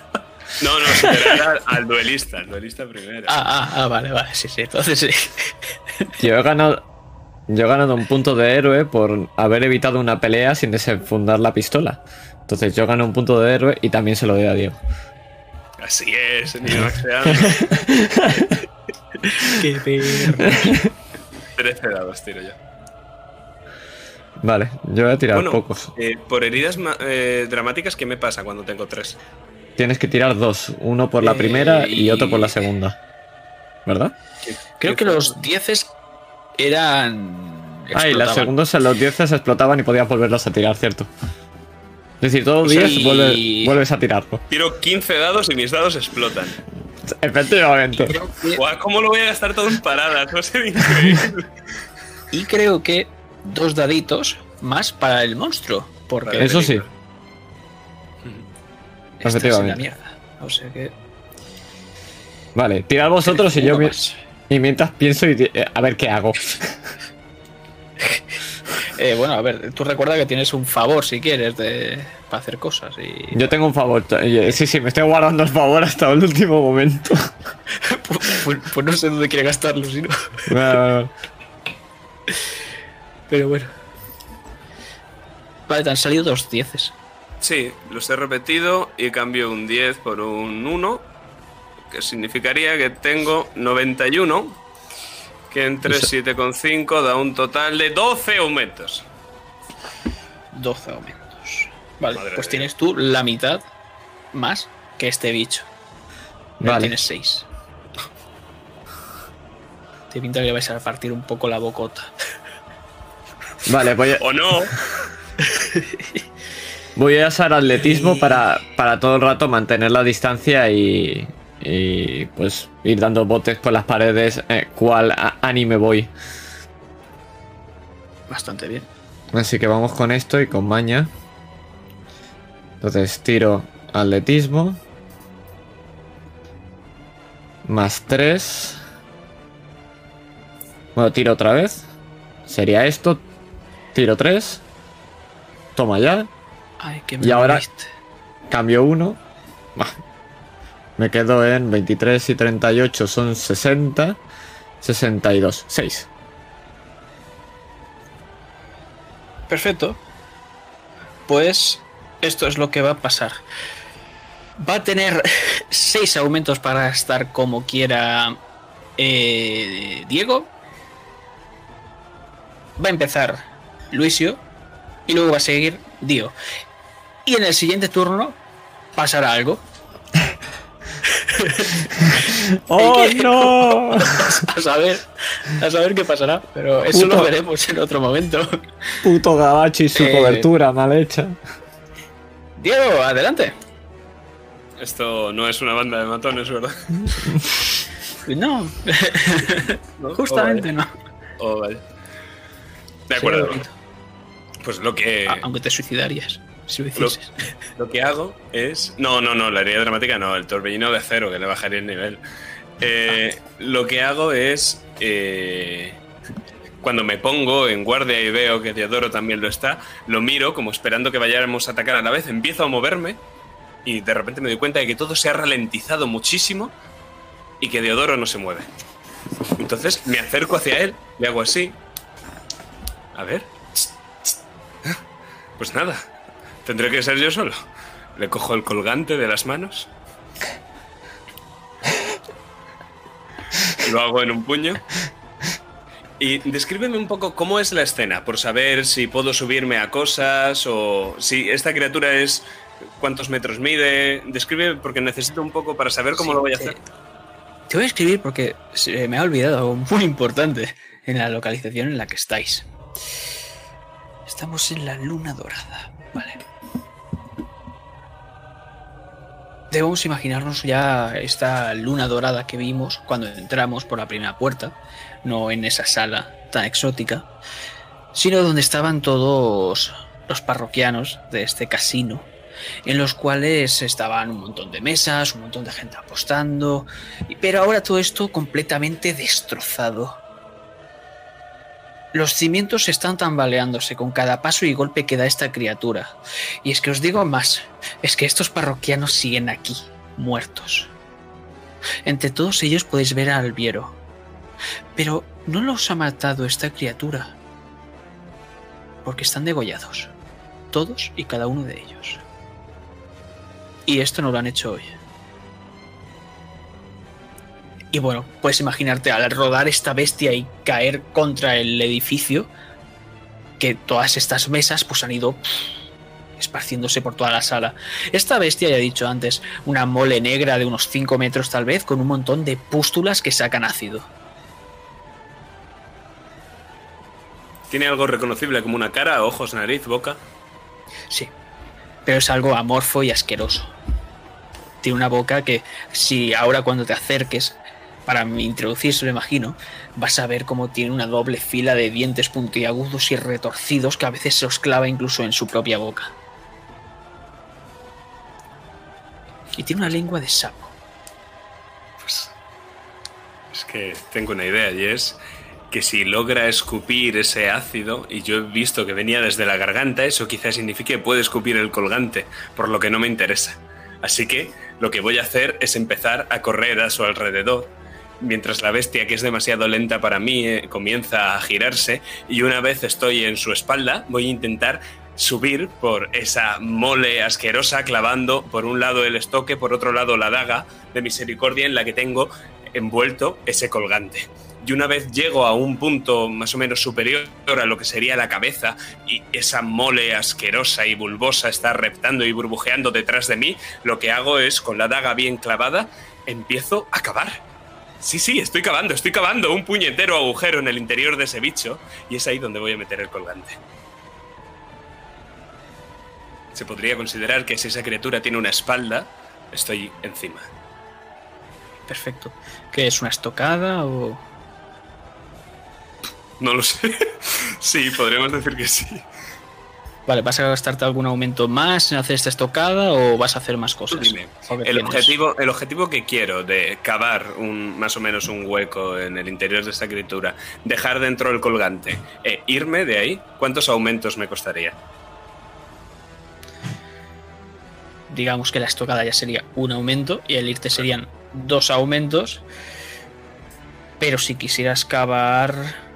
No, no, superar al, al duelista, al duelista primero. Ah, ah, ah, vale, vale, sí, sí. Entonces sí. Yo he ganado. Yo he ganado un punto de héroe por haber evitado una pelea sin desenfundar la pistola. Entonces yo gano un punto de héroe y también se lo doy a Diego. Así es, ni maxeando. Qué perro. 13 dados tiro yo. Vale, yo voy a tirar Bueno, pocos. eh, por heridas eh, dramáticas, ¿qué me pasa cuando tengo tres? Tienes que tirar dos, uno por la Eh, primera y otro por la segunda. ¿Verdad? Creo que los dieces eran. Ah, y las explotaban. segundas en los 10 se explotaban y podías volverlos a tirar, ¿cierto? Es decir, todos Sí. 10 vuelve- vuelves a tirarlo. Tiro 15 dados y mis dados explotan. Efectivamente. Creo que- Guau, ¿Cómo lo voy a gastar todo en paradas? A ser increíble. Y creo que dos daditos más para el monstruo. Porque Eso sí. esta es la efectivamente. mierda. O sea que. Vale, tirad vosotros y yo más. y mientras pienso y eh, a ver qué hago. Eh, bueno, a ver, tú recuerda que tienes un favor si quieres de, para hacer cosas. Y... Yo tengo un favor. eh, Sí, sí, me estoy guardando el favor hasta el último momento. pues, pues- pues no sé dónde quiere gastarlo, si no. Pero bueno. Vale, te han salido dos dieces. Sí, los he repetido y cambio un 10 por un 1, que significaría que tengo 91, que entre Eso- 7,5 da un total de 12 aumentos. 12 aumentos. Vale, Madre pues mía. tienes tú la mitad más que este bicho. Vale. Tienes 6. Te pinta que le vais a partir un poco la bocota. Vale, voy a, ¿O no? voy a usar atletismo para, para todo el rato mantener la distancia y, y pues ir dando botes por las paredes eh, cual anime voy. Bastante bien. Así que vamos con esto y con maña. Entonces tiro atletismo. Más 3. Bueno, tiro otra vez. Sería esto. Tiro 3. Toma ya. Ay, Y ahora- moviste. Cambio 1. Me quedo en 23 y 38 son 60. 62. 6. Perfecto. Pues esto es lo que va a pasar. Va a tener seis aumentos para estar como quiera eh, Diego. Va a empezar Luisio. Y luego va a seguir Dio. Y en el siguiente turno pasará algo. ¡Oh, no! A saber, a saber qué pasará. Pero eso Puto. lo veremos en otro momento. Puto Gabachi y su Eh. cobertura mal hecha. Diego, adelante. Esto no es una banda de matones, ¿verdad? No, ¿No? justamente no. Oh, vale. De acuerdo. Pues lo que, Ah, Aunque te suicidarías si lo que hago es. No, no, no, la herida dramática no, el torbellino de acero, que le bajaría el nivel. Eh, lo que hago es. eh, cuando me pongo en guardia y veo que Teodoro también lo está, lo miro como esperando que vayáramos a atacar a la vez, empiezo a moverme y de repente me doy cuenta de que todo se ha ralentizado muchísimo y que Deodoro no se mueve. Entonces me acerco hacia él, le hago así. A ver. Pues nada, tendré que ser yo solo. Le cojo el colgante de las manos. Lo hago en un puño. Y descríbeme un poco cómo es la escena, por saber si puedo subirme a cosas o si esta criatura es cuántos metros mide. Describe porque necesito un poco para saber cómo Sí, lo voy a hacer. Te voy a escribir porque se me ha olvidado algo muy importante en la localización en la que estáis. Estamos en la luna dorada. Vale. Debemos imaginarnos ya esta luna dorada que vimos cuando entramos por la primera puerta, no en esa sala tan exótica, sino donde estaban todos los parroquianos de este casino, en los cuales estaban un montón de mesas, un montón de gente apostando, pero ahora todo esto completamente destrozado. Los cimientos están tambaleándose con cada paso y golpe que da esta criatura. Y es que os digo más, es que estos parroquianos siguen aquí, muertos. Entre todos ellos podéis ver a Alviero. Pero no los ha matado esta criatura. Porque están degollados. Todos y cada uno de ellos. Y esto no lo han hecho hoy. Y bueno, puedes imaginarte al rodar esta bestia y caer contra el edificio, que todas estas mesas pues han ido esparciéndose por toda la sala. Esta bestia, ya he dicho antes, una mole negra de unos 5 metros tal vez, con un montón de pústulas que sacan ácido. ¿Tiene algo reconocible como una cara, ojos, nariz, boca? Sí, pero es algo amorfo y asqueroso. Tiene una boca que si ahora cuando te acerques, para introducirse lo imagino, vas a ver cómo tiene una doble fila de dientes puntiagudos y retorcidos que a veces se os clava incluso en su propia boca. Y tiene una lengua de sapo. Pues es que tengo una idea y es que si logra escupir ese ácido, y yo he visto que venía desde la garganta, eso quizás signifique que puede escupir el colgante, por lo que no me interesa. Así que lo que voy a hacer es empezar a correr a su alrededor, mientras la bestia, que es demasiado lenta para mí, eh, comienza a girarse, y una vez estoy en su espalda, voy a intentar subir por esa mole asquerosa, clavando por un lado el estoque, por otro lado la daga de misericordia en la que tengo envuelto ese colgante. Y una vez llego a un punto más o menos superior a lo que sería la cabeza y esa mole asquerosa y bulbosa está reptando y burbujeando detrás de mí, lo que hago es, con la daga bien clavada, empiezo a cavar. Sí, sí, estoy cavando, estoy cavando un puñetero agujero en el interior de ese bicho y es ahí donde voy a meter el colgante. Se podría considerar que si esa criatura tiene una espalda, estoy encima. Perfecto. ¿Qué es una estocada o.? No lo sé. sí, podríamos decir que sí. Vale, ¿vas a gastarte algún aumento más en hacer esta estocada o vas a hacer más cosas? Dime, ¿O qué el objetivo, el objetivo que quiero de cavar un, más o menos un hueco en el interior de esta criatura, dejar dentro el colgante e irme de ahí, ¿cuántos aumentos me costaría? Digamos que la estocada ya sería un aumento y el irte serían dos aumentos. Pero si quisieras cavar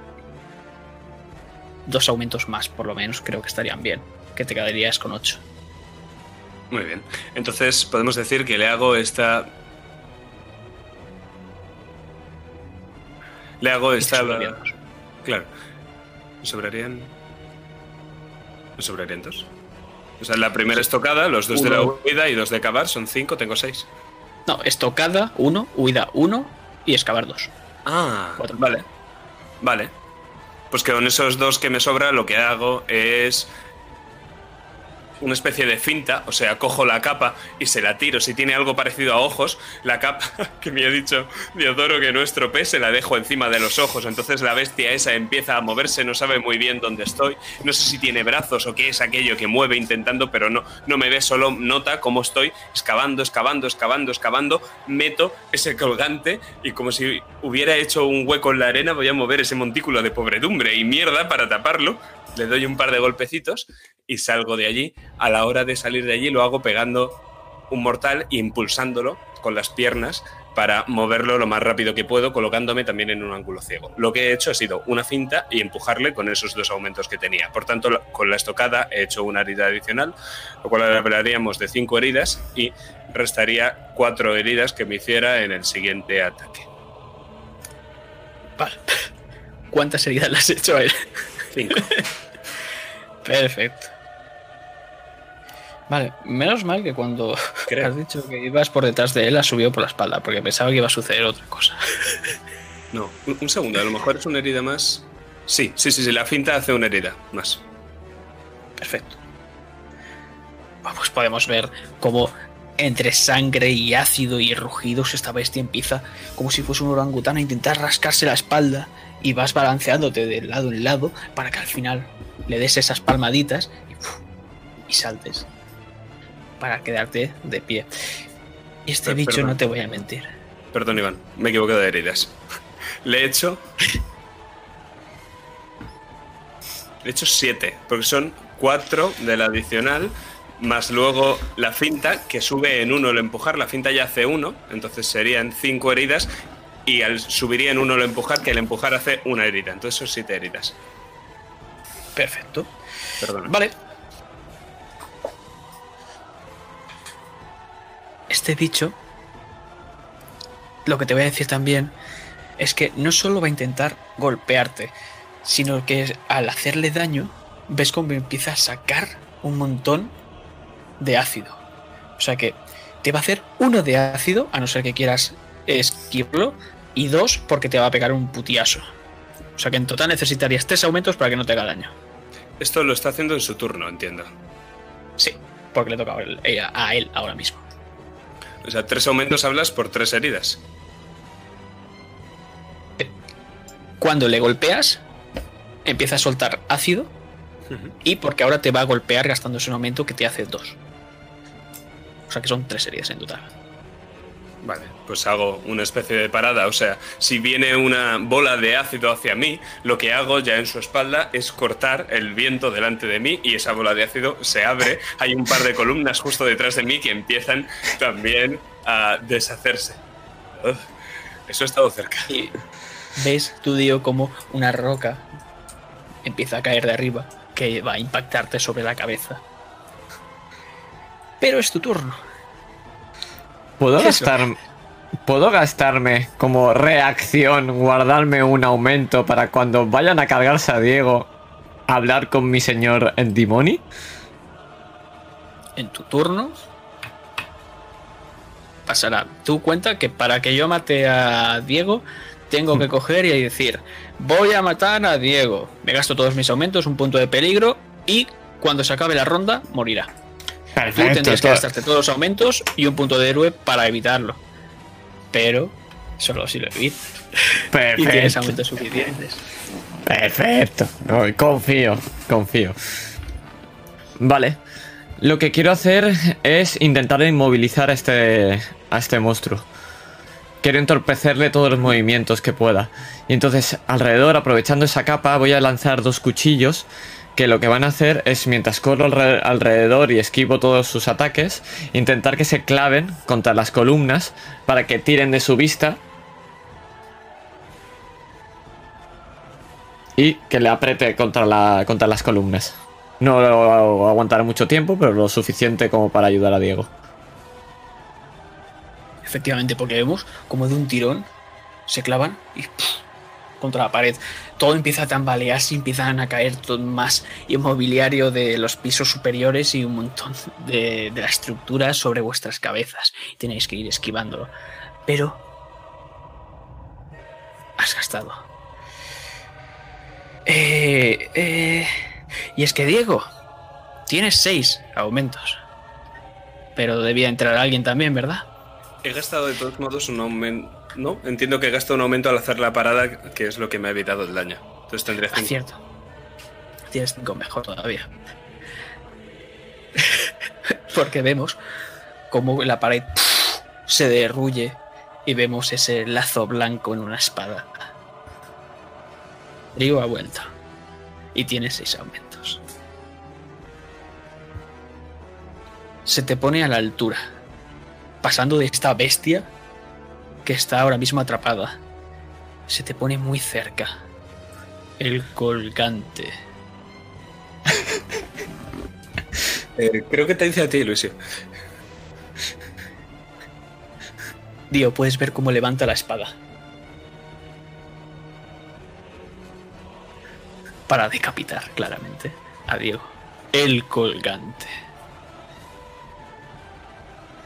dos aumentos más, por lo menos, creo que estarían bien. Que te quedarías con ocho. Muy bien. Entonces podemos decir que le hago esta. Le hago esta. Claro. ¿Me sobrarían. ¿Me sobrarían dos? O sea, la primera estocada, los dos de la huida y dos de cavar son cinco, tengo seis. No, estocada, uno, huida, uno y excavar dos. Ah, Cuatro. vale. Vale. Pues que con esos dos que me sobra, lo que hago es una especie de finta, o sea, cojo la capa y se la tiro. Si tiene algo parecido a ojos, la capa que me ha dicho Diodoro que no estropee, se la dejo encima de los ojos. Entonces la bestia esa empieza a moverse, no sabe muy bien dónde estoy. No sé si tiene brazos o qué es aquello que mueve intentando, pero no, no me ve, solo nota cómo estoy excavando, excavando, excavando, excavando. Meto ese colgante y como si hubiera hecho un hueco en la arena, voy a mover ese montículo de pobredumbre y mierda para taparlo. Le doy un par de golpecitos y salgo de allí. A la hora de salir de allí lo hago pegando un mortal e impulsándolo con las piernas para moverlo lo más rápido que puedo, colocándome también en un ángulo ciego. Lo que he hecho ha sido una finta y empujarle con esos dos aumentos que tenía. Por tanto, con la estocada he hecho una herida adicional, lo cual hablaríamos de cinco heridas y restaría cuatro heridas que me hiciera en el siguiente ataque. Vale. ¿Cuántas heridas le has hecho a él? Cinco. Perfecto. Vale, menos mal que cuando Creo. has dicho que ibas por detrás de él, has subido por la espalda, porque pensaba que iba a suceder otra cosa. No, un, un segundo, a lo mejor es una herida más. Sí, sí, sí, sí, la finta hace una herida más. Perfecto. Vamos, podemos ver cómo entre sangre y ácido y rugidos esta bestia empieza como si fuese un orangután a intentar rascarse la espalda y vas balanceándote de lado en lado para que al final le des esas palmaditas y saltes para quedarte de pie. Y este bicho perdón. no te voy a mentir. Perdón, Iván, me he equivocado de heridas. Le he hecho. Le he hecho siete, porque son cuatro del adicional, más luego la finta, que sube en uno el empujar. La finta ya hace uno, entonces serían cinco heridas, y al subiría en uno el empujar, que el empujar hace una herida. Entonces son siete heridas. Perfecto. Perdón. Vale. Este bicho, lo que te voy a decir también, es que no solo va a intentar golpearte, sino que al hacerle daño, ves cómo empieza a sacar un montón de ácido. O sea que te va a hacer uno de ácido, a no ser que quieras esquivarlo, y dos porque te va a pegar un putiazo. O sea que en total necesitarías tres aumentos para que no te haga daño. Esto lo está haciendo en su turno, entiendo. Sí, porque le toca a él, eh, a él ahora mismo. O sea, tres aumentos hablas por tres heridas. Cuando le golpeas, empieza a soltar ácido y porque ahora te va a golpear gastándose un aumento que te hace dos. O sea que son tres heridas en total. Vale, pues hago una especie de parada. O sea, si viene una bola de ácido hacia mí, lo que hago ya en su espalda es cortar el viento delante de mí y esa bola de ácido se abre. Hay un par de columnas justo detrás de mí que empiezan también a deshacerse. Eso ha estado cerca. Ves, tú digo, como una roca empieza a caer de arriba que va a impactarte sobre la cabeza. Pero es tu turno. ¿Puedo Eso. gastar, ¿Puedo gastarme como reacción, guardarme un aumento para cuando vayan a cargarse a Diego, hablar con mi señor Endimoni? en tu turno pasará. Tú cuenta que para que yo mate a Diego, tengo que coger y decir, voy a matar a Diego. Me gasto todos mis aumentos, un punto de peligro y cuando se acabe la ronda, morirá. Tú tendrías que gastarte todos los aumentos y un punto de héroe para evitarlo. Pero Solo si lo evitas. Y Perfecto. tienes aumentos suficientes. Perfecto. No, confío, confío. Vale. Lo que quiero hacer es intentar inmovilizar a este, a este monstruo. Quiero entorpecerle todos los movimientos que pueda. Y entonces, alrededor, aprovechando esa capa, voy a lanzar dos cuchillos que lo que van a hacer es, mientras corro alre- alrededor y esquivo todos sus ataques, intentar que se claven contra las columnas para que tiren de su vista y que le apriete contra, la, contra las columnas. No lo aguantará mucho tiempo, pero lo suficiente como para ayudar a Diego. Efectivamente, porque vemos como de un tirón se clavan y. contra la pared. Todo empieza a tambalearse, empiezan a caer todo más inmobiliario de los pisos superiores y un montón de, de la estructura sobre vuestras cabezas. Tenéis que ir esquivándolo. Pero has gastado. Eh, eh, y es que Diego, tienes seis aumentos. Pero debía entrar alguien también, ¿verdad? He gastado de todos modos un aumento. No, entiendo que gasto un aumento al hacer la parada, que es lo que me ha evitado el daño. Entonces tendré Ah, 5. cierto. Tienes cinco mejor todavía. Porque vemos como la pared se derruye y vemos ese lazo blanco en una espada. Río ha vuelto. Y tiene seis aumentos. Se te pone a la altura. Pasando de esta bestia que está ahora mismo atrapada. Se te pone muy cerca. El colgante. Eh, creo que te dice a ti, Luisio. Dio, puedes ver cómo levanta la espada. Para decapitar, claramente, a Diego. El colgante.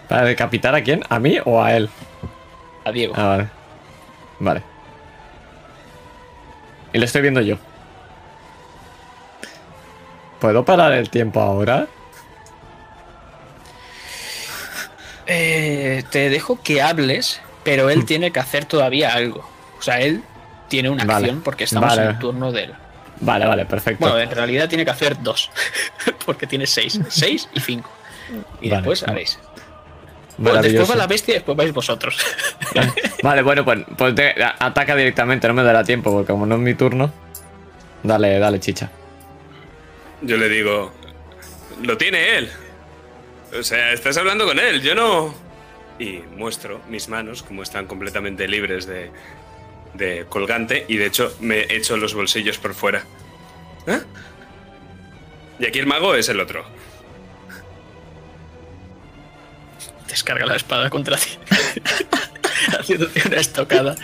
¿Para decapitar a quién? ¿A mí o a él? A Diego. Ah, vale. Vale. Y lo estoy viendo yo. ¿Puedo parar el tiempo ahora? Eh, te dejo que hables, pero él tiene que hacer todavía algo. O sea, él tiene una Vale. acción porque estamos Vale. en el turno de él. Vale, vale, perfecto. Bueno, en realidad tiene que hacer dos. porque tiene seis. Seis y cinco. Y Vale. después haréis. Bueno, después va la bestia y después vais vosotros. Vale, bueno, pues, pues te- ataca directamente, no me dará tiempo, porque como no es mi turno. Dale, dale, chicha. Yo le digo, lo tiene él. O sea, estás hablando con él, yo no... Y muestro mis manos como están completamente libres de, de colgante y de hecho me echo los bolsillos por fuera. ¿Eh? Y aquí el mago es el otro. Descarga la espada contra ti. Haciéndote una estocada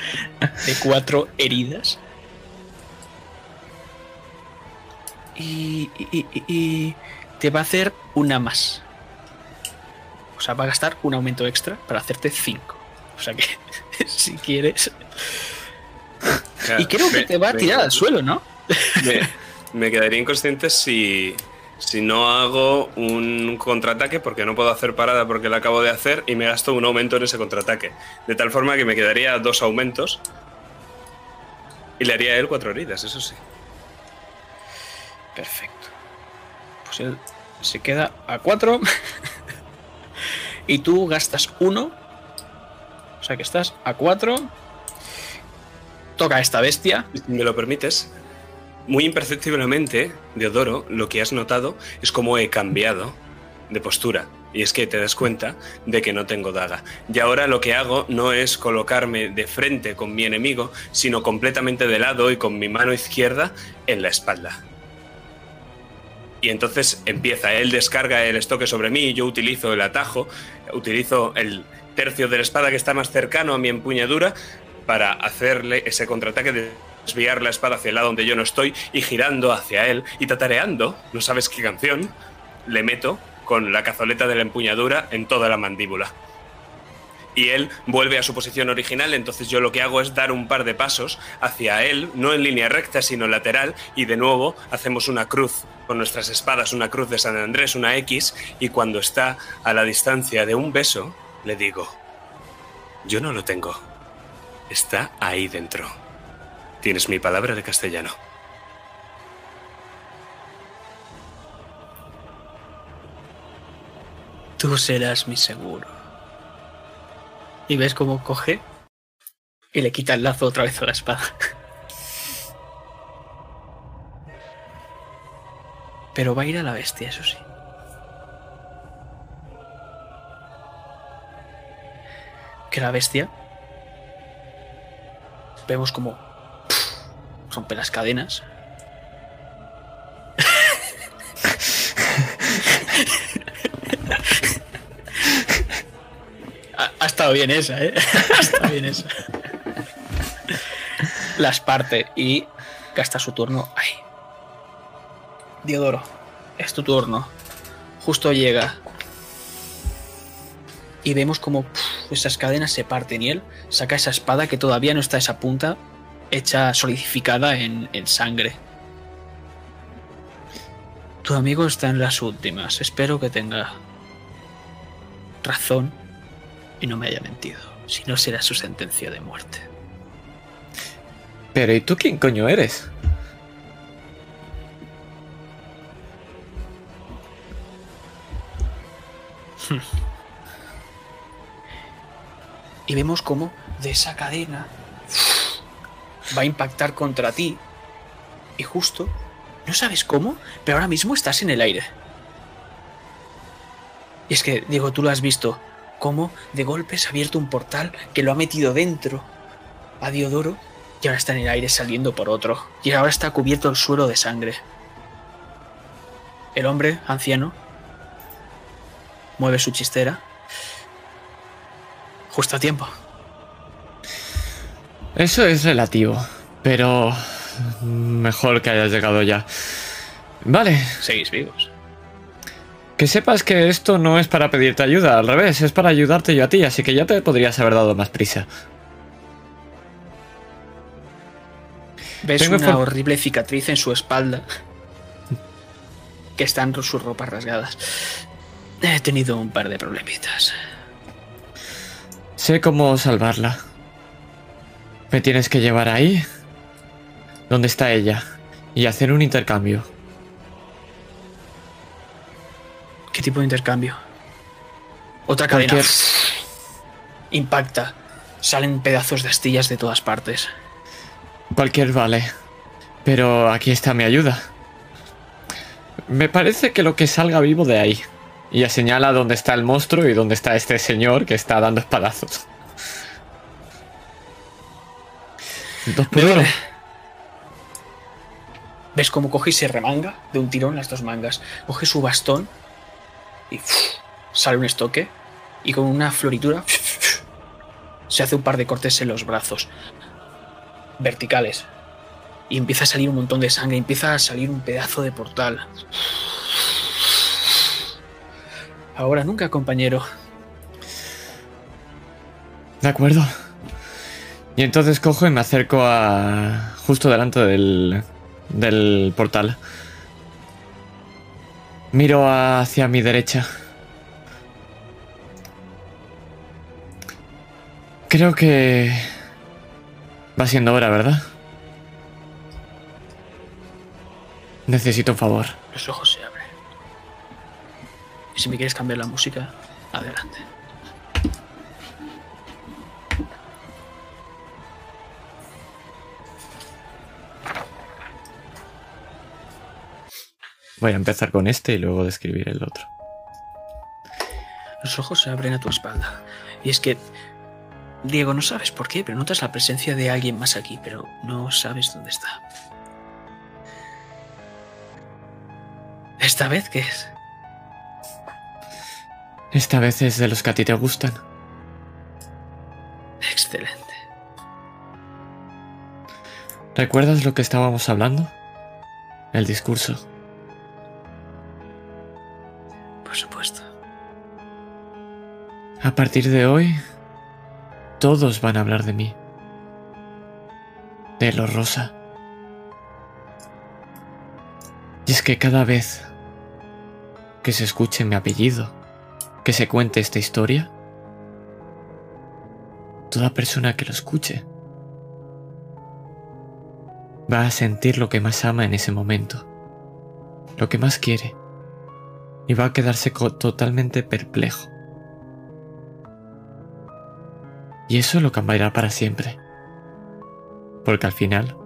de cuatro heridas. Y, y- y- y te va a hacer una más. O sea, va a gastar un aumento extra para hacerte cinco. O sea que, si quieres. Y creo que Me- te va a me- tirar al suelo, ¿no? Me, me quedaría inconsciente si, si no hago un contraataque porque no puedo hacer parada porque lo acabo de hacer y me gasto un aumento en ese contraataque. De tal forma que me quedaría dos aumentos y le haría a él cuatro heridas, eso sí. Perfecto. Pues él se queda a 4. y tú gastas uno. O sea que estás a 4. Toca a esta bestia. Si me lo permites, muy imperceptiblemente, Deodoro, lo que has notado es cómo he cambiado de postura. Y es que te das cuenta de que no tengo daga. Y ahora lo que hago no es colocarme de frente con mi enemigo, sino completamente de lado y con mi mano izquierda en la espalda. Y entonces empieza, él descarga el estoque sobre mí, y yo utilizo el atajo, utilizo el tercio de la espada que está más cercano a mi empuñadura para hacerle ese contraataque desviar la espada hacia el lado donde yo no estoy y girando hacia él y tatareando, no sabes qué canción, le meto con la cazoleta de la empuñadura en toda la mandíbula. Y él vuelve a su posición original, entonces yo lo que hago es dar un par de pasos hacia él, no en línea recta, sino lateral, y de nuevo hacemos una cruz con nuestras espadas, una cruz de San Andrés, una X, y cuando está a la distancia de un beso, le digo, yo no lo tengo. está ahí dentro. Tienes mi palabra de castellano. Tú serás mi seguro. Y ves cómo coge y le quita el lazo otra vez a la espada. Pero va a ir a la bestia, eso sí. Que la bestia. Vemos como rompe las cadenas. ha, estado bien esa, ¿eh? ha estado bien esa. Las parte y gasta su turno ahí. Diodoro, es tu turno. Justo llega. Y vemos como esas cadenas se parten y él saca esa espada que todavía no está esa punta hecha solidificada en, en sangre. Tu amigo está en las últimas. Espero que tenga razón y no me haya mentido. Si no, será su sentencia de muerte. Pero ¿y tú quién coño eres? y vemos cómo de esa cadena va a impactar contra ti. Y justo, no sabes cómo, pero ahora mismo estás en el aire. Y es que, Diego, tú lo has visto, cómo de golpe se ha abierto un portal que lo ha metido dentro a Diodoro y ahora está en el aire saliendo por otro. Y ahora está cubierto el suelo de sangre. El hombre, anciano, mueve su chistera. Justo a tiempo. Eso es relativo, pero mejor que hayas llegado ya. Vale, Seguís vivos. que sepas que esto no es para pedirte ayuda, al revés, es para ayudarte yo a ti, así que ya te podrías haber dado más prisa. Ves Tengo una horrible cicatriz en su espalda. Que están sus ropas rasgadas. He tenido un par de problemitas. Sé cómo salvarla. Me tienes que llevar ahí, donde está ella, y hacer un intercambio. ¿Qué tipo de intercambio? Otra cadena. Cualquier- Impacta. Salen pedazos de astillas de todas partes. Cualquier vale. Pero aquí está mi ayuda. Me parece que lo que salga vivo de ahí. Y ya señala dónde está el monstruo y dónde está este señor que está dando espadazos. Dos. ¿Ves cómo coge y se remanga de un tirón las dos mangas? Coge su bastón y sale un estoque y con una floritura se hace un par de cortes en los brazos verticales y empieza a salir un montón de sangre, empieza a salir un pedazo de portal. Ahora nunca, compañero. De acuerdo. Y entonces cojo y me acerco a. justo delante del. del portal. Miro hacia mi derecha. Creo que. va siendo hora, ¿verdad? Necesito un favor. Los ojos se abren. Y si me quieres cambiar la música, adelante. Voy a empezar con este y luego describir el otro. Los ojos se abren a tu espalda. Y es que, Diego, no sabes por qué, pero notas la presencia de alguien más aquí, pero no sabes dónde está. ¿Esta vez qué es? Esta vez es de los que a ti te gustan. Excelente. ¿Recuerdas lo que estábamos hablando? El discurso. Por supuesto. A partir de hoy, todos van a hablar de mí. De lo rosa. Y es que cada vez que se escuche mi apellido, que se cuente esta historia, toda persona que lo escuche va a sentir lo que más ama en ese momento, lo que más quiere, y va a quedarse totalmente perplejo. Y eso lo cambiará para siempre. Porque al final,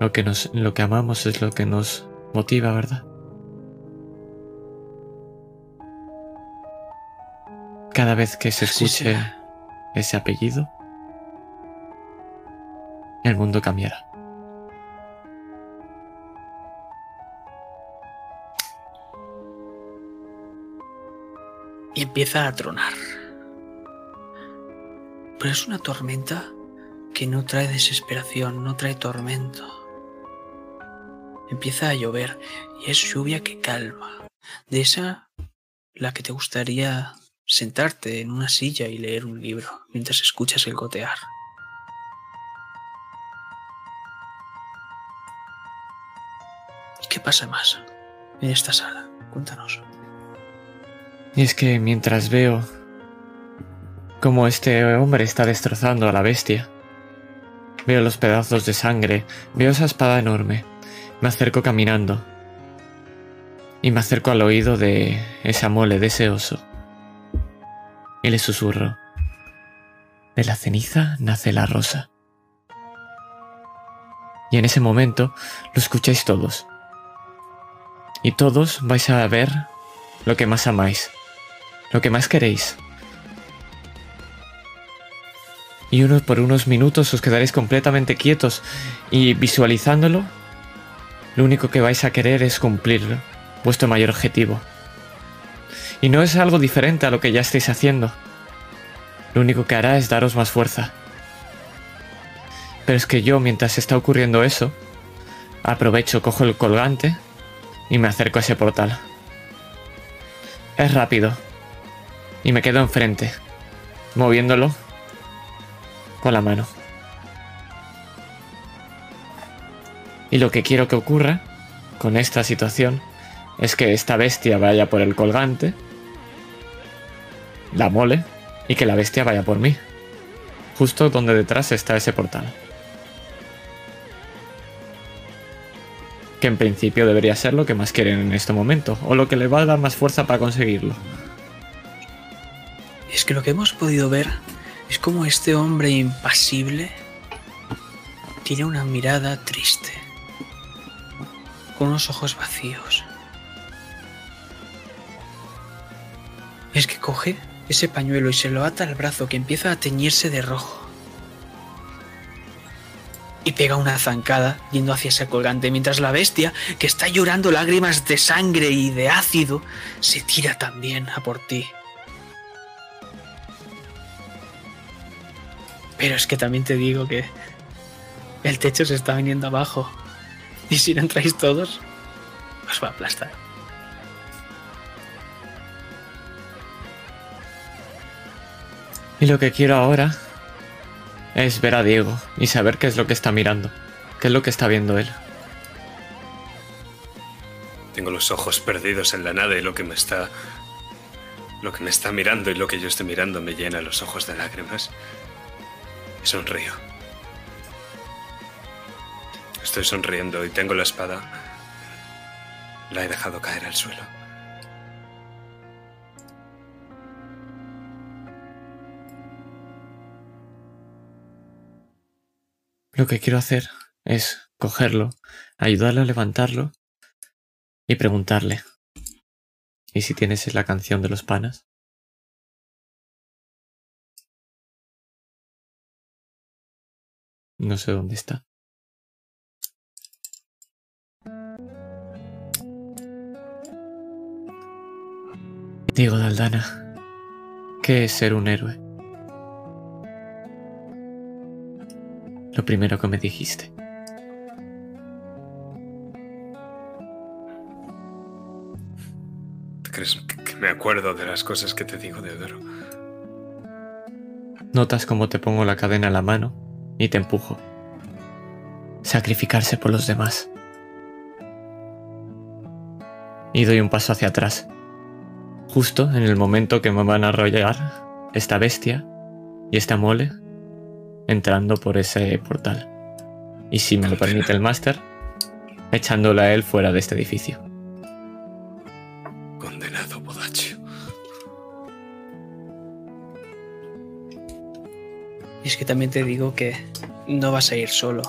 lo que, nos, lo que amamos es lo que nos motiva, ¿verdad? Cada vez que se escuche ese apellido, el mundo cambiará. Y empieza a tronar. Pero es una tormenta que no trae desesperación, no trae tormento. Empieza a llover y es lluvia que calma. De esa la que te gustaría sentarte en una silla y leer un libro mientras escuchas el gotear. ¿Qué pasa más en esta sala? Cuéntanos. Y es que mientras veo cómo este hombre está destrozando a la bestia, veo los pedazos de sangre, veo esa espada enorme, me acerco caminando y me acerco al oído de esa mole, de ese oso, y le susurro, de la ceniza nace la rosa. Y en ese momento lo escucháis todos y todos vais a ver lo que más amáis, lo que más queréis. Y uno por unos minutos os quedaréis completamente quietos y visualizándolo, lo único que vais a querer es cumplir vuestro mayor objetivo. Y no es algo diferente a lo que ya estáis haciendo. Lo único que hará es daros más fuerza. Pero es que yo, mientras está ocurriendo eso, aprovecho, cojo el colgante y me acerco a ese portal. Es rápido y me quedo enfrente, moviéndolo con la mano. Y lo que quiero que ocurra con esta situación es que esta bestia vaya por el colgante, la mole, y que la bestia vaya por mí, justo donde detrás está ese portal. que en principio debería ser lo que más quieren en este momento, o lo que le va a dar más fuerza para conseguirlo. Es que lo que hemos podido ver es como este hombre impasible tiene una mirada triste, con unos ojos vacíos. Es que coge ese pañuelo y se lo ata al brazo que empieza a teñirse de rojo y pega una zancada yendo hacia ese colgante, mientras la bestia, que está llorando lágrimas de sangre y de ácido, se tira también a por ti. Pero es que también te digo que el techo se está viniendo abajo. Y si no entráis todos, os va a aplastar. Y lo que quiero ahora es ver a Diego y saber qué es lo que está mirando, qué es lo que está viendo él. Tengo los ojos perdidos en la nada y lo que me está lo que me está mirando y lo que yo estoy mirando me llena los ojos de lágrimas. Sonrío. Estoy sonriendo y tengo la espada. La he dejado caer al suelo. Lo que quiero hacer es cogerlo, ayudarle a levantarlo y preguntarle. ¿Y si tienes la canción de los panas? No sé dónde está. Diego Daldana, ¿qué es ser un héroe? lo primero que me dijiste. ¿Te crees que me acuerdo de las cosas que te digo, Deodoro? Notas cómo te pongo la cadena en la mano y te empujo. Sacrificarse por los demás. Y doy un paso hacia atrás. Justo en el momento que me van a arrollar esta bestia y esta mole entrando por ese portal. y si me lo permite el máster, echándole a él fuera de este edificio. Y es que también te digo que no vas a ir solo,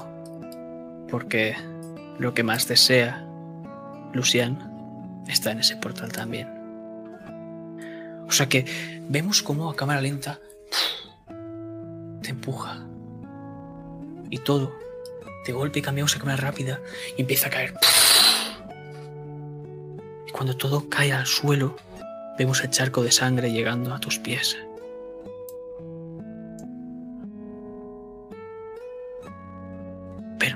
porque lo que más desea Lucian está en ese portal también. O sea que vemos cómo a cámara lenta te empuja. Y todo, de golpe cambiamos a cámara rápida y empieza a caer. Y cuando todo cae al suelo, vemos el charco de sangre llegando a tus pies.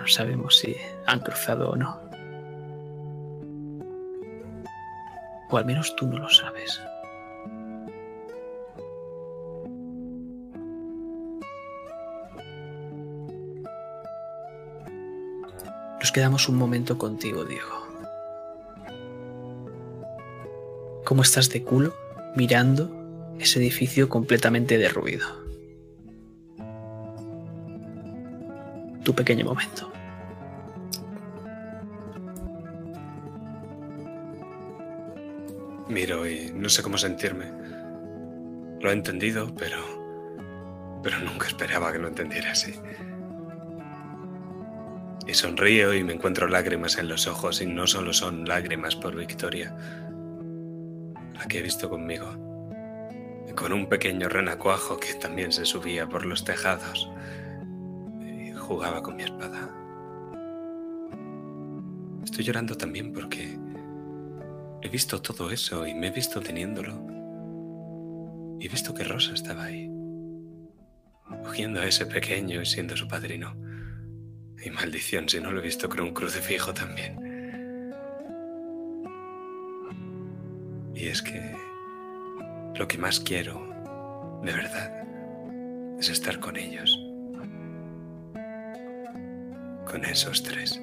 No sabemos si han cruzado o no. O al menos tú no lo sabes. Nos quedamos un momento contigo, Diego. ¿Cómo estás de culo mirando ese edificio completamente derruido? Tu pequeño momento. Miro y no sé cómo sentirme. Lo he entendido, pero. Pero nunca esperaba que lo entendiera así. Y sonrío y me encuentro lágrimas en los ojos y no solo son lágrimas por Victoria, la que he visto conmigo, con un pequeño renacuajo que también se subía por los tejados y jugaba con mi espada. Estoy llorando también porque he visto todo eso y me he visto teniéndolo. He visto que Rosa estaba ahí, cogiendo a ese pequeño y siendo su padrino. Y maldición si no lo he visto con un crucifijo también. Y es que lo que más quiero, de verdad, es estar con ellos. Con esos tres.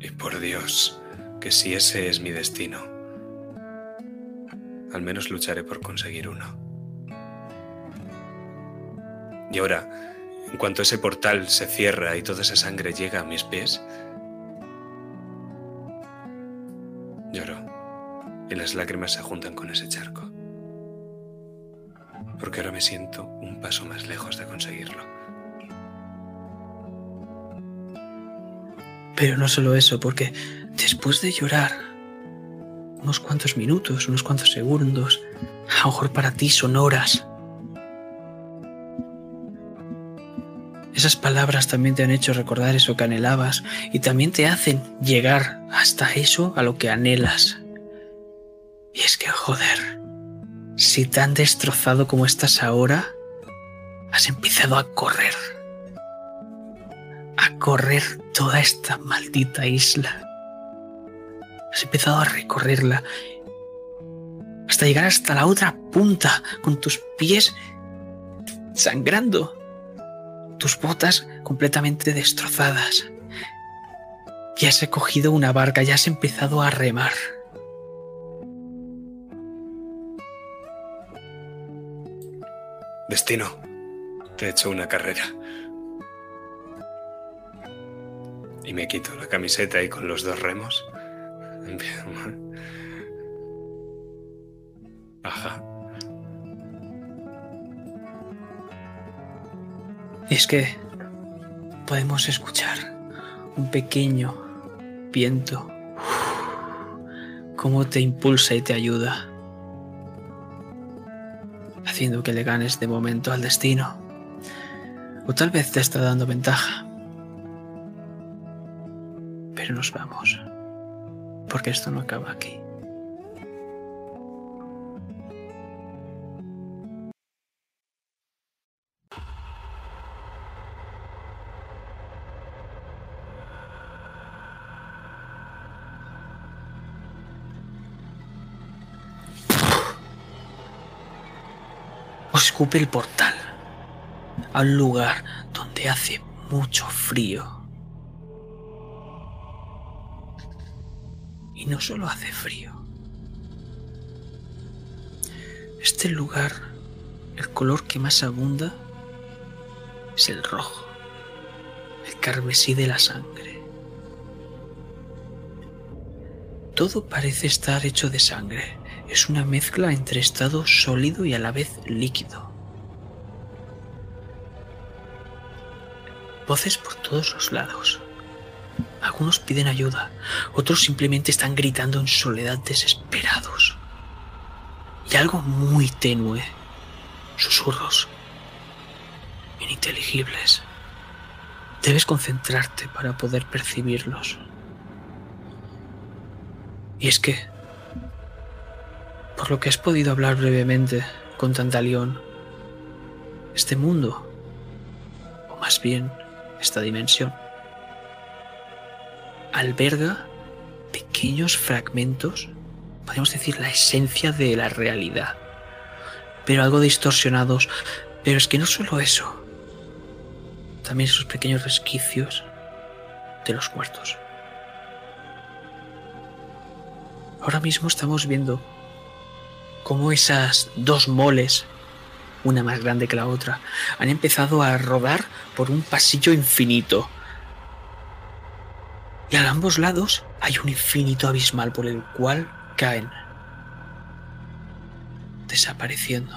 Y por Dios, que si ese es mi destino, al menos lucharé por conseguir uno. Y ahora, en cuanto ese portal se cierra y toda esa sangre llega a mis pies, lloro y las lágrimas se juntan con ese charco. Porque ahora me siento un paso más lejos de conseguirlo. Pero no solo eso, porque después de llorar unos cuantos minutos, unos cuantos segundos, a lo mejor para ti son horas, Esas palabras también te han hecho recordar eso que anhelabas y también te hacen llegar hasta eso a lo que anhelas. Y es que, joder, si tan destrozado como estás ahora, has empezado a correr. A correr toda esta maldita isla. Has empezado a recorrerla hasta llegar hasta la otra punta con tus pies sangrando tus botas completamente destrozadas. Ya has cogido una barca, ya has empezado a remar. Destino, te he hecho una carrera. Y me quito la camiseta y con los dos remos. Ajá. es que podemos escuchar un pequeño viento, cómo te impulsa y te ayuda, haciendo que le ganes de momento al destino. O tal vez te está dando ventaja. Nos vamos, porque esto no acaba aquí. escupe el portal a un lugar donde hace mucho frío. No solo hace frío. Este lugar, el color que más abunda es el rojo, el carmesí de la sangre. Todo parece estar hecho de sangre. Es una mezcla entre estado sólido y a la vez líquido. Voces por todos los lados. Algunos piden ayuda, otros simplemente están gritando en soledad desesperados. Y algo muy tenue. Susurros. Ininteligibles. Debes concentrarte para poder percibirlos. Y es que, por lo que has podido hablar brevemente con Tantalión, este mundo, o más bien esta dimensión, alberga pequeños fragmentos, podemos decir la esencia de la realidad, pero algo distorsionados. Pero es que no solo eso, también esos pequeños resquicios de los muertos. Ahora mismo estamos viendo cómo esas dos moles, una más grande que la otra, han empezado a rodar por un pasillo infinito. Y a ambos lados hay un infinito abismal por el cual caen, desapareciendo.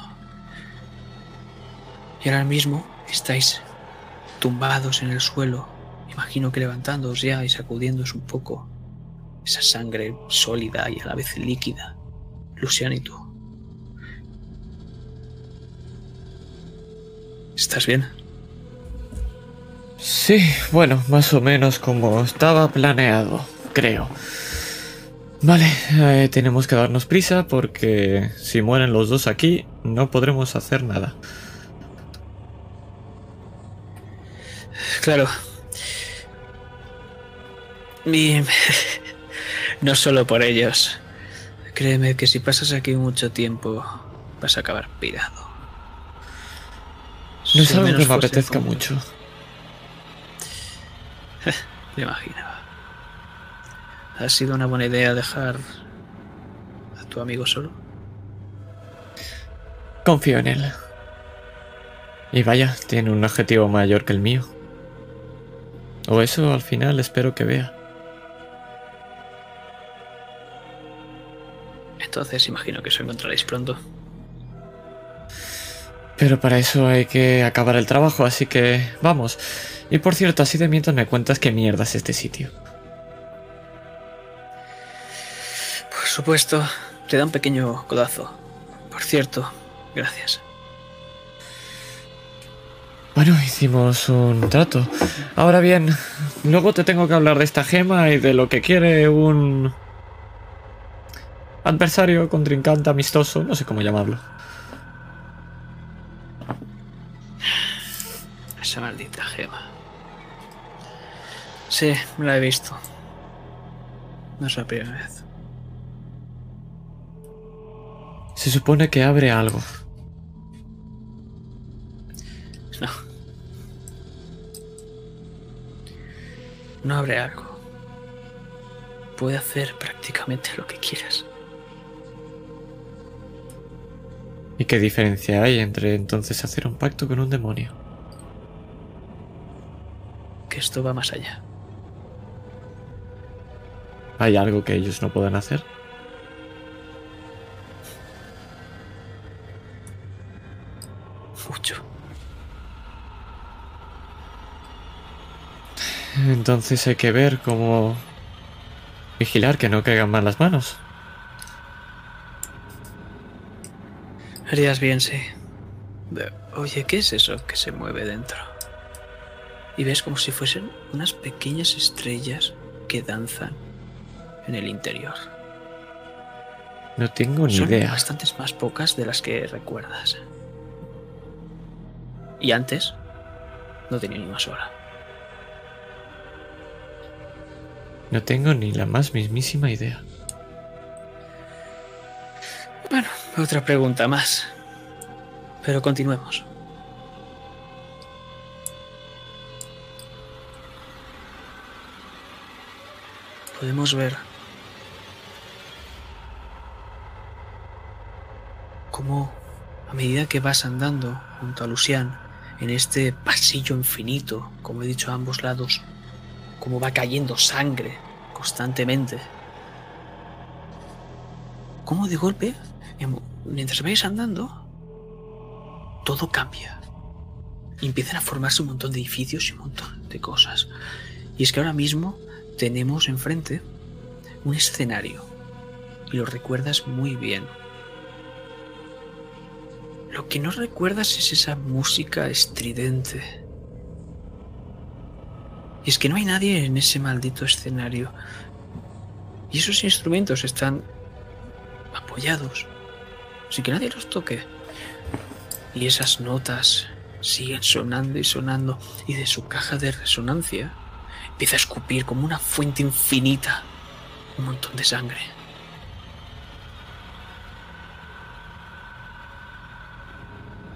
Y ahora mismo estáis tumbados en el suelo, imagino que levantándoos ya y sacudiéndoos un poco esa sangre sólida y a la vez líquida. Lucian y tú. ¿Estás bien? Sí, bueno, más o menos como estaba planeado, creo. Vale, eh, tenemos que darnos prisa porque si mueren los dos aquí no podremos hacer nada. Claro. Y no solo por ellos. Créeme que si pasas aquí mucho tiempo vas a acabar pirado. No es Soy algo que me apetezca como- mucho. Me imaginaba. ¿Ha sido una buena idea dejar a tu amigo solo? Confío en él. Y vaya, tiene un objetivo mayor que el mío. O eso al final espero que vea. Entonces imagino que os encontraréis pronto. Pero para eso hay que acabar el trabajo, así que vamos. Y por cierto, así de mientras me cuentas qué mierda es este sitio. Por supuesto, te da un pequeño codazo. Por cierto, gracias. Bueno, hicimos un trato. Ahora bien, luego te tengo que hablar de esta gema y de lo que quiere un adversario, contrincante, amistoso, no sé cómo llamarlo. Esa maldita gema. Sí, la he visto. No es la primera vez. Se supone que abre algo. No. No abre algo. Puede hacer prácticamente lo que quieras. ¿Y qué diferencia hay entre entonces hacer un pacto con un demonio? Que esto va más allá. ¿Hay algo que ellos no puedan hacer? Mucho. Entonces hay que ver cómo vigilar que no caigan mal las manos. Harías bien, sí. Oye, ¿qué es eso que se mueve dentro? Y ves como si fuesen unas pequeñas estrellas que danzan en el interior. No tengo ni Son idea. bastantes más pocas de las que recuerdas. Y antes no tenía ni una sola. No tengo ni la más mismísima idea. Bueno, otra pregunta más. Pero continuemos. Podemos ver cómo a medida que vas andando junto a Lucian en este pasillo infinito, como he dicho a ambos lados, como va cayendo sangre constantemente. Como de golpe, mientras vais andando, todo cambia. Y empiezan a formarse un montón de edificios y un montón de cosas. Y es que ahora mismo tenemos enfrente un escenario. Y lo recuerdas muy bien. Lo que no recuerdas es esa música estridente. Y es que no hay nadie en ese maldito escenario. Y esos instrumentos están apoyados, sin que nadie los toque. Y esas notas siguen sonando y sonando. Y de su caja de resonancia empieza a escupir como una fuente infinita un montón de sangre.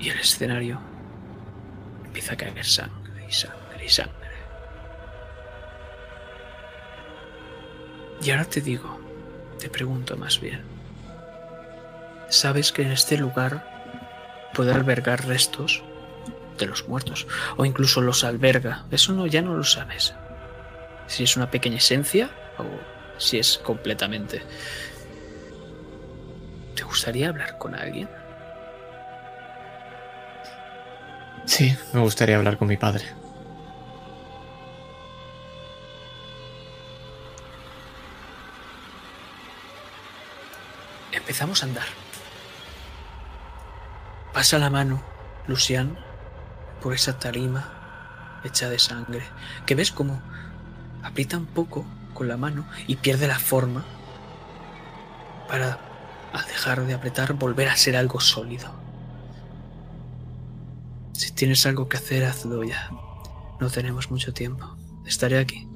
Y el escenario empieza a caer sangre y sangre y sangre. Y ahora te digo, te pregunto más bien. ¿Sabes que en este lugar puede albergar restos de los muertos? O incluso los alberga. Eso no, ya no lo sabes. Si es una pequeña esencia o si es completamente. ¿Te gustaría hablar con alguien? Sí, me gustaría hablar con mi padre. Empezamos a andar. Pasa la mano, Lucian, por esa tarima hecha de sangre, que ves como aprieta un poco con la mano y pierde la forma para, al dejar de apretar, volver a ser algo sólido. Si tienes algo que hacer, hazlo ya. No tenemos mucho tiempo. Estaré aquí.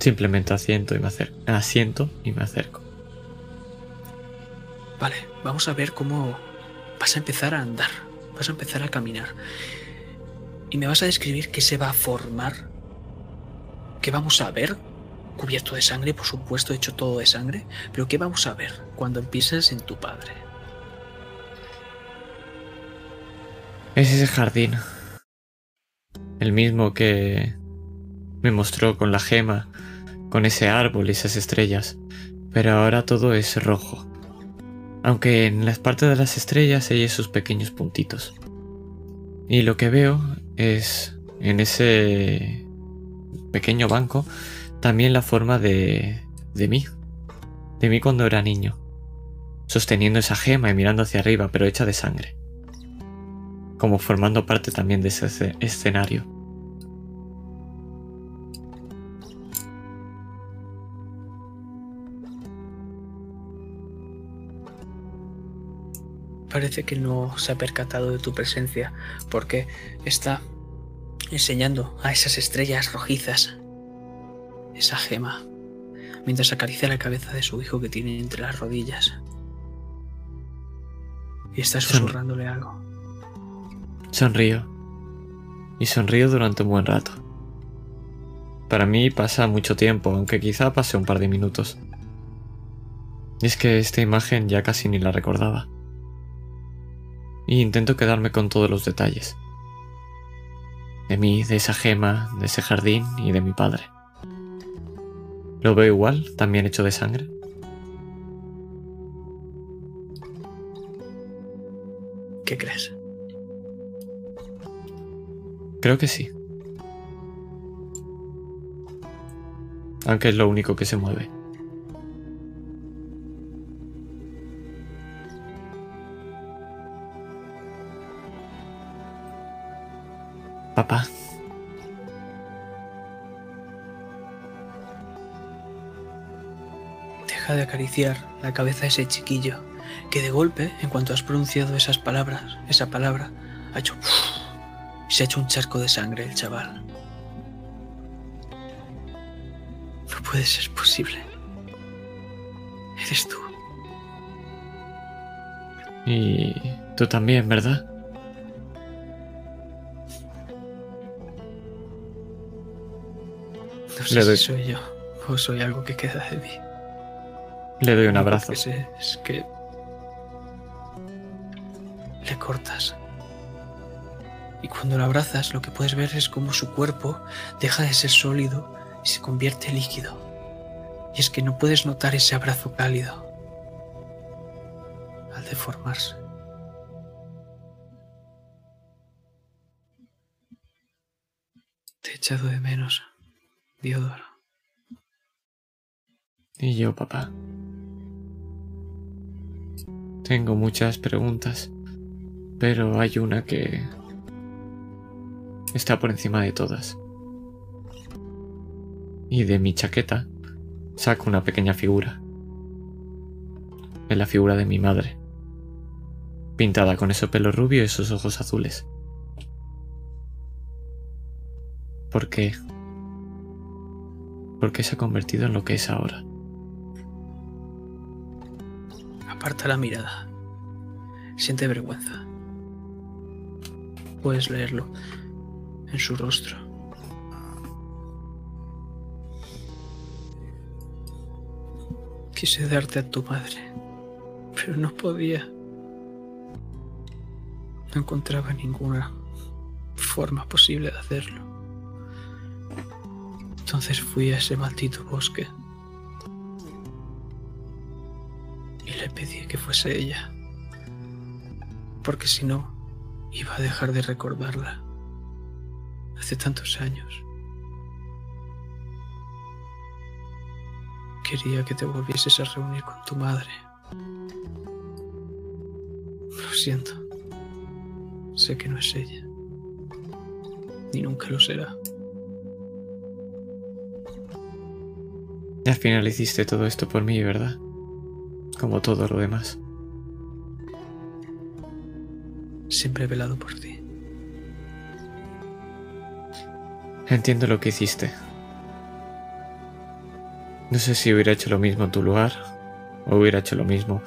Simplemente asiento y me acerco. Asiento y me acerco. Vale, vamos a ver cómo vas a empezar a andar, vas a empezar a caminar. Y me vas a describir qué se va a formar, qué vamos a ver, cubierto de sangre, por supuesto, hecho todo de sangre, pero qué vamos a ver cuando empieces en tu padre. Es ese jardín. El mismo que me mostró con la gema, con ese árbol y esas estrellas. Pero ahora todo es rojo. Aunque en las partes de las estrellas hay esos pequeños puntitos. Y lo que veo es en ese pequeño banco también la forma de, de mí. De mí cuando era niño. Sosteniendo esa gema y mirando hacia arriba, pero hecha de sangre como formando parte también de ese escenario. Parece que no se ha percatado de tu presencia porque está enseñando a esas estrellas rojizas esa gema mientras acaricia la cabeza de su hijo que tiene entre las rodillas. Y está susurrándole algo. Sonrío. Y sonrío durante un buen rato. Para mí pasa mucho tiempo, aunque quizá pase un par de minutos. Y es que esta imagen ya casi ni la recordaba. Y intento quedarme con todos los detalles. De mí, de esa gema, de ese jardín y de mi padre. ¿Lo veo igual, también hecho de sangre? ¿Qué crees? Creo que sí. Aunque es lo único que se mueve. Papá. Deja de acariciar la cabeza de ese chiquillo que de golpe, en cuanto has pronunciado esas palabras, esa palabra, ha hecho... Se ha hecho un charco de sangre el chaval. No puede ser posible. Eres tú. Y tú también, ¿verdad? No sé Le doy- si soy yo o soy algo que queda de mí. Le doy un Lo abrazo. que sé es que le cortas Y cuando lo abrazas, lo que puedes ver es cómo su cuerpo deja de ser sólido y se convierte líquido. Y es que no puedes notar ese abrazo cálido al deformarse. Te he echado de menos, Diodoro. Y yo, papá. Tengo muchas preguntas, pero hay una que está por encima de todas. Y de mi chaqueta saco una pequeña figura. Es la figura de mi madre, pintada con ese pelo rubio y esos ojos azules. ¿Por qué? ¿Por qué se ha convertido en lo que es ahora? Aparta la mirada. Siente vergüenza. Puedes leerlo en su rostro. Quise darte a tu madre, pero no podía. No encontraba ninguna forma posible de hacerlo. Entonces fui a ese maldito bosque y le pedí que fuese ella, porque si no, iba a dejar de recordarla hace tantos años. Quería que te volvieses a reunir con tu madre. Lo siento. Sé que no es ella. Ni nunca lo será. Y al final hiciste todo esto por mí, ¿verdad? Como todo lo demás. Siempre he velado por ti. Entiendo lo que hiciste. No sé si hubiera hecho lo mismo en tu lugar o hubiera hecho lo mismo.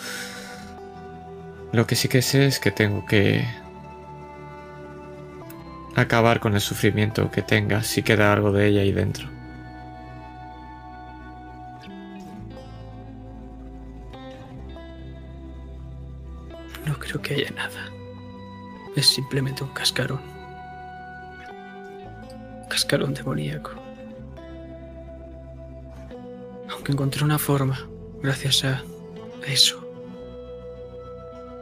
Lo que sí que sé es que tengo que acabar con el sufrimiento que tenga si queda algo de ella ahí dentro. No creo que haya nada. Es simplemente un cascarón. Cascarón demoníaco. Aunque encontré una forma, gracias a eso.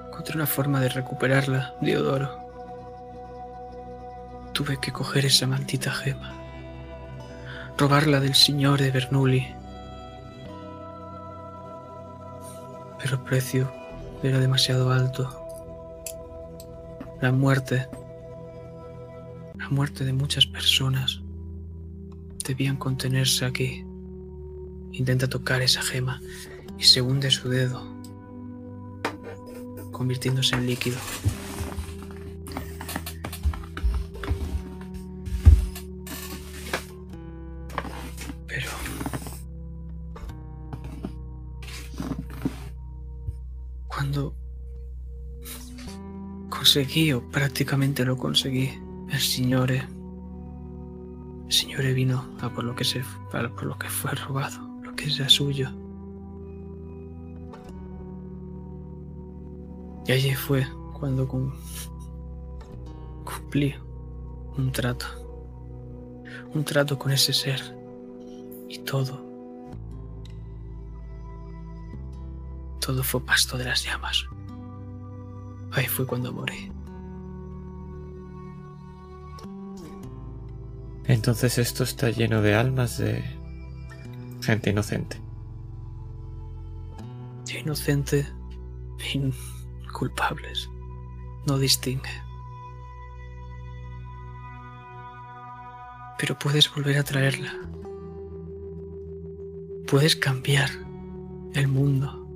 Encontré una forma de recuperarla, Diodoro. Tuve que coger esa maldita gema. Robarla del señor de Bernoulli. Pero el precio era demasiado alto. La muerte, la muerte de muchas personas debían contenerse aquí. Intenta tocar esa gema y se hunde su dedo, convirtiéndose en líquido. Pero cuando conseguí o prácticamente lo conseguí, el señor el señor vino a por lo que se a por lo que fue robado, lo que sea suyo. Y allí fue cuando cum- cumplí un trato. Un trato con ese ser. Y todo. Todo fue pasto de las llamas. Ahí fue cuando morí. Entonces esto está lleno de almas de gente inocente. Inocente y culpables. No distingue. Pero puedes volver a traerla. Puedes cambiar el mundo.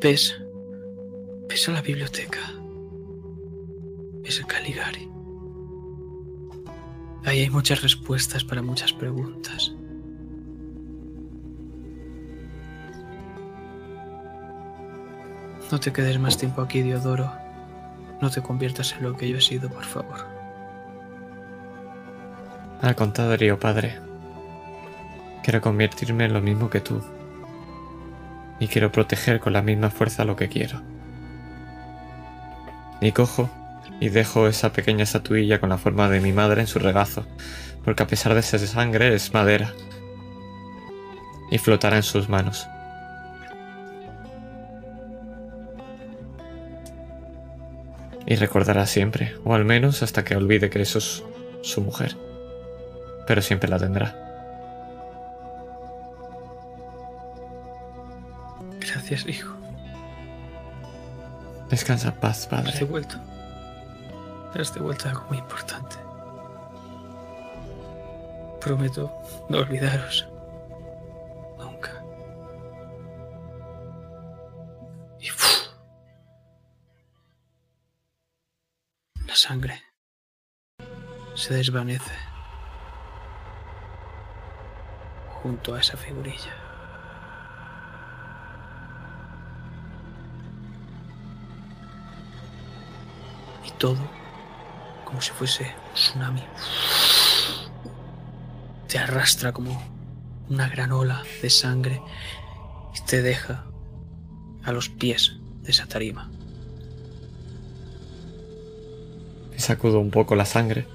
Ves, ves a la biblioteca. Ves a Caligari. Ahí hay muchas respuestas para muchas preguntas. No te quedes más tiempo aquí, Diodoro. No te conviertas en lo que yo he sido, por favor. Al contrario, padre. Quiero convertirme en lo mismo que tú. Y quiero proteger con la misma fuerza lo que quiero. Y cojo y dejo esa pequeña estatuilla con la forma de mi madre en su regazo, porque a pesar de ser sangre es madera y flotará en sus manos. Y recordará siempre, o al menos hasta que olvide que eso es su mujer. Pero siempre la tendrá. Gracias, hijo. Descansa en paz, Has padre. Devuelto. Has devuelto algo muy importante. Prometo no olvidaros. Nunca. Y ¡fu! la sangre se desvanece junto a esa figurilla. Y todo como si fuese un tsunami. Te arrastra como una gran ola de sangre y te deja a los pies de esa tarima. Me sacudo un poco la sangre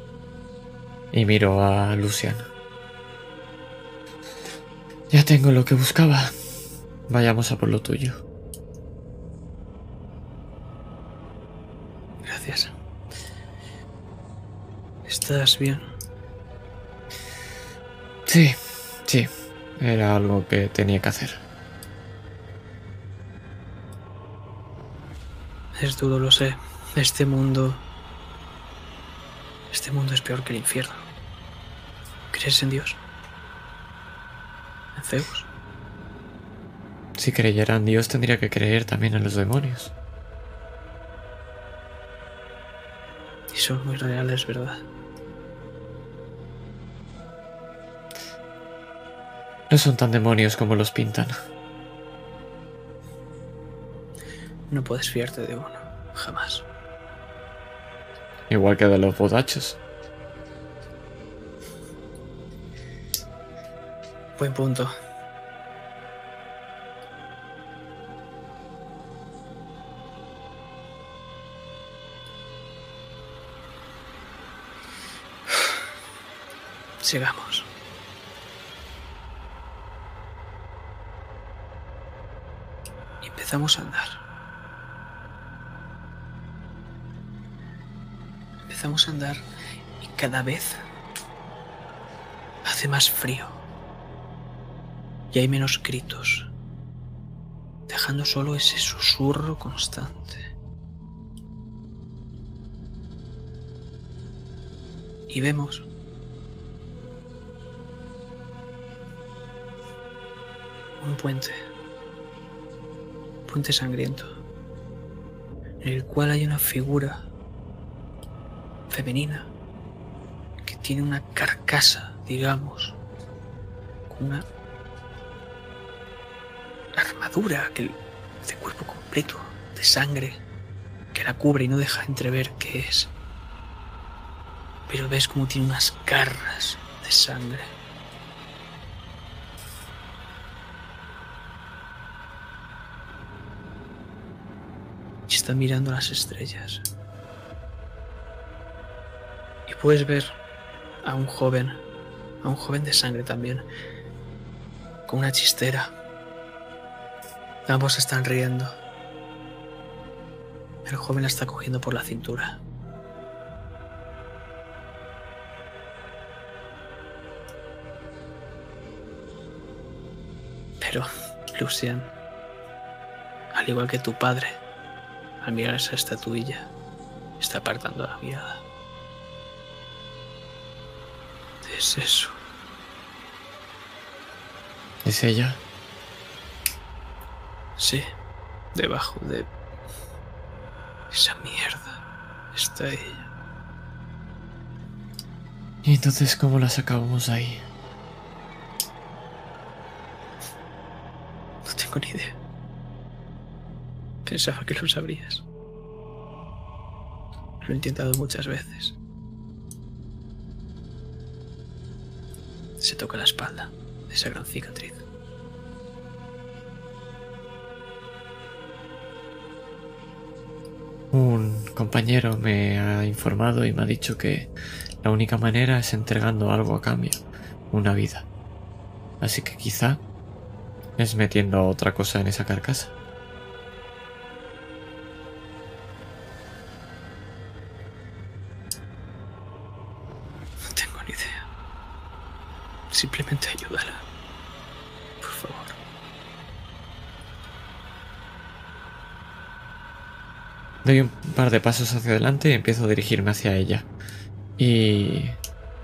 y miro a Lucian. Ya tengo lo que buscaba. Vayamos a por lo tuyo. Gracias. ¿Estás bien? Sí, sí. Era algo que tenía que hacer. Es duro, lo sé. Este mundo... Este mundo es peor que el infierno. ¿Crees en Dios? ¿En Zeus? Si creyera en Dios tendría que creer también en los demonios. Y son muy reales, ¿verdad? No son tan demonios como los pintan. No puedes fiarte de uno. Jamás. Igual que de los bodachos. Buen punto. Sigamos. Empezamos a andar. Empezamos a andar y cada vez hace más frío y hay menos gritos, dejando solo ese susurro constante. Y vemos un puente, sangriento, en el cual hay una figura femenina que tiene una carcasa, digamos, con una armadura que de cuerpo completo, de sangre, que la cubre y no deja entrever qué es. Pero ves como tiene unas garras de sangre. Está mirando las estrellas. Y puedes ver a un joven, a un joven de sangre también, con una chistera Ambos están riendo. El joven la está cogiendo por la cintura. Pero, Lucian, al igual que tu padre, al mirar esa estatuilla, está apartando la mirada. ¿Qué es eso? ¿Es ella? Sí, debajo de esa mierda está ella. ¿Y entonces cómo la sacábamos ahí? No tengo ni idea. Pensaba que lo sabrías. Lo he intentado muchas veces. Se toca la espalda de esa gran cicatriz. Un compañero me ha informado y me ha dicho que la única manera es entregando algo a cambio, una vida. Así que quizá es metiendo otra cosa en esa carcasa. Par de pasos hacia adelante y empiezo a dirigirme hacia ella. Y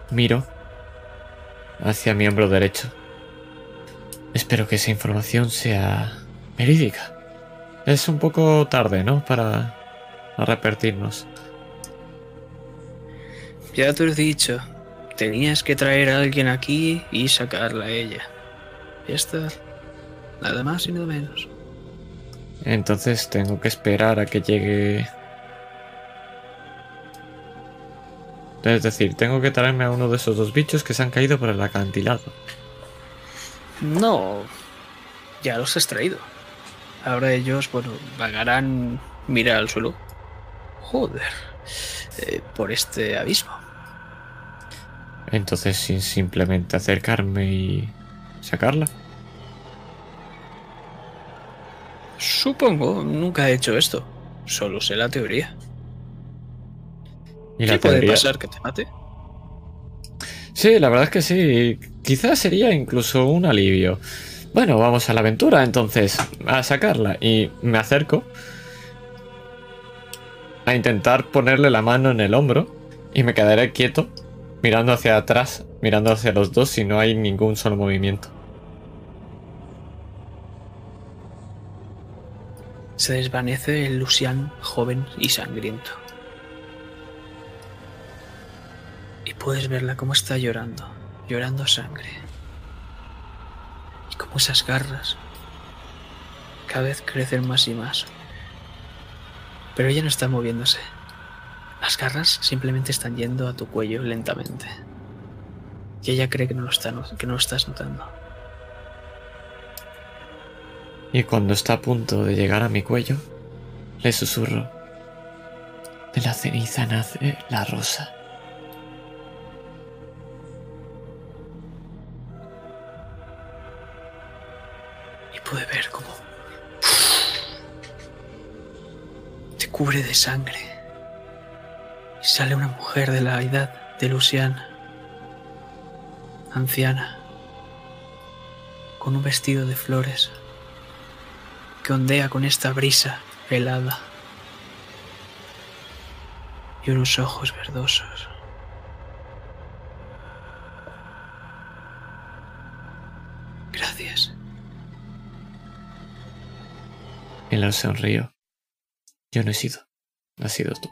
miro hacia mi hombro derecho. Espero que esa información sea verídica. Es un poco tarde, ¿no? Para repetirnos. Ya te lo he dicho. Tenías que traer a alguien aquí y sacarla a ella. Ya está. Nada más y nada menos. Entonces tengo que esperar a que llegue... Es decir, tengo que traerme a uno de esos dos bichos que se han caído por el acantilado. No. Ya los has traído. Ahora ellos, bueno, vagarán mirar al suelo. Joder. eh, por este abismo. Entonces, sin simplemente acercarme y sacarla. Supongo, nunca he hecho esto. Solo sé la teoría. Y ¿Qué la puede pasar que te mate? Sí, la verdad es que sí. Quizás sería incluso un alivio. Bueno, vamos a la aventura entonces, a sacarla. Y me acerco a intentar ponerle la mano en el hombro y me quedaré quieto, mirando hacia atrás, mirando hacia los dos si no hay ningún solo movimiento. Se desvanece el Lucian joven y sangriento. Puedes verla cómo está llorando, llorando sangre. Y cómo esas garras cada vez crecen más y más. Pero ella no está moviéndose. Las garras simplemente están yendo a tu cuello lentamente. Y ella cree que no lo, está, que no lo estás notando. Y cuando está a punto de llegar a mi cuello, le susurro. De la ceniza nace la rosa. Cubre de sangre y sale una mujer de la edad de Luciana, anciana, con un vestido de flores que ondea con esta brisa helada y unos ojos verdosos. Gracias. Le sonrío. Yo no he sido. Has sido tú.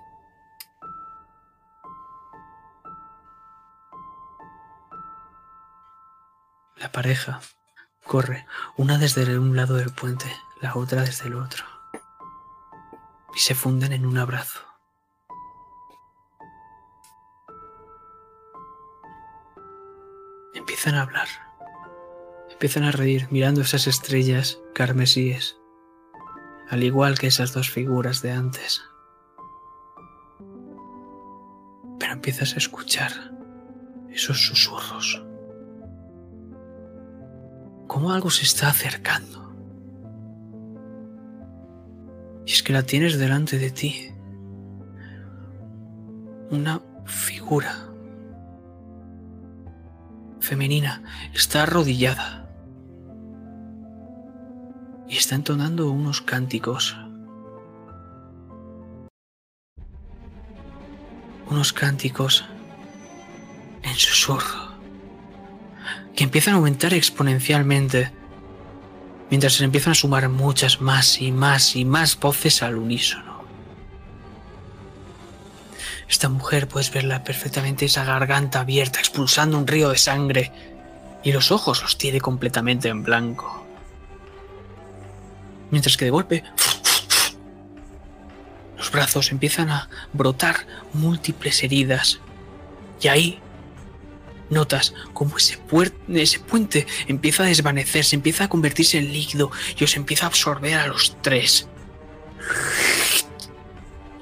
La pareja corre, una desde un lado del puente, la otra desde el otro. Y se funden en un abrazo. Empiezan a hablar. Empiezan a reír mirando esas estrellas carmesíes, al igual que esas dos figuras de antes. Pero empiezas a escuchar esos susurros como algo se está acercando. Y es que la tienes delante de ti. Una figura femenina está arrodillada y está entonando unos cánticos. Unos cánticos en susurro que empiezan a aumentar exponencialmente mientras se empiezan a sumar muchas más y más y más voces al unísono. Esta mujer puedes verla perfectamente esa garganta abierta expulsando un río de sangre y los ojos los tiene completamente en blanco. Mientras que de golpe los brazos empiezan a brotar múltiples heridas y ahí Notas cómo ese, ese puente empieza a desvanecerse, empieza a convertirse en líquido y os empieza a absorber a los tres.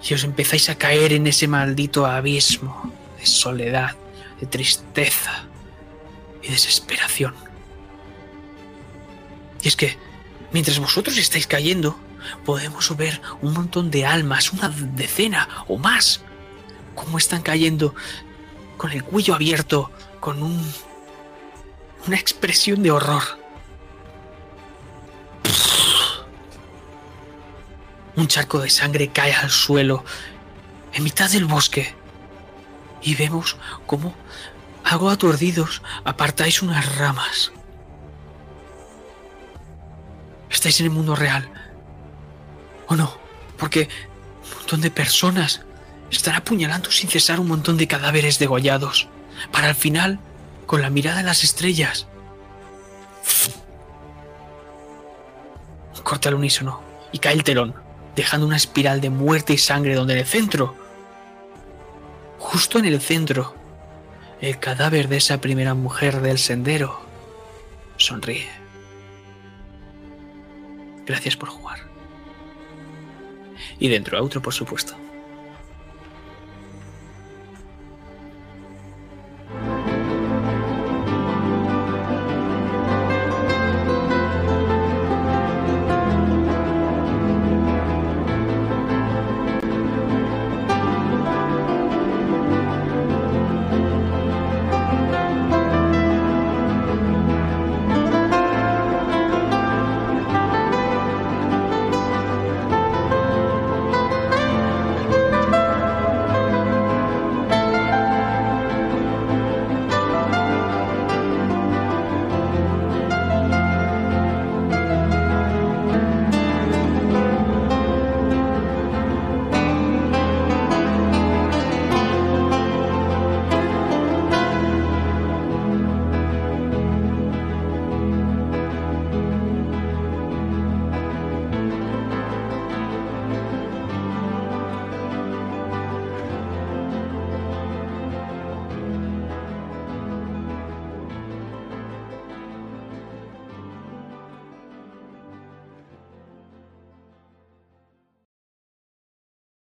y os empezáis a caer en ese maldito abismo de soledad, de tristeza y desesperación. Y es que, mientras vosotros estáis cayendo, podemos ver un montón de almas, una decena o más, cómo están cayendo con el cuello abierto, con un, una expresión de horror. Un charco de sangre cae al suelo en mitad del bosque y vemos cómo, algo aturdidos, apartáis unas ramas. Estáis en el mundo real. ¿O no? Porque un montón de personas están apuñalando sin cesar un montón de cadáveres degollados. Para al final, con la mirada en las estrellas. Corta el unísono y cae el telón, dejando una espiral de muerte y sangre donde en el centro, justo en el centro, el cadáver de esa primera mujer del sendero sonríe. Gracias por jugar. Y dentro, otro, por supuesto.